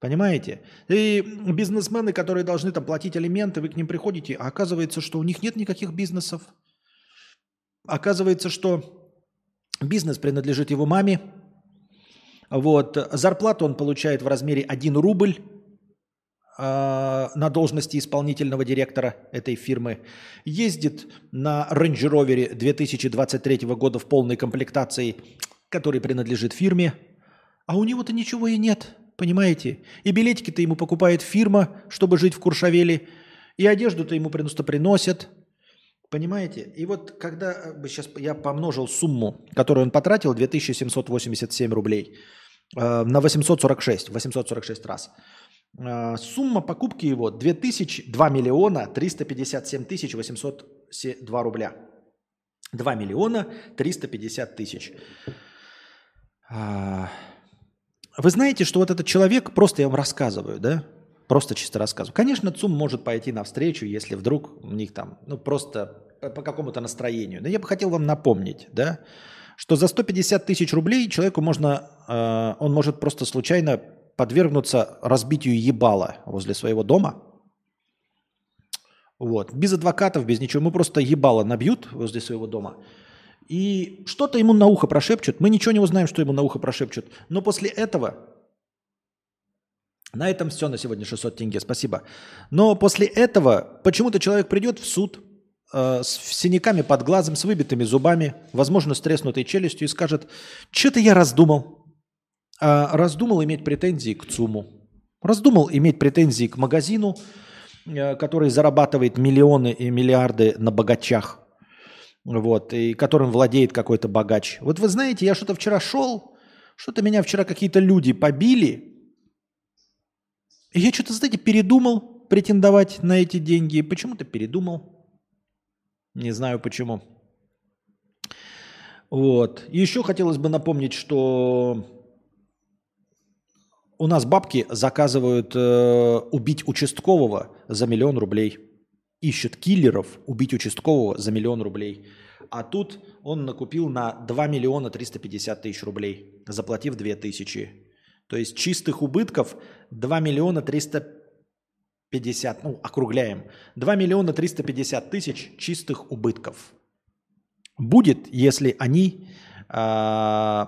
Понимаете? И бизнесмены, которые должны там платить алименты, вы к ним приходите, а оказывается, что у них нет никаких бизнесов. Оказывается, что бизнес принадлежит его маме. Вот. Зарплату он получает в размере 1 рубль э, на должности исполнительного директора этой фирмы. Ездит на Range Rover 2023 года в полной комплектации который принадлежит фирме, а у него-то ничего и нет, понимаете? И билетики-то ему покупает фирма, чтобы жить в Куршавеле, и одежду-то ему просто приносят, понимаете? И вот когда сейчас я помножил сумму, которую он потратил, 2787 рублей, э, на 846, 846 раз, э, сумма покупки его 2000, 2 миллиона 357 тысяч 802 рубля. 2 миллиона 350 тысяч. Вы знаете, что вот этот человек, просто я вам рассказываю, да? Просто чисто рассказываю. Конечно, ЦУМ может пойти навстречу, если вдруг у них там, ну просто по какому-то настроению. Но я бы хотел вам напомнить, да, что за 150 тысяч рублей человеку можно, э, он может просто случайно подвергнуться разбитию ебала возле своего дома. Вот. Без адвокатов, без ничего. Ему просто ебало набьют возле своего дома и что-то ему на ухо прошепчут. Мы ничего не узнаем, что ему на ухо прошепчут. Но после этого... На этом все на сегодня 600 тенге, спасибо. Но после этого почему-то человек придет в суд э, с синяками под глазом, с выбитыми зубами, возможно, с треснутой челюстью и скажет, что-то я раздумал. А раздумал иметь претензии к ЦУМу. Раздумал иметь претензии к магазину, э, который зарабатывает миллионы и миллиарды на богачах вот, и которым владеет какой-то богач. Вот вы знаете, я что-то вчера шел, что-то меня вчера какие-то люди побили, и я что-то, знаете, передумал претендовать на эти деньги. Почему-то передумал. Не знаю почему. Вот. Еще хотелось бы напомнить, что у нас бабки заказывают э, убить участкового за миллион рублей ищет киллеров убить участкового за миллион рублей. А тут он накупил на 2 миллиона 350 тысяч рублей, заплатив 2 тысячи. То есть чистых убытков 2 миллиона 350, ну, округляем, 2 миллиона 350 тысяч чистых убытков. Будет, если они э,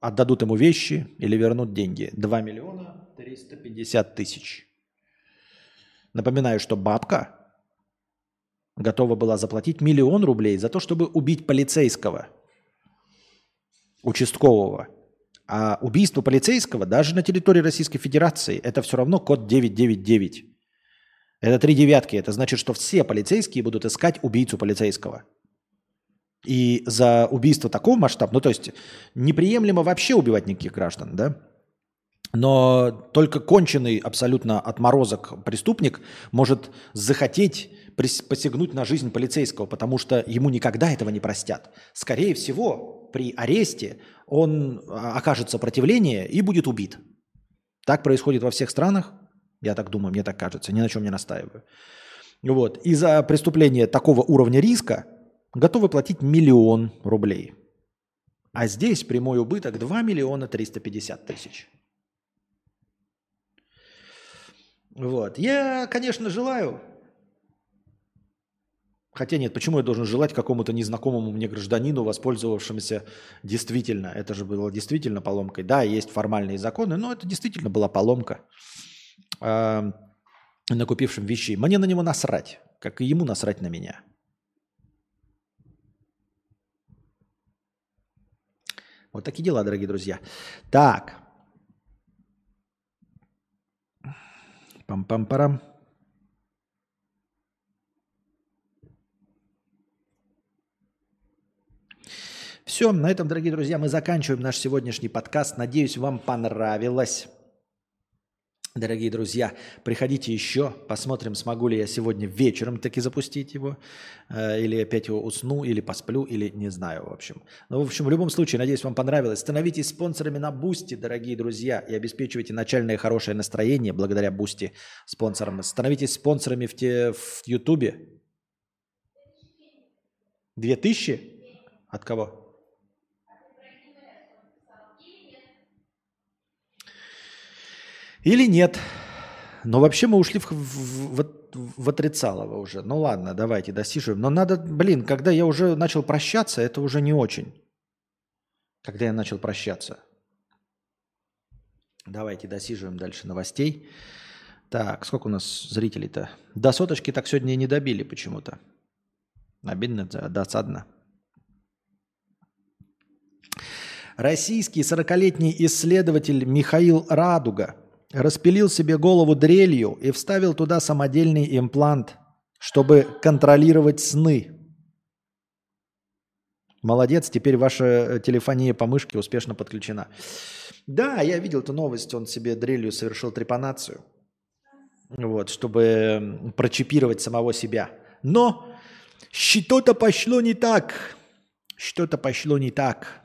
отдадут ему вещи или вернут деньги. 2 миллиона 350 тысяч. Напоминаю, что бабка готова была заплатить миллион рублей за то, чтобы убить полицейского, участкового. А убийство полицейского даже на территории Российской Федерации это все равно код 999. Это три девятки. Это значит, что все полицейские будут искать убийцу полицейского. И за убийство такого масштаба, ну то есть неприемлемо вообще убивать никаких граждан, да? Но только конченый абсолютно отморозок преступник может захотеть посягнуть на жизнь полицейского, потому что ему никогда этого не простят. Скорее всего, при аресте он а, окажет сопротивление и будет убит. Так происходит во всех странах. Я так думаю, мне так кажется, ни на чем не настаиваю. вот, и за преступление такого уровня риска готовы платить миллион рублей. А здесь прямой убыток 2 миллиона 350 тысяч. Вот. Я, конечно, желаю. Хотя нет, почему я должен желать какому-то незнакомому мне гражданину, воспользовавшемуся действительно, это же было действительно поломкой. Да, есть формальные законы, но это действительно была поломка, э, накупившим вещей. Мне на него насрать, как и ему насрать на меня. Вот такие дела, дорогие друзья. Так. Пам-пам-парам. Все, на этом, дорогие друзья, мы заканчиваем наш сегодняшний подкаст. Надеюсь, вам понравилось. Дорогие друзья, приходите еще, посмотрим, смогу ли я сегодня вечером таки запустить его, э, или опять его усну, или посплю, или не знаю, в общем. Но, в общем, в любом случае, надеюсь, вам понравилось. Становитесь спонсорами на Бусти, дорогие друзья, и обеспечивайте начальное хорошее настроение благодаря Бусти спонсорам. Становитесь спонсорами в, те, в Ютубе. Две тысячи? От кого? Или нет. Но вообще мы ушли в, в, в, в отрицалово уже. Ну ладно, давайте досиживаем. Но надо, блин, когда я уже начал прощаться, это уже не очень. Когда я начал прощаться. Давайте досиживаем дальше новостей. Так, сколько у нас зрителей-то? До соточки так сегодня и не добили почему-то. Обидно, досадно. Российский 40-летний исследователь Михаил Радуга – распилил себе голову дрелью и вставил туда самодельный имплант, чтобы контролировать сны. Молодец, теперь ваша э, телефония по мышке успешно подключена. Да, я видел эту новость, он себе дрелью совершил трепанацию, вот, чтобы прочипировать самого себя. Но что-то пошло не так. Что-то пошло не так.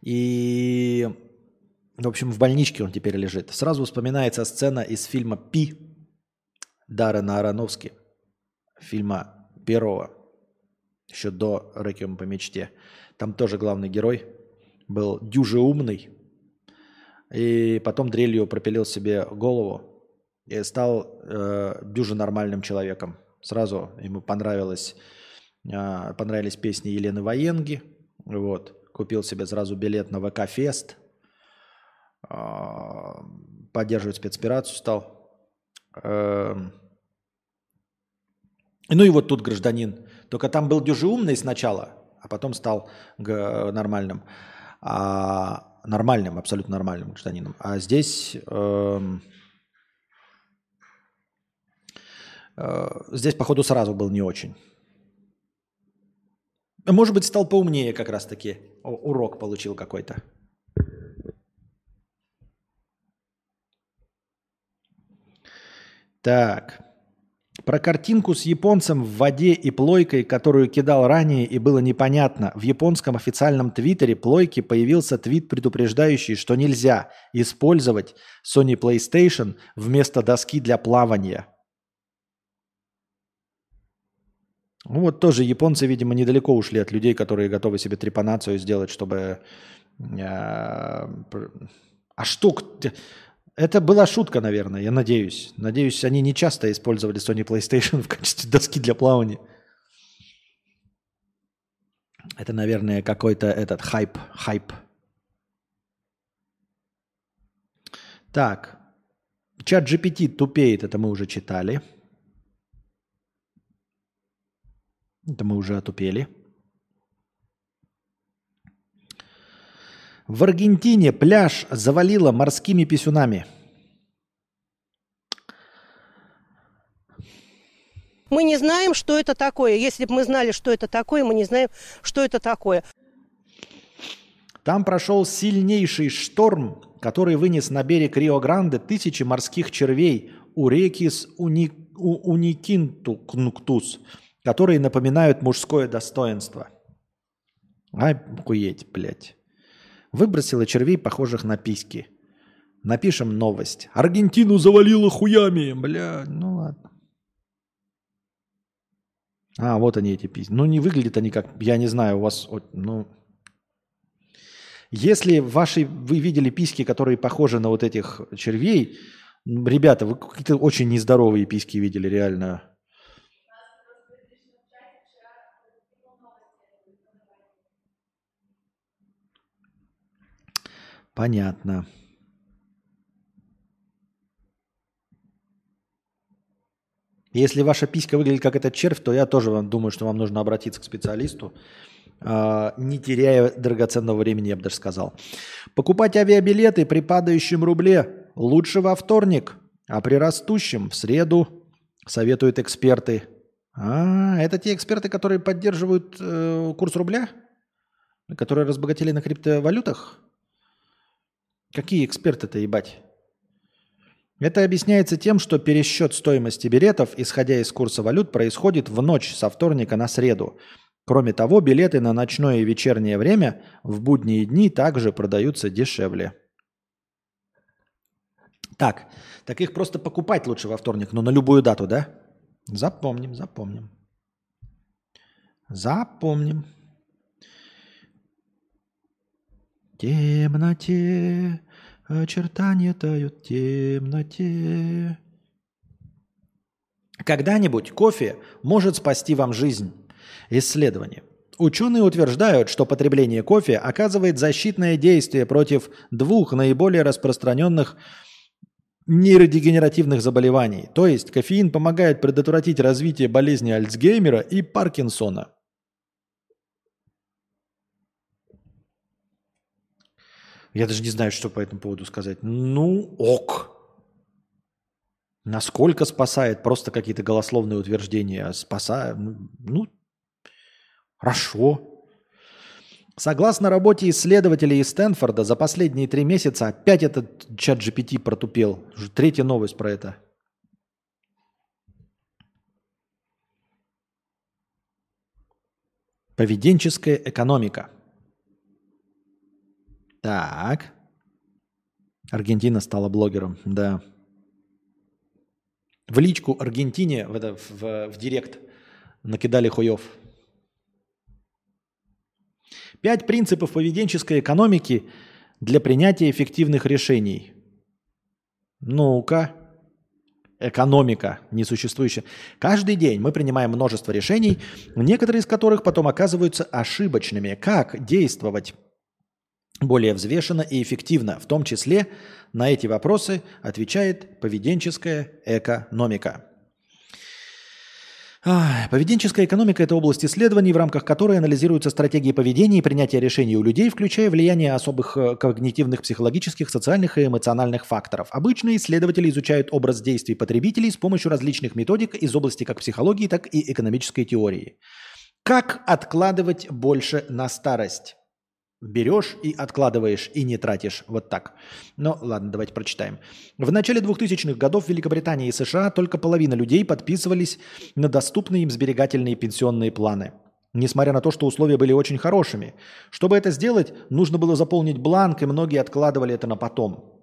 И в общем, в больничке он теперь лежит. Сразу вспоминается сцена из фильма «Пи» Даррена Аронофски. Фильма первого, еще до «Реквием по мечте». Там тоже главный герой был дюже умный. И потом дрелью пропилил себе голову и стал э, дюже нормальным человеком. Сразу ему понравилось, э, понравились песни Елены Военги. Вот. Купил себе сразу билет на ВК-фест – поддерживать спецоперацию стал. Эм. Ну и вот тут гражданин. Только там был дюжеумный сначала, а потом стал нормальным. А, нормальным, абсолютно нормальным гражданином. А здесь... Э, э, здесь, походу, сразу был не очень. Может быть, стал поумнее как раз-таки. Урок получил какой-то. Так. Про картинку с японцем в воде и плойкой, которую кидал ранее и было непонятно. В японском официальном твиттере плойки появился твит, предупреждающий, что нельзя использовать Sony PlayStation вместо доски для плавания. Ну вот тоже японцы, видимо, недалеко ушли от людей, которые готовы себе трепанацию сделать, чтобы... Э, а что? Это была шутка, наверное, я надеюсь. Надеюсь, они не часто использовали Sony PlayStation в качестве доски для плавания. Это, наверное, какой-то этот хайп, хайп. Так, чат GPT тупеет, это мы уже читали. Это мы уже отупели. В Аргентине пляж завалило морскими писюнами. Мы не знаем, что это такое. Если бы мы знали, что это такое, мы не знаем, что это такое. Там прошел сильнейший шторм, который вынес на берег Рио-Гранде тысячи морских червей Урекис уни, у, уникинтукнуктус, которые напоминают мужское достоинство. Ай, охуеть, блядь. Выбросила червей, похожих на письки. Напишем новость. Аргентину завалило хуями. Бля, ну ладно. А, вот они эти письма. Ну, не выглядят они как, я не знаю, у вас, ну... Если ваши, вы видели письки, которые похожи на вот этих червей, ребята, вы какие-то очень нездоровые письки видели, реально. Понятно. Если ваша писька выглядит как этот червь, то я тоже вам думаю, что вам нужно обратиться к специалисту, а, не теряя драгоценного времени, я бы даже сказал. Покупать авиабилеты при падающем рубле лучше во вторник, а при растущем в среду, советуют эксперты. А, это те эксперты, которые поддерживают э, курс рубля? Которые разбогатели на криптовалютах? Какие эксперты-то, ебать? Это объясняется тем, что пересчет стоимости билетов, исходя из курса валют, происходит в ночь со вторника на среду. Кроме того, билеты на ночное и вечернее время в будние дни также продаются дешевле. Так, так их просто покупать лучше во вторник, но на любую дату, да? Запомним, запомним. Запомним. Темноте очертания тают в темноте. Когда-нибудь кофе может спасти вам жизнь. Исследование. Ученые утверждают, что потребление кофе оказывает защитное действие против двух наиболее распространенных нейродегенеративных заболеваний. То есть кофеин помогает предотвратить развитие болезни Альцгеймера и Паркинсона. Я даже не знаю, что по этому поводу сказать. Ну, ок. Насколько спасает? Просто какие-то голословные утверждения. Спасает? Ну, хорошо. Согласно работе исследователей из Стэнфорда, за последние три месяца опять этот чат GPT протупел. Уже третья новость про это. Поведенческая экономика. Так. Аргентина стала блогером, да. В личку Аргентине, в, это, в, в директ, накидали хуев. Пять принципов поведенческой экономики для принятия эффективных решений. Ну-ка. Экономика несуществующая. Каждый день мы принимаем множество решений, некоторые из которых потом оказываются ошибочными. Как действовать более взвешенно и эффективно. В том числе на эти вопросы отвечает поведенческая экономика. Поведенческая экономика – это область исследований, в рамках которой анализируются стратегии поведения и принятия решений у людей, включая влияние особых э, когнитивных, психологических, социальных и эмоциональных факторов. Обычно исследователи изучают образ действий потребителей с помощью различных методик из области как психологии, так и экономической теории. Как откладывать больше на старость? Берешь и откладываешь, и не тратишь. Вот так. Ну, ладно, давайте прочитаем. В начале 2000-х годов в Великобритании и США только половина людей подписывались на доступные им сберегательные пенсионные планы. Несмотря на то, что условия были очень хорошими. Чтобы это сделать, нужно было заполнить бланк, и многие откладывали это на потом.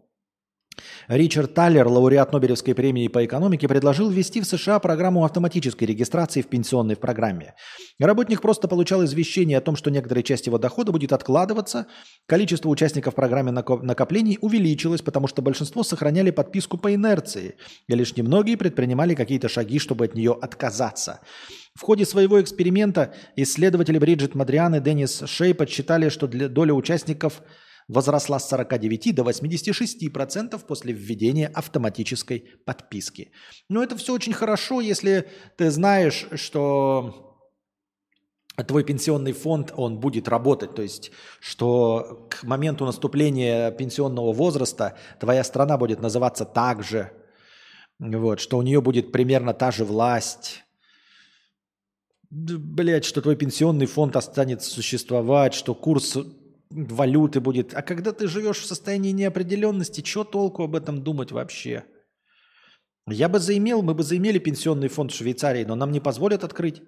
Ричард Таллер, лауреат Нобелевской премии по экономике, предложил ввести в США программу автоматической регистрации в пенсионной программе. Работник просто получал извещение о том, что некоторая часть его дохода будет откладываться. Количество участников программы нако- накоплений увеличилось, потому что большинство сохраняли подписку по инерции, и лишь немногие предпринимали какие-то шаги, чтобы от нее отказаться. В ходе своего эксперимента исследователи Бриджит Мадриан и Деннис Шей подсчитали, что для доля участников возросла с 49 до 86% после введения автоматической подписки. Но это все очень хорошо, если ты знаешь, что твой пенсионный фонд, он будет работать. То есть, что к моменту наступления пенсионного возраста твоя страна будет называться так же. Вот, что у нее будет примерно та же власть. Блять, что твой пенсионный фонд останется существовать, что курс валюты будет. А когда ты живешь в состоянии неопределенности, что толку об этом думать вообще? Я бы заимел, мы бы заимели пенсионный фонд в Швейцарии, но нам не позволят открыть.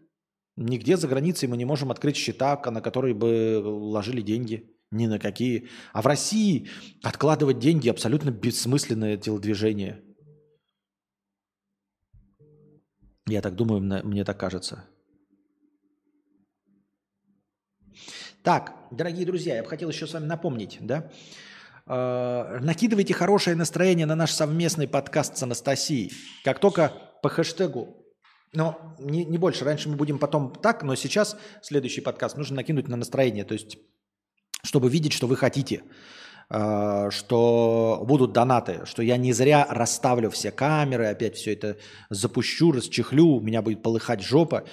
Нигде за границей мы не можем открыть счета, на которые бы ложили деньги. Ни на какие. А в России откладывать деньги абсолютно бессмысленное телодвижение. Я так думаю, мне так кажется. Так, дорогие друзья, я бы хотел еще с вами напомнить, да? Э, Накидывайте хорошее настроение на наш совместный подкаст с Анастасией. Как только по хэштегу, но не, не больше, раньше мы будем потом так, но сейчас следующий подкаст нужно накинуть на настроение, то есть чтобы видеть, что вы хотите, э, что будут донаты, что я не зря расставлю все камеры, опять все это запущу, расчехлю, у меня будет полыхать жопа,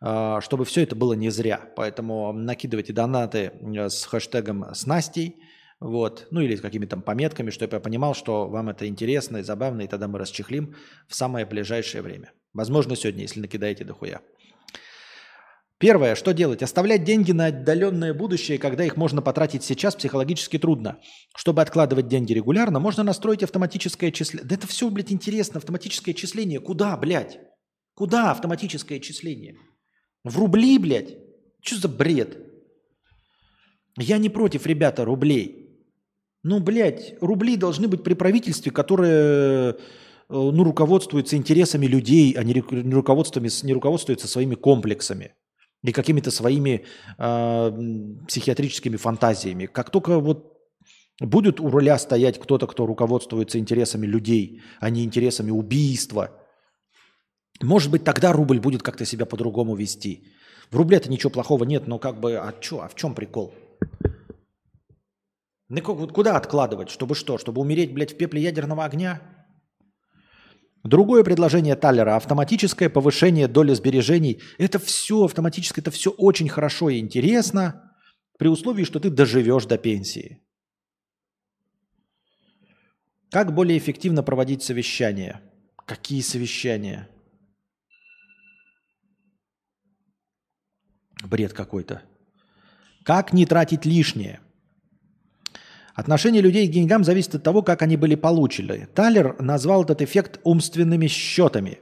чтобы все это было не зря. Поэтому накидывайте донаты э, с хэштегом «с Настей», вот, ну или с какими-то пометками, чтобы я понимал, что вам это интересно и забавно, и тогда мы расчехлим в самое ближайшее время. Возможно, сегодня, если накидаете дохуя. Первое, что делать? Оставлять деньги на отдаленное будущее, когда их можно потратить сейчас, психологически трудно. Чтобы откладывать деньги регулярно, можно настроить автоматическое числение. Да это все, блядь, интересно. Автоматическое числение. Куда, блядь? Куда автоматическое числение? В рубли, блядь? Что за бред? Я не против, ребята, рублей. Ну, блядь, рубли должны быть при правительстве, которое э, ну, руководствуется интересами людей, а не, ру- не, руководствами, не руководствуется своими комплексами и какими-то своими э, психиатрическими фантазиями. Как только вот будет у руля стоять кто-то, кто руководствуется интересами людей, а не интересами убийства, может быть, тогда рубль будет как-то себя по-другому вести. В рубле-то ничего плохого нет, но как бы, а, чё, а в чем прикол? Ну, куда откладывать? Чтобы что? Чтобы умереть, блядь, в пепле ядерного огня? Другое предложение Таллера – автоматическое повышение доли сбережений. Это все автоматически, это все очень хорошо и интересно, при условии, что ты доживешь до пенсии. Как более эффективно проводить совещания? Какие совещания? Бред какой-то. Как не тратить лишнее? Отношение людей к деньгам зависит от того, как они были получены. Талер назвал этот эффект умственными счетами,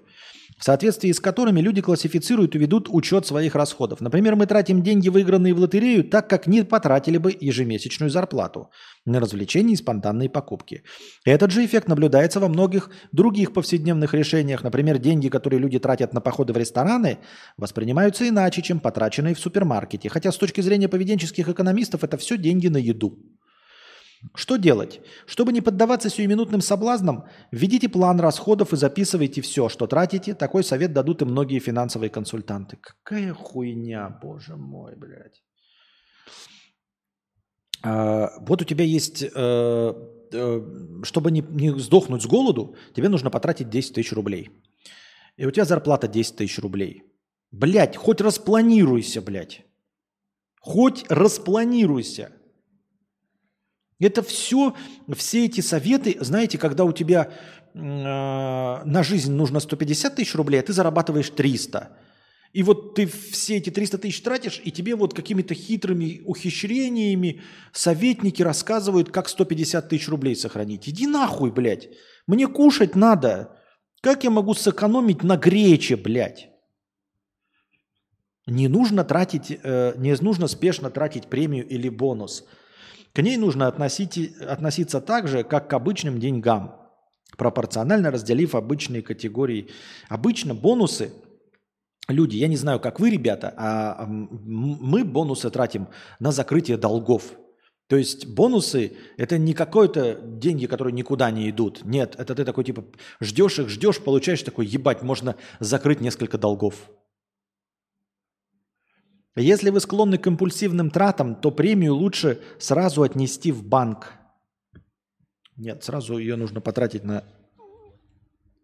в соответствии с которыми люди классифицируют и ведут учет своих расходов. Например, мы тратим деньги, выигранные в лотерею, так как не потратили бы ежемесячную зарплату на развлечения и спонтанные покупки. Этот же эффект наблюдается во многих других повседневных решениях. Например, деньги, которые люди тратят на походы в рестораны, воспринимаются иначе, чем потраченные в супермаркете. Хотя с точки зрения поведенческих экономистов это все деньги на еду. Что делать? Чтобы не поддаваться сиюминутным соблазнам, введите план расходов и записывайте все, что тратите. Такой совет дадут и многие финансовые консультанты. Какая хуйня, боже мой, блядь. А, вот у тебя есть, э, э, чтобы не, не сдохнуть с голоду, тебе нужно потратить 10 тысяч рублей. И у тебя зарплата 10 тысяч рублей. Блядь, хоть распланируйся, блядь. Хоть распланируйся. Это все, все эти советы, знаете, когда у тебя э, на жизнь нужно 150 тысяч рублей, а ты зарабатываешь 300. И вот ты все эти 300 тысяч тратишь, и тебе вот какими-то хитрыми ухищрениями советники рассказывают, как 150 тысяч рублей сохранить. Иди нахуй, блядь. Мне кушать надо. Как я могу сэкономить на грече, блядь? Не нужно тратить, э, не нужно спешно тратить премию или бонус. К ней нужно относить, относиться так же, как к обычным деньгам, пропорционально разделив обычные категории. Обычно бонусы люди, я не знаю, как вы, ребята, а мы бонусы тратим на закрытие долгов. То есть бонусы – это не какое-то деньги, которые никуда не идут. Нет, это ты такой типа ждешь их, ждешь, получаешь такой, ебать, можно закрыть несколько долгов. Если вы склонны к импульсивным тратам, то премию лучше сразу отнести в банк. Нет, сразу ее нужно потратить на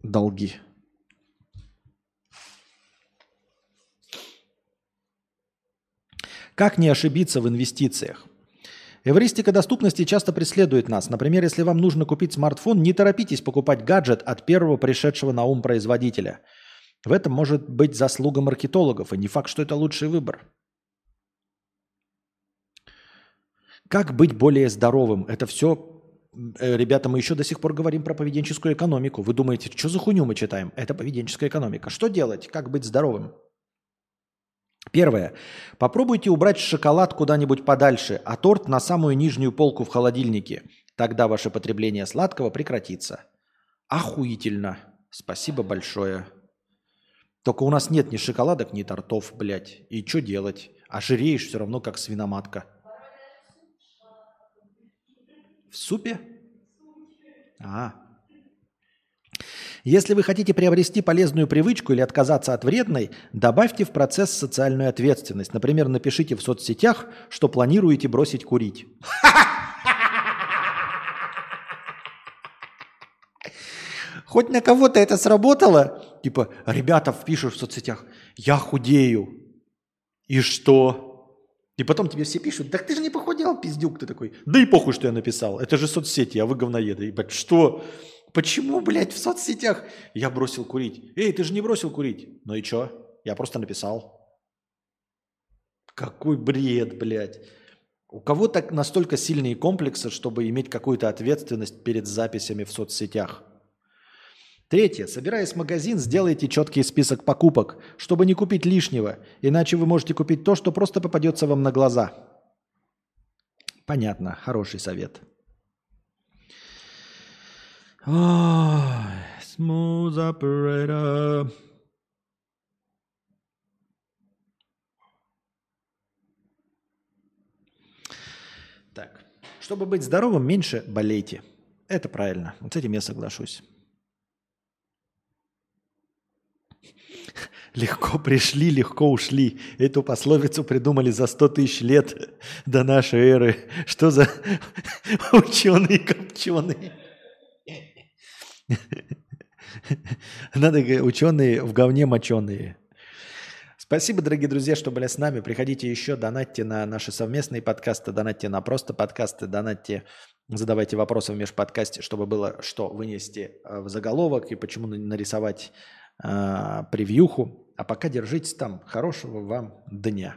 долги. Как не ошибиться в инвестициях? Эвристика доступности часто преследует нас. Например, если вам нужно купить смартфон, не торопитесь покупать гаджет от первого пришедшего на ум производителя. В этом может быть заслуга маркетологов, и не факт, что это лучший выбор. Как быть более здоровым? Это все, ребята, мы еще до сих пор говорим про поведенческую экономику. Вы думаете, что за хуйню мы читаем? Это поведенческая экономика. Что делать? Как быть здоровым? Первое. Попробуйте убрать шоколад куда-нибудь подальше, а торт на самую нижнюю полку в холодильнике. Тогда ваше потребление сладкого прекратится. Охуительно. Спасибо большое. Только у нас нет ни шоколадок, ни тортов, блядь. И что делать? А жиреешь все равно, как свиноматка. В супе? А. Если вы хотите приобрести полезную привычку или отказаться от вредной, добавьте в процесс социальную ответственность. Например, напишите в соцсетях, что планируете бросить курить. Хоть на кого-то это сработало? Типа, ребята пишут в соцсетях, я худею. И что? И потом тебе все пишут, так ты же не похудел, пиздюк ты такой. Да и похуй, что я написал. Это же соцсети, а вы говноеды. Ебать, что? Почему, блядь, в соцсетях я бросил курить? Эй, ты же не бросил курить. Ну и что? Я просто написал. Какой бред, блядь. У кого так настолько сильные комплексы, чтобы иметь какую-то ответственность перед записями в соцсетях? Третье. Собираясь в магазин, сделайте четкий список покупок, чтобы не купить лишнего, иначе вы можете купить то, что просто попадется вам на глаза. Понятно, хороший совет. Ой, smooth operator. Так, чтобы быть здоровым, меньше болейте. Это правильно. Вот с этим я соглашусь. Легко пришли, легко ушли. Эту пословицу придумали за 100 тысяч лет до нашей эры. Что за ученые-копченые? Надо ученые в говне моченые. Спасибо, дорогие друзья, что были с нами. Приходите еще, донатьте на наши совместные подкасты, донатьте на просто подкасты, донатьте, задавайте вопросы в межподкасте, чтобы было что вынести э, в заголовок и почему нарисовать э, превьюху. А пока держитесь там. Хорошего вам дня.